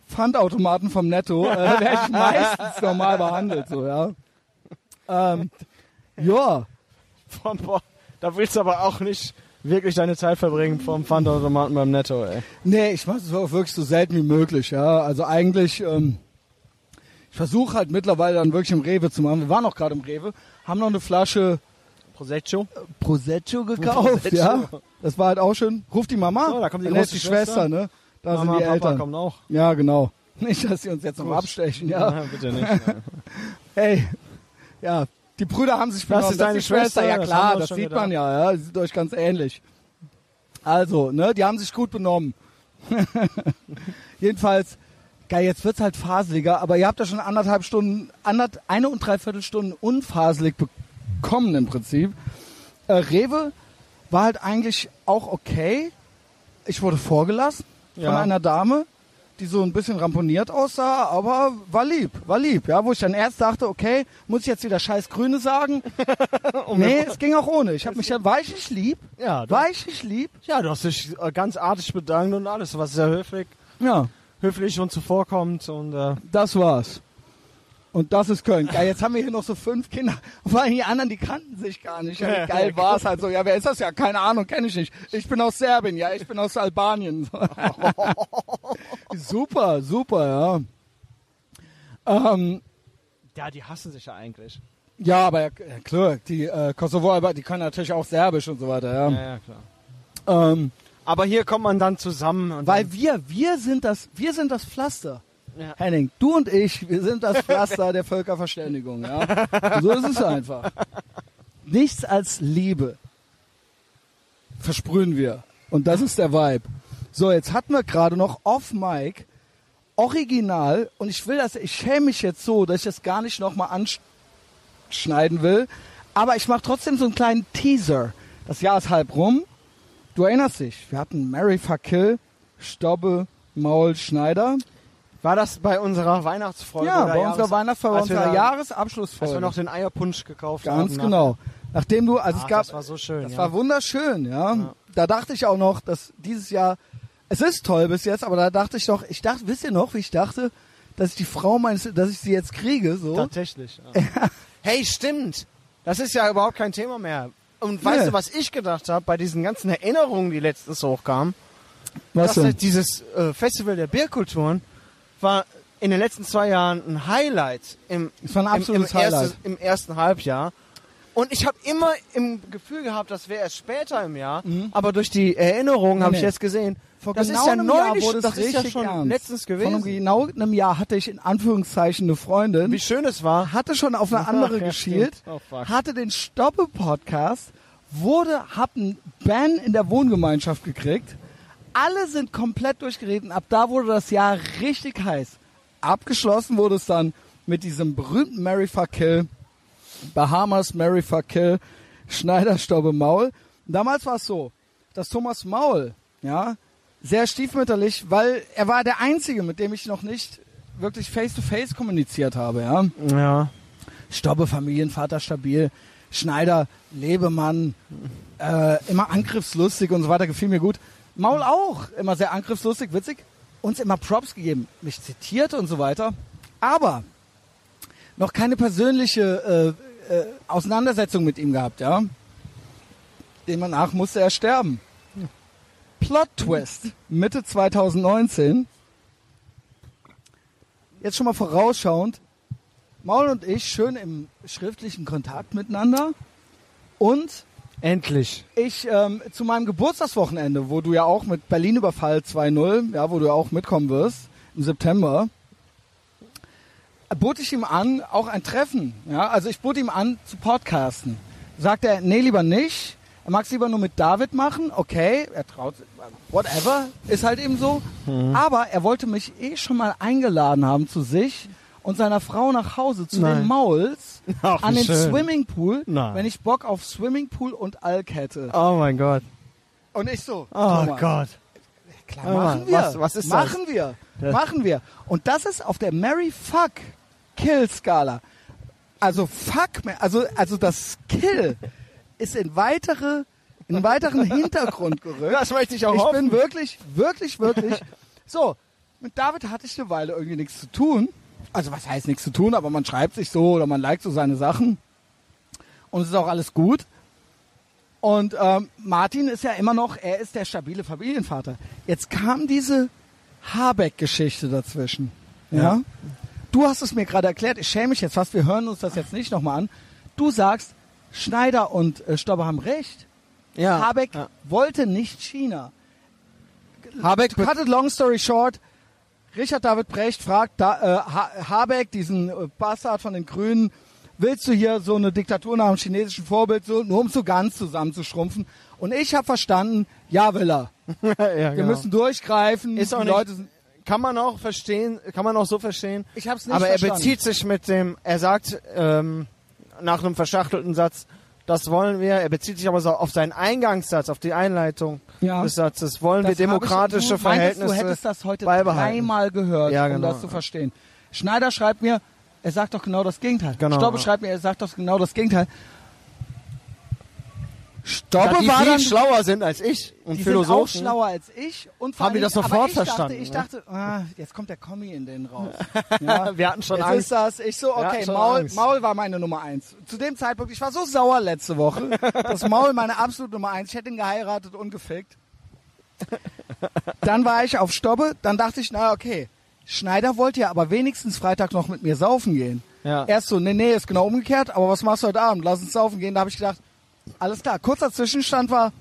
Speaker 2: Pfandautomaten vom Netto, äh, werde ich meistens normal behandelt, so, ja. Ähm, ja.
Speaker 1: Da willst du aber auch nicht wirklich deine Zeit verbringen vom Pfandautomaten beim Netto, ey.
Speaker 2: Nee, ich mache es auch wirklich so selten wie möglich, ja. Also eigentlich, ähm, ich versuche halt mittlerweile dann wirklich im Rewe zu machen. Wir waren auch gerade im Rewe, haben noch eine Flasche
Speaker 1: Prosecco.
Speaker 2: Prosecco gekauft,
Speaker 1: Prosecco.
Speaker 2: ja. Das war halt auch schön. Ruft die Mama,
Speaker 1: So, da kommt die
Speaker 2: dann ist
Speaker 1: große
Speaker 2: die Schwester,
Speaker 1: Schwester.
Speaker 2: ne? Da
Speaker 1: Mama,
Speaker 2: sind die
Speaker 1: Papa
Speaker 2: Eltern.
Speaker 1: kommen auch.
Speaker 2: Ja, genau. Nicht, dass sie uns jetzt noch abstechen, ja.
Speaker 1: Ja, bitte nicht.
Speaker 2: Hey, ja, die Brüder haben sich
Speaker 1: Das
Speaker 2: benommen.
Speaker 1: ist deine
Speaker 2: Schwester.
Speaker 1: Schwester,
Speaker 2: Ja
Speaker 1: das
Speaker 2: klar, das
Speaker 1: schon
Speaker 2: sieht
Speaker 1: gedacht.
Speaker 2: man ja, ja. Die sind euch ganz ähnlich. Also, ne, die haben sich gut benommen. Jedenfalls, geil, jetzt wird's halt faseliger, aber ihr habt ja schon anderthalb Stunden, anderth, eine und dreiviertel Stunden unfaselig bekommen im Prinzip. Äh, Rewe war halt eigentlich auch okay. Ich wurde vorgelassen von
Speaker 1: Ja.
Speaker 2: einer Dame, die so ein bisschen ramponiert aussah, aber war lieb, war lieb, ja, wo ich dann erst dachte, okay, muss ich jetzt wieder scheiß Grüne sagen? nee, es ging auch ohne. Ich habe mich ja, war ich nicht lieb?
Speaker 1: Ja, du,
Speaker 2: War ich nicht lieb?
Speaker 1: ja, du hast dich äh, ganz artig bedankt und alles. Warst sehr höflich,
Speaker 2: Ja,
Speaker 1: höflich und zuvorkommend und äh,
Speaker 2: das war's. Und das ist Köln. Geil, jetzt haben wir hier noch so fünf Kinder. Vor allem die anderen, die kannten sich gar nicht. Ja, geil war's halt so. Ja, wer ist das? Ja, keine Ahnung, kenne ich nicht. Ich bin aus Serbien, ja, ich bin aus Albanien. super, super, ja. Ähm,
Speaker 1: ja, die hassen sich ja eigentlich.
Speaker 2: ja, aber ja, ja, klar, die äh, Kosovo, die können natürlich auch Serbisch und so weiter, ja.
Speaker 1: Ja, ja, klar.
Speaker 2: Ähm,
Speaker 1: Aber hier kommt man dann zusammen
Speaker 2: weil wir, wir sind das, wir sind das Pflaster.
Speaker 1: Ja.
Speaker 2: Henning, du und ich, wir sind das Pflaster der Völkerverständigung, ja. So ist es einfach. Nichts als Liebe versprühen wir. Und das ist der Vibe. So, jetzt hatten wir gerade noch off Mic original, und ich will das, ich schäme mich jetzt so, dass ich das gar nicht nochmal anschneiden will, aber ich mache trotzdem so einen kleinen Teaser. Das Jahr ist halb rum. Du erinnerst dich, wir hatten Mary Fuck Kill, Stobbe, Maul, Schneider.
Speaker 1: War das bei unserer Weihnachtsfolge?
Speaker 2: Ja, bei unserer
Speaker 1: Jahres-
Speaker 2: Weihnachtsfolge,
Speaker 1: als wir
Speaker 2: unserer
Speaker 1: da-
Speaker 2: Jahresabschlussfolge.
Speaker 1: Als wir noch den Eierpunsch gekauft haben.
Speaker 2: Ganz
Speaker 1: nach-
Speaker 2: genau. Nachdem du, also
Speaker 1: Ah,
Speaker 2: es gab,
Speaker 1: das war so schön.
Speaker 2: das
Speaker 1: ja.
Speaker 2: war wunderschön, ja. Da dachte ich auch noch, dass dieses Jahr, es ist toll bis jetzt, aber da dachte ich doch, ich dachte, wisst ihr noch, wie ich dachte, dass ich die Frau meines, dass ich sie jetzt kriege, so.
Speaker 1: Tatsächlich. Ja. hey, stimmt. Das ist ja überhaupt kein Thema mehr. Und weißt
Speaker 2: Nee.
Speaker 1: du, was ich gedacht habe bei diesen ganzen Erinnerungen, die letztens hochkamen?
Speaker 2: Was
Speaker 1: dass
Speaker 2: denn?
Speaker 1: dieses äh, Festival der Bierkulturen war in den letzten zwei Jahren ein Highlight im,
Speaker 2: Es war ein
Speaker 1: im, im,
Speaker 2: absolutes Highlight.
Speaker 1: erste, im ersten Halbjahr. Und ich habe immer im Gefühl gehabt, das wäre erst später im Jahr. Aber durch die Erinnerungen
Speaker 2: Nee,
Speaker 1: habe ich
Speaker 2: nee.
Speaker 1: jetzt gesehen,
Speaker 2: Vor
Speaker 1: das
Speaker 2: genau
Speaker 1: ist ja
Speaker 2: einem Jahr
Speaker 1: neulich,
Speaker 2: wurde es
Speaker 1: das ist ja schon
Speaker 2: ernst.
Speaker 1: letztens
Speaker 2: Vor
Speaker 1: gewesen.
Speaker 2: einem, genau einem Jahr hatte ich in Anführungszeichen eine Freundin,
Speaker 1: Wie schön es war.
Speaker 2: hatte schon auf eine andere geschielt.
Speaker 1: Oh,
Speaker 2: hatte den Stoppe-Podcast, wurde, hat einen Ban in der Wohngemeinschaft gekriegt. Alle sind komplett durchgereden. Ab da wurde das Jahr richtig heiß. Abgeschlossen wurde es dann mit diesem berühmten Mary Fuck Kill, Bahamas Mary Fuck Kill, Schneider Stobbe Maul. Damals war es so, dass Thomas Maul, ja, sehr stiefmütterlich, weil er war der Einzige, mit dem ich noch nicht wirklich face-to-face kommuniziert habe, ja.
Speaker 1: Ja.
Speaker 2: Stobbe, Familienvater stabil, Schneider, Lebemann, äh, immer angriffslustig und so weiter, gefiel mir gut. Maul auch, immer sehr angriffslustig, witzig, uns immer Props gegeben, mich zitiert und so weiter. Aber noch keine persönliche äh, äh, Auseinandersetzung mit ihm gehabt, ja. Demnach musste er sterben. Plot Twist, Mitte 2019. Jetzt schon mal vorausschauend, Maul und ich schön im schriftlichen Kontakt miteinander. Und
Speaker 1: Endlich.
Speaker 2: ich ähm, zu meinem Geburtstagswochenende, wo du ja auch mit Berlin Überfall 2.0, ja, wo du ja auch mitkommen wirst, im September, bot ich ihm an, auch ein Treffen. Ja, also ich bot ihm an, zu podcasten. Sagt er, nee, lieber nicht. Er mag es lieber nur mit David machen. Okay, er traut, whatever, ist halt eben so. Aber er wollte mich eh schon mal eingeladen haben zu sich und seiner Frau nach Hause zu
Speaker 1: Nein.
Speaker 2: den Mauls
Speaker 1: Ach,
Speaker 2: an den
Speaker 1: schön.
Speaker 2: Swimmingpool,
Speaker 1: Nein.
Speaker 2: wenn ich Bock auf Swimmingpool und Alk hätte.
Speaker 1: Oh mein Gott.
Speaker 2: Und ich so,
Speaker 1: Oh Gott.
Speaker 2: Klar,
Speaker 1: Ah,
Speaker 2: machen wir.
Speaker 1: was- was ist das?
Speaker 2: machen wir.
Speaker 1: Das-
Speaker 2: Machen wir. Und das ist auf der Mary Fuck Kill Skala. Also Fuck, also, also das Kill ist in weitere, in weiteren Hintergrund gerückt.
Speaker 1: Das möchte ich auch
Speaker 2: Ich
Speaker 1: hoffen.
Speaker 2: bin wirklich, wirklich, wirklich. So, mit David hatte ich eine Weile irgendwie nichts zu tun. Also was heißt nichts zu tun, aber man schreibt sich so oder man liked so seine Sachen. Und es ist auch alles gut. Und ähm, Martin ist ja immer noch, er ist der stabile Familienvater. Jetzt kam diese Habeck-Geschichte dazwischen. Ja.
Speaker 1: Ja.
Speaker 2: Du hast es mir gerade erklärt, ich schäme mich jetzt fast, wir hören uns das jetzt nicht nochmal an. Du sagst, Schneider und äh, Stobbe haben recht.
Speaker 1: Ja.
Speaker 2: Habeck
Speaker 1: Ja.
Speaker 2: wollte nicht China.
Speaker 1: Habeck
Speaker 2: cut it long story short, Richard David Brecht fragt da, äh, ha Habeck, diesen äh, Bastard von den Grünen, willst du hier so eine Diktatur nach dem chinesischen Vorbild, so, nur um so ganz zusammenzuschrumpfen? Und ich habe verstanden, ja will er.
Speaker 1: ja,
Speaker 2: Wir
Speaker 1: genau.
Speaker 2: müssen durchgreifen.
Speaker 1: Ist auch nicht-
Speaker 2: Leute sind,
Speaker 1: kann man auch verstehen, kann man auch so verstehen.
Speaker 2: ich habe es nicht
Speaker 1: Aber er
Speaker 2: verstanden.
Speaker 1: bezieht sich mit dem, er sagt ähm, nach einem verschachtelten Satz, das wollen wir. Er bezieht sich aber so auf seinen Eingangssatz, auf die Einleitung
Speaker 2: Ja.
Speaker 1: des Satzes. Wollen
Speaker 2: Das
Speaker 1: wir demokratische
Speaker 2: ich, du
Speaker 1: Verhältnisse
Speaker 2: Du hättest das heute dreimal gehört,
Speaker 1: Ja,
Speaker 2: um
Speaker 1: genau.
Speaker 2: das zu verstehen. Schneider schreibt mir, er sagt doch genau das Gegenteil.
Speaker 1: Genau.
Speaker 2: Stobbe schreibt mir, er sagt doch genau das Gegenteil. Stobbe
Speaker 1: Da die
Speaker 2: war
Speaker 1: viel
Speaker 2: dann
Speaker 1: schlauer sind als ich und
Speaker 2: die sind auch
Speaker 1: Philosophen.
Speaker 2: schlauer als ich und
Speaker 1: Haben die das sofort
Speaker 2: ich
Speaker 1: verstanden,
Speaker 2: Dachte, ich dachte, ah, jetzt kommt der Kommi in den raus. Ja.
Speaker 1: Wir hatten schon
Speaker 2: jetzt
Speaker 1: Angst.
Speaker 2: ist das. Ich so, okay, Maul,
Speaker 1: Angst.
Speaker 2: Maul war meine Nummer eins. Zu dem Zeitpunkt, ich war so sauer letzte Woche, dass Maul meine absolute Nummer eins. Ich hätte ihn geheiratet und gefickt. Dann war ich auf Stobbe, dann dachte ich, na okay, Schneider wollte ja aber wenigstens Freitag noch mit mir saufen gehen.
Speaker 1: Ja.
Speaker 2: Erst so, nee, nee, ist genau umgekehrt, aber was machst du heute Abend? Lass uns saufen gehen. Da habe ich gedacht, alles klar. Kurzer Zwischenstand war,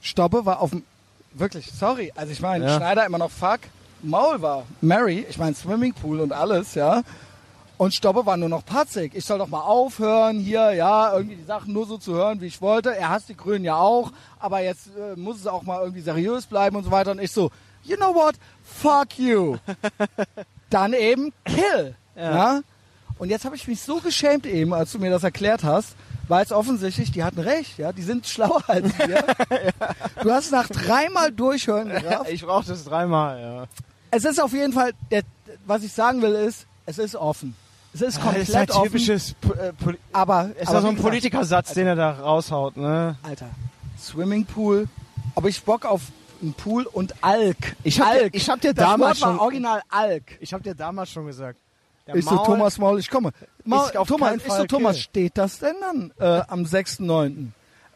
Speaker 2: Stobbe war auf dem, wirklich, sorry, also ich meine,
Speaker 1: Ja.
Speaker 2: Schneider immer noch fuck, Maul war Mary, ich meine Swimmingpool und alles, ja. Und Stobbe war nur noch patzig. Ich soll doch mal aufhören, hier, ja, irgendwie die Sachen nur so zu hören, wie ich wollte. Er hasst die Grünen ja auch, aber jetzt äh, muss es auch mal irgendwie seriös bleiben und so weiter. Und ich so, you know what? Fuck you. Dann eben kill. Ja. Und jetzt habe ich mich so geschämt eben, als du mir das erklärt hast, weil es offensichtlich, die hatten recht, ja, die sind schlauer als wir. Du hast nach dreimal durchhören gerafft.
Speaker 1: Ich brauche das dreimal, ja.
Speaker 2: Es ist auf jeden Fall, der, was ich sagen will, ist, es ist offen. Es ist komplett
Speaker 1: das ist halt
Speaker 2: offen.
Speaker 1: typisches Po- äh, Poli
Speaker 2: aber
Speaker 1: ist
Speaker 2: aber
Speaker 1: ja so ein Politikersatz, den er da raushaut, ne?
Speaker 2: Alter, Swimmingpool. Aber ich Bock auf einen Pool und Alk.
Speaker 1: Ich hab dir-
Speaker 2: Alk.
Speaker 1: ich hab dir
Speaker 2: das
Speaker 1: damals
Speaker 2: Wort war
Speaker 1: schon-
Speaker 2: original Alk.
Speaker 1: Ich habe dir damals schon gesagt. Der
Speaker 2: Ich so,
Speaker 1: Maul-
Speaker 2: Thomas Maul, ich komme. Maul, Thomas, ich so, Thomas, steht das denn dann äh, am 6.9.?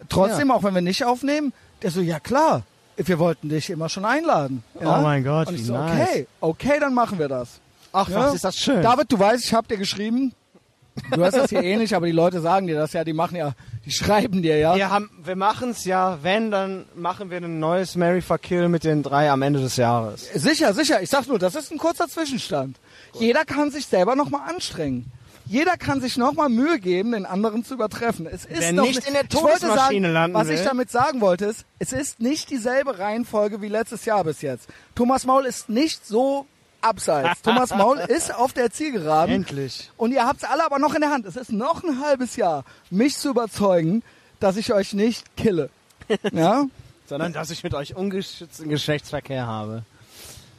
Speaker 2: Trotzdem, auch wenn wir nicht aufnehmen, der so, ja klar, wir wollten dich immer schon einladen. Ja?
Speaker 1: Oh mein Gott,
Speaker 2: Und ich
Speaker 1: wie
Speaker 2: so,
Speaker 1: nice.
Speaker 2: okay, okay, dann machen wir das.
Speaker 1: Ach,
Speaker 2: Ja.
Speaker 1: was ist das schön.
Speaker 2: David, du weißt, ich habe dir geschrieben, du hast das hier eh nicht, aber die Leute sagen dir das ja, die machen ja, die schreiben dir ja.
Speaker 1: wir haben, wir machen's ja, wenn, dann machen wir ein neues Mary Fuck Kill mit den drei am Ende des Jahres.
Speaker 2: Sicher, sicher. Ich sag nur, das ist ein kurzer Zwischenstand. Jeder kann sich selber nochmal anstrengen. Jeder kann sich nochmal Mühe geben, den anderen zu übertreffen. Es ist
Speaker 1: Wer
Speaker 2: doch
Speaker 1: nicht in der
Speaker 2: ich
Speaker 1: Todesmaschine
Speaker 2: sagen,
Speaker 1: landen
Speaker 2: Was ich
Speaker 1: will.
Speaker 2: damit sagen wollte ist, es ist nicht dieselbe Reihenfolge wie letztes Jahr bis jetzt. Thomas Maul ist nicht so abseits. Thomas Maul ist auf der Zielgeraden.
Speaker 1: Endlich.
Speaker 2: Und ihr habt es alle aber noch in der Hand. Es ist noch ein halbes Jahr, mich zu überzeugen, dass ich euch nicht kille. Ja?
Speaker 1: Sondern, dass ich mit euch ungeschützten Geschlechtsverkehr habe.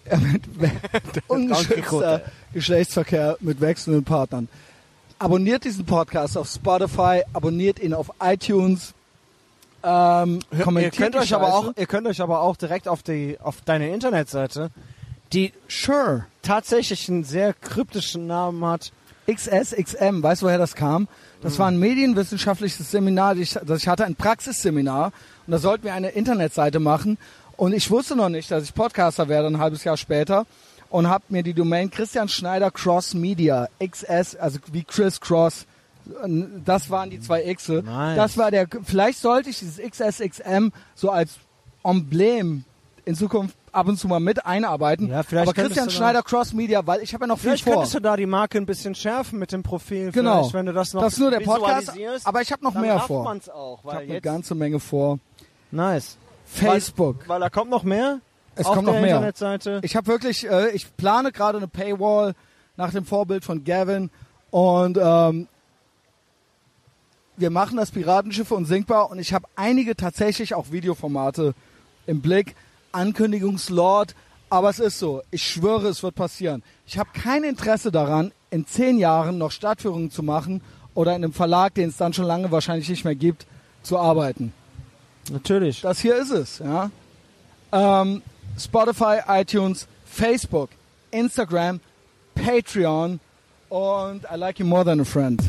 Speaker 2: ungeschützter Geschlechtsverkehr mit wechselnden Partnern. Abonniert diesen Podcast auf Spotify, abonniert ihn auf iTunes. Ähm,
Speaker 1: Ihr
Speaker 2: kommentiert
Speaker 1: könnt
Speaker 2: die
Speaker 1: euch aber auch, ihr könnt euch aber auch direkt auf die, auf deine Internetseite, die
Speaker 2: Sure.
Speaker 1: tatsächlich einen sehr kryptischen Namen hat.
Speaker 2: XSXM, weißt du, woher das kam? Das war ein medienwissenschaftliches Seminar, das ich hatte, ein Praxisseminar. Und da sollten wir eine Internetseite machen. Und ich wusste noch nicht, dass ich Podcaster werde, ein halbes Jahr später. Und habe mir die Domain Christian Schneider Cross Media, XS, also wie Chris Cross, das waren die zwei X.
Speaker 1: Nice.
Speaker 2: Das war der, vielleicht sollte ich dieses XSXM so als Emblem in Zukunft ab und zu mal mit einarbeiten.
Speaker 1: Ja, vielleicht
Speaker 2: Aber Christian
Speaker 1: da-
Speaker 2: Schneider Cross Media, weil ich habe ja noch viel
Speaker 1: Vielleicht
Speaker 2: vor.
Speaker 1: könntest du da die Marke ein bisschen schärfen mit dem Profil.
Speaker 2: Genau.
Speaker 1: Vielleicht, wenn du das noch
Speaker 2: Das ist nur der Podcast, aber ich habe noch mehr vor.
Speaker 1: man's auch,
Speaker 2: Ich
Speaker 1: weil
Speaker 2: habe eine ganze Menge vor.
Speaker 1: nice.
Speaker 2: Facebook.
Speaker 1: Weil, weil da kommt noch mehr.
Speaker 2: Es
Speaker 1: auf
Speaker 2: kommt
Speaker 1: der
Speaker 2: noch mehr.
Speaker 1: Internetseite.
Speaker 2: Ich habe wirklich, äh, ich plane gerade eine Paywall nach dem Vorbild von Gavin und ähm, wir machen das Piratenschiff unsinkbar und ich habe einige tatsächlich auch Videoformate im Blick. Ankündigungslord, aber es ist so. Ich schwöre, es wird passieren. Ich habe kein Interesse daran, in zehn Jahren noch Stadtführungen zu machen oder in einem Verlag, den es dann schon lange wahrscheinlich nicht mehr gibt, zu arbeiten.
Speaker 1: Natürlich.
Speaker 2: Das hier ist es, ja. Ähm, Spotify, iTunes, Facebook, Instagram, Patreon und I like you more than a friend.